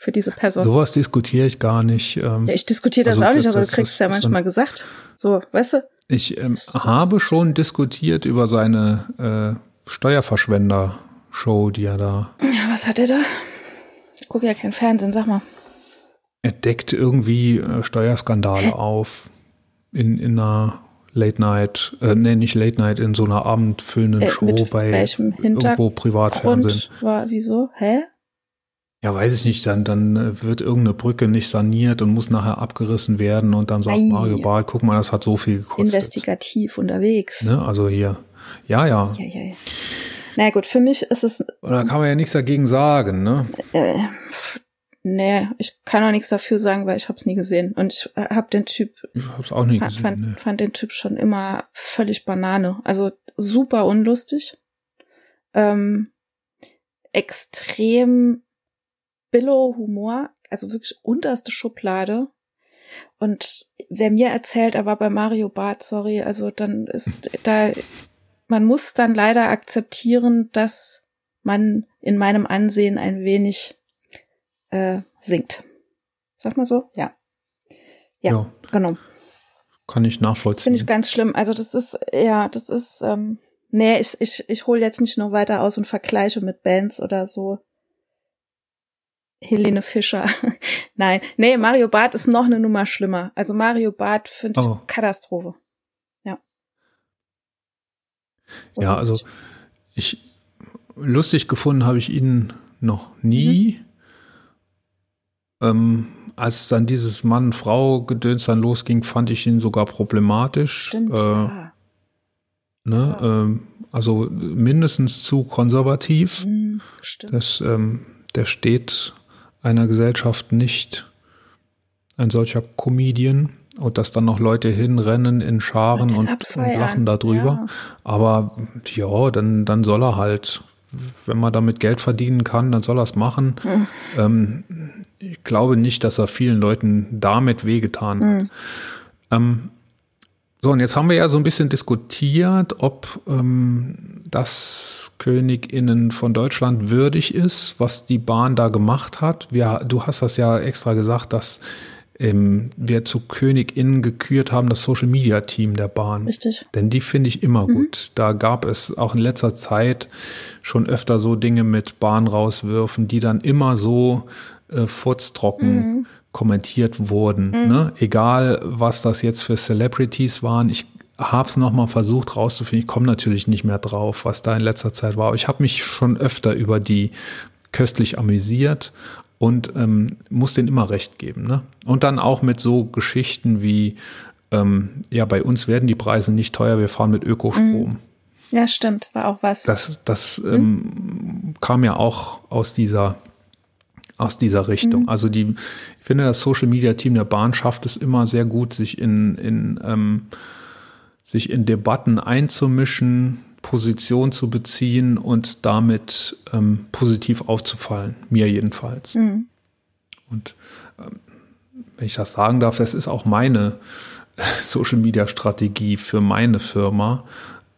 Für diese Person. Sowas diskutiere ich gar nicht. Ähm, Ja, ich diskutiere das Also auch nicht, aber das- du kriegst das ja manchmal gesagt. So, weißt du? Ich ähm, habe schon diskutiert über seine äh, Steuerverschwender-Show, die er da Ja, was hat er da? Ich gucke ja kein Fernsehen, sag mal. Er deckt irgendwie äh, Steuerskandale auf in, in einer Late Night, äh, nee, nicht Late Night, in so einer abendfüllenden Äh, Show mit bei welchem irgendwo Privatfernsehen. War, wieso? Hä? Ja, weiß ich nicht, dann, dann äh, wird irgendeine Brücke nicht saniert und muss nachher abgerissen werden und dann sagt Ei. Mario Barth, guck mal, das hat so viel gekostet. Investigativ unterwegs. Ne? Also hier, ja, ja. Ja, ja, ja. Na gut, für mich ist es, Und da kann man ja nichts dagegen sagen, ne? äh, nee, ich kann auch nichts dafür sagen, weil ich hab's nie gesehen. Und ich äh, hab den Typ, Ich hab's auch nie fand, gesehen. fand, Ne? fand den Typ schon immer völlig Banane. Also super unlustig. Ähm, extrem Billo-Humor, also wirklich unterste Schublade. Und wer mir erzählt, er war bei Mario Barth, sorry, also dann ist da, man muss dann leider akzeptieren, dass man in meinem Ansehen ein wenig äh, sinkt. Sag mal so? Ja. Ja, Ja. genau. Kann ich nachvollziehen. Finde ich ganz schlimm. Also das ist, ja, das ist, ähm, nee, ich, ich, ich hole jetzt nicht nur weiter aus und vergleiche mit Bands oder so. Helene Fischer. Nein, nee, Mario Barth ist noch eine Nummer schlimmer. Also Mario Barth finde ich Oh. Katastrophe. Ja. Ja, also ich lustig gefunden habe ich ihn noch nie. Ähm, als dann dieses Mann-Frau-Gedöns dann losging, fand ich ihn sogar problematisch. Stimmt, Äh, ja. ne, ähm, also mindestens zu konservativ. Hm, stimmt. Das, ähm, der steht einer Gesellschaft nicht ein solcher Comedian und dass dann noch Leute hinrennen in Scharen Und und, lachen darüber. ja. Aber ja, dann, dann soll er halt, wenn man damit Geld verdienen kann, dann soll er es machen. Hm. Ähm, ich glaube nicht, dass er vielen Leuten damit wehgetan hat. Hm. Ähm, so, und jetzt haben wir ja so ein bisschen diskutiert, ob ähm, das Königinnen von Deutschland würdig ist, was die Bahn da gemacht hat. Wir, du hast das ja extra gesagt, dass ähm, wir zu Königinnen gekürt haben, das Social Media Team der Bahn. Richtig. Denn die finde ich immer gut. Da gab es auch in letzter Zeit schon öfter so Dinge mit Bahn rauswürfen, die dann immer so äh, furztrocken kommentiert wurden. Mhm. Ne? Egal, was das jetzt für Celebrities waren. Ich habe es nochmal versucht rauszufinden. Ich komme natürlich nicht mehr drauf, was da in letzter Zeit war. Aber ich habe mich schon öfter über die köstlich amüsiert und ähm, muss denen immer recht geben. Ne? Und dann auch mit so Geschichten wie, ähm, ja, bei uns werden die Preise nicht teuer, wir fahren mit Ökostrom. Mhm. Ja, stimmt, war auch was. Das, das mhm. ähm, kam ja auch aus dieser aus dieser Richtung. Mhm. Also die, ich finde, das Social Media Team der Bahn schafft es immer sehr gut, sich in, in ähm, sich in Debatten einzumischen, Position zu beziehen und damit ähm, positiv aufzufallen. Mir jedenfalls. Mhm. Und ähm, wenn ich das sagen darf, das ist auch meine Social Media Strategie für meine Firma.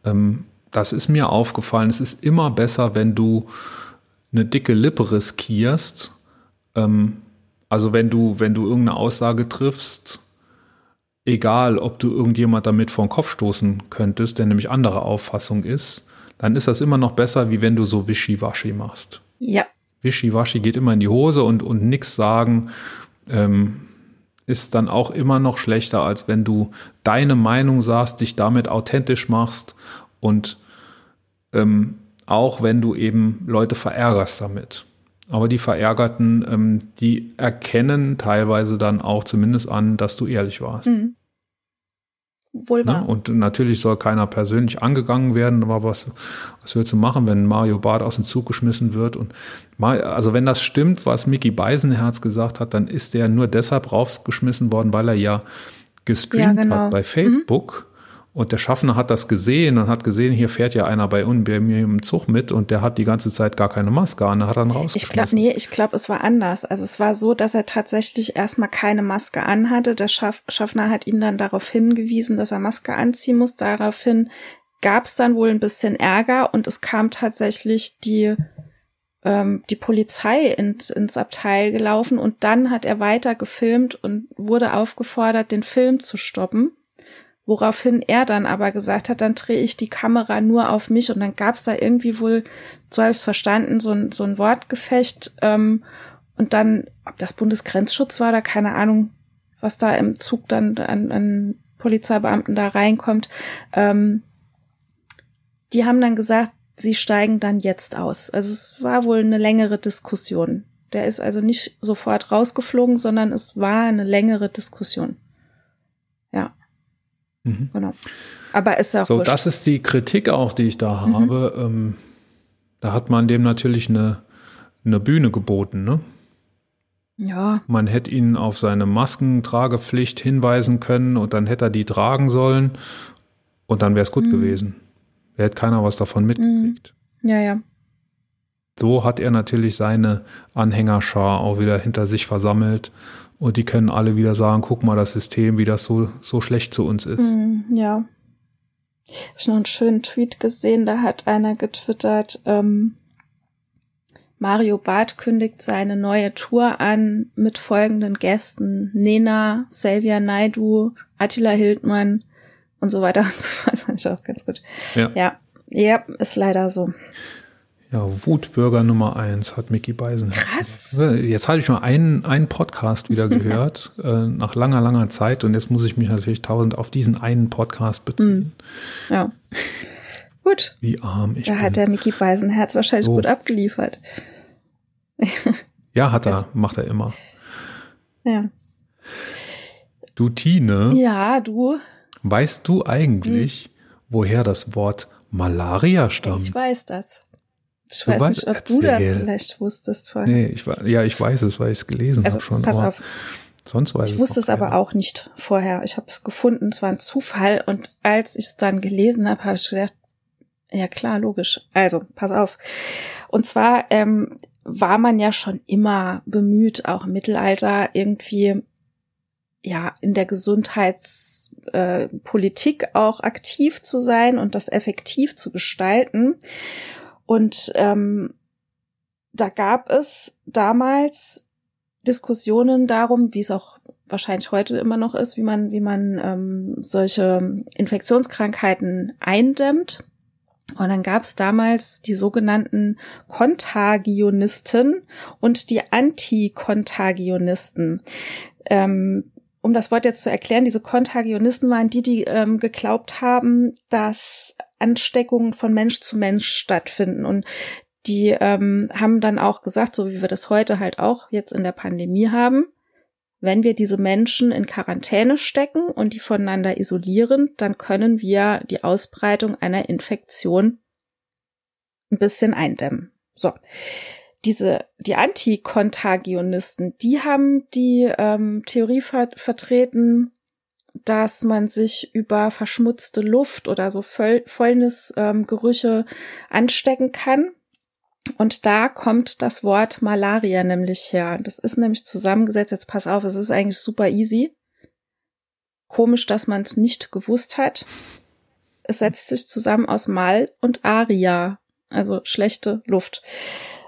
Ähm, das ist mir aufgefallen. Es ist immer besser, wenn du eine dicke Lippe riskierst. Ähm, also wenn du, wenn du irgendeine Aussage triffst, egal ob du irgendjemand damit vor den Kopf stoßen könntest, der nämlich anderer Auffassung ist, dann ist das immer noch besser, wie wenn du so Wischiwaschi machst. Ja. Wischiwaschi geht immer in die Hose und, und nix sagen ähm, ist dann auch immer noch schlechter, als wenn du deine Meinung sagst, dich damit authentisch machst und ähm, auch wenn du eben Leute verärgerst damit. Aber die Verärgerten, ähm, die erkennen teilweise dann auch zumindest an, dass du ehrlich warst. Mhm. Wohl wahr. Ne? Und natürlich soll keiner persönlich angegangen werden, aber was, was willst du machen, wenn Mario Barth aus dem Zug geschmissen wird? Und also wenn das stimmt, was Mickey Beisenherz gesagt hat, dann ist der nur deshalb rausgeschmissen worden, weil er ja gestreamt ja, genau. hat bei Facebook. Mhm und der Schaffner hat das gesehen und hat gesehen, hier fährt ja einer bei, bei mir im Zug mit und der hat die ganze Zeit gar keine Maske an, hat dann rausgeschmissen. Ich glaube, nee, ich glaube, es war anders. Also es war so, dass er tatsächlich erstmal keine Maske anhatte. Der Schaff Schaffner hat ihn dann darauf hingewiesen, dass er Maske anziehen muss. Daraufhin gab es dann wohl ein bisschen Ärger und es kam tatsächlich die ähm, die Polizei ins, ins Abteil gelaufen und dann hat er weiter gefilmt und wurde aufgefordert, den Film zu stoppen Woraufhin er dann aber gesagt hat, dann drehe ich die Kamera nur auf mich und dann gab es da irgendwie wohl, so habe verstanden, so ein, so ein Wortgefecht ähm, und dann, ob das Bundesgrenzschutz war oder keine Ahnung, was da im Zug dann an, an Polizeibeamten da reinkommt, ähm, die haben dann gesagt, sie steigen dann jetzt aus. Also es war wohl eine längere Diskussion. Der ist also nicht sofort rausgeflogen, sondern es war eine längere Diskussion. Ja. Mhm. Genau. Aber ist auch. So, wurscht. das ist die Kritik auch, die ich da mhm. habe. Ähm, da hat man dem natürlich eine, eine Bühne geboten, ne? Ja. Man hätte ihn auf seine Maskentragepflicht hinweisen können und dann hätte er die tragen sollen und dann wäre es gut mhm. gewesen. Da hätte keiner was davon mitgekriegt. Mhm. Ja, ja. So hat er natürlich seine Anhängerschar auch wieder hinter sich versammelt und die können alle wieder sagen, guck mal, das System, wie das so, so schlecht zu uns ist. Mm, ja. Ich habe noch einen schönen Tweet gesehen, da hat einer getwittert, ähm, Mario Barth kündigt seine neue Tour an mit folgenden Gästen. Nena, Xavier Naidu, Attila Hildmann und so weiter und so fort. Das fand ich auch ganz gut. Ja. ja. Ja, ist leider so. Ja, Wutbürger Nummer eins hat Mickey Beisen. Krass. Jetzt habe ich mal einen, einen Podcast wieder gehört, äh, nach langer, langer Zeit. Und jetzt muss ich mich natürlich tausend auf diesen einen Podcast beziehen. Hm. Ja. Gut. Wie arm ich da bin. hat der Mickey Beisenherz wahrscheinlich so. gut abgeliefert. ja, hat er. Macht er immer. Ja. Du, Tine. Ja, du. Weißt du eigentlich, hm. woher das Wort Malaria stammt? Ich weiß das. Ich weiß nicht, ob erzähl. du das vielleicht wusstest vorher. Nee, ich, ja, ich weiß es, weil ich es gelesen also, habe schon. Pass auf. Sonst weiß ich wusste es aber auch nicht vorher. Ich habe es gefunden, es war ein Zufall. Und als ich es dann gelesen habe, habe ich gedacht, ja klar, logisch. Also, pass auf. Und zwar ähm, war man ja schon immer bemüht, auch im Mittelalter irgendwie ja in der Gesundheitspolitik äh, auch aktiv zu sein und das effektiv zu gestalten. Und ähm, da gab es damals Diskussionen darum, wie es auch wahrscheinlich heute immer noch ist, wie man, wie man ähm, solche Infektionskrankheiten eindämmt. Und dann gab es damals die sogenannten Kontagionisten und die Antikontagionisten. Ähm, um das Wort jetzt zu erklären, diese Kontagionisten waren die, die ähm, geglaubt haben, dass Ansteckungen von Mensch zu Mensch stattfinden. Und die ähm, haben dann auch gesagt, so wie wir das heute halt auch jetzt in der Pandemie haben, wenn wir diese Menschen in Quarantäne stecken und die voneinander isolieren, dann können wir die Ausbreitung einer Infektion ein bisschen eindämmen. So. Diese, die Antikontagionisten, die haben die ähm, Theorie ver vertreten, dass man sich über verschmutzte Luft oder so Fäulnisgerüche ähm, anstecken kann. Und da kommt das Wort Malaria nämlich her. Das ist nämlich zusammengesetzt. Jetzt pass auf, es ist eigentlich super easy. Komisch, dass man es nicht gewusst hat. Es setzt sich zusammen aus Mal und Aria, also schlechte Luft.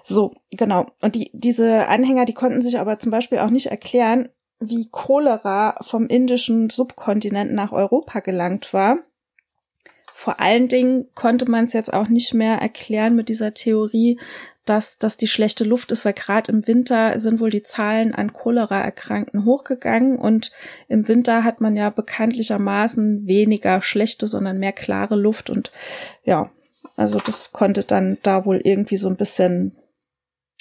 So, genau. Und die, diese Anhänger, die konnten sich aber zum Beispiel auch nicht erklären, wie Cholera vom indischen Subkontinent nach Europa gelangt war. Vor allen Dingen konnte man es jetzt auch nicht mehr erklären mit dieser Theorie, dass das die schlechte Luft ist, weil gerade im Winter sind wohl die Zahlen an Cholera-Erkrankten hochgegangen und im Winter hat man ja bekanntlichermaßen weniger schlechte, sondern mehr klare Luft und ja, also das konnte dann da wohl irgendwie so ein bisschen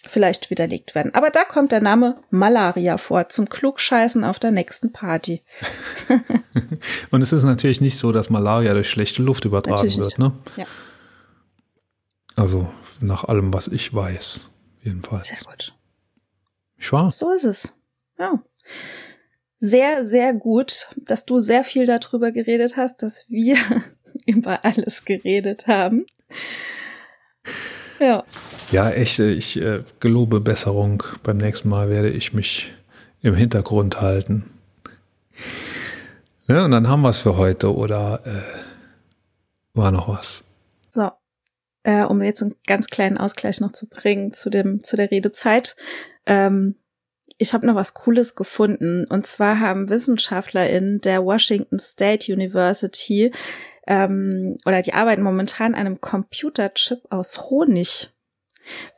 vielleicht widerlegt werden. Aber da kommt der Name Malaria vor, zum Klugscheißen auf der nächsten Party. Und es ist natürlich nicht so, dass Malaria durch schlechte Luft übertragen natürlich wird, ne? Ja. Also nach allem, was ich weiß, jedenfalls. Sehr gut. Ich war. So ist es. Ja. Sehr, sehr gut, dass du sehr viel darüber geredet hast, dass wir über alles geredet haben. Ja. Ja, echt, äh, ich äh, gelobe Besserung. Beim nächsten Mal werde ich mich im Hintergrund halten. Ja, und dann haben wir es für heute oder äh, war noch was? So, äh, um jetzt einen ganz kleinen Ausgleich noch zu bringen zu dem zu der Redezeit. Ähm, ich habe noch was Cooles gefunden. Und zwar haben Wissenschaftler in der Washington State University ähm, oder die arbeiten momentan an einem Computerchip aus Honig,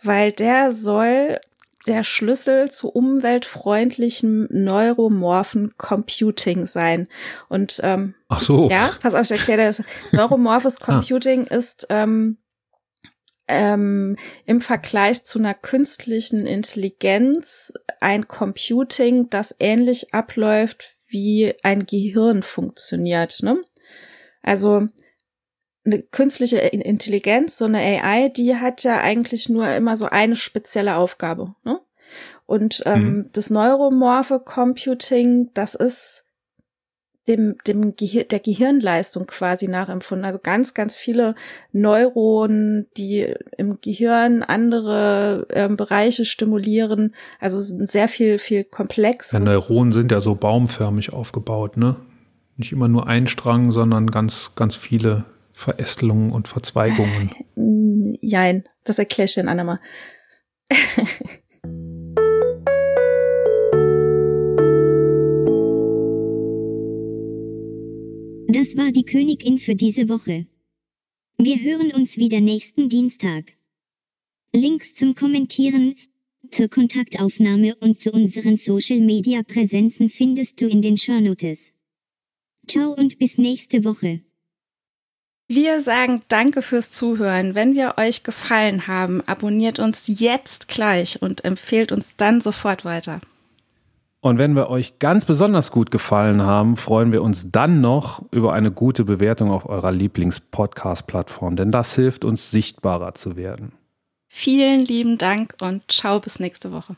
weil der soll der Schlüssel zu umweltfreundlichem neuromorphen Computing sein. Und ähm, Ach so. Ja, pass auf, ich erkläre das. Neuromorphes ah. Computing ah. ist ähm, ähm, im Vergleich zu einer künstlichen Intelligenz ein Computing, das ähnlich abläuft, wie ein Gehirn funktioniert. Ne? Also eine künstliche Intelligenz, so eine AI, die hat ja eigentlich nur immer so eine spezielle Aufgabe. Ne? Und ähm, mhm. das neuromorphe Computing, das ist dem, dem Gehir der Gehirnleistung quasi nachempfunden. Also ganz, ganz viele Neuronen, die im Gehirn andere ähm, Bereiche stimulieren. Also sind sehr viel, viel komplex. Ja, Neuronen sind ja so baumförmig aufgebaut, ne? Nicht immer nur ein Strang, sondern ganz, ganz viele Verästelungen und Verzweigungen. Äh, jein, das erkläre ich dir dann einmal. Das war die Königin für diese Woche. Wir hören uns wieder nächsten Dienstag. Links zum Kommentieren, zur Kontaktaufnahme und zu unseren Social Media Präsenzen findest du in den Shownotes. Ciao und bis nächste Woche. Wir sagen Danke fürs Zuhören. Wenn wir euch gefallen haben, abonniert uns jetzt gleich und empfehlt uns dann sofort weiter. Und wenn wir euch ganz besonders gut gefallen haben, freuen wir uns dann noch über eine gute Bewertung auf eurer Lieblings-Podcast-Plattform, denn das hilft uns sichtbarer zu werden. Vielen lieben Dank und ciao bis nächste Woche.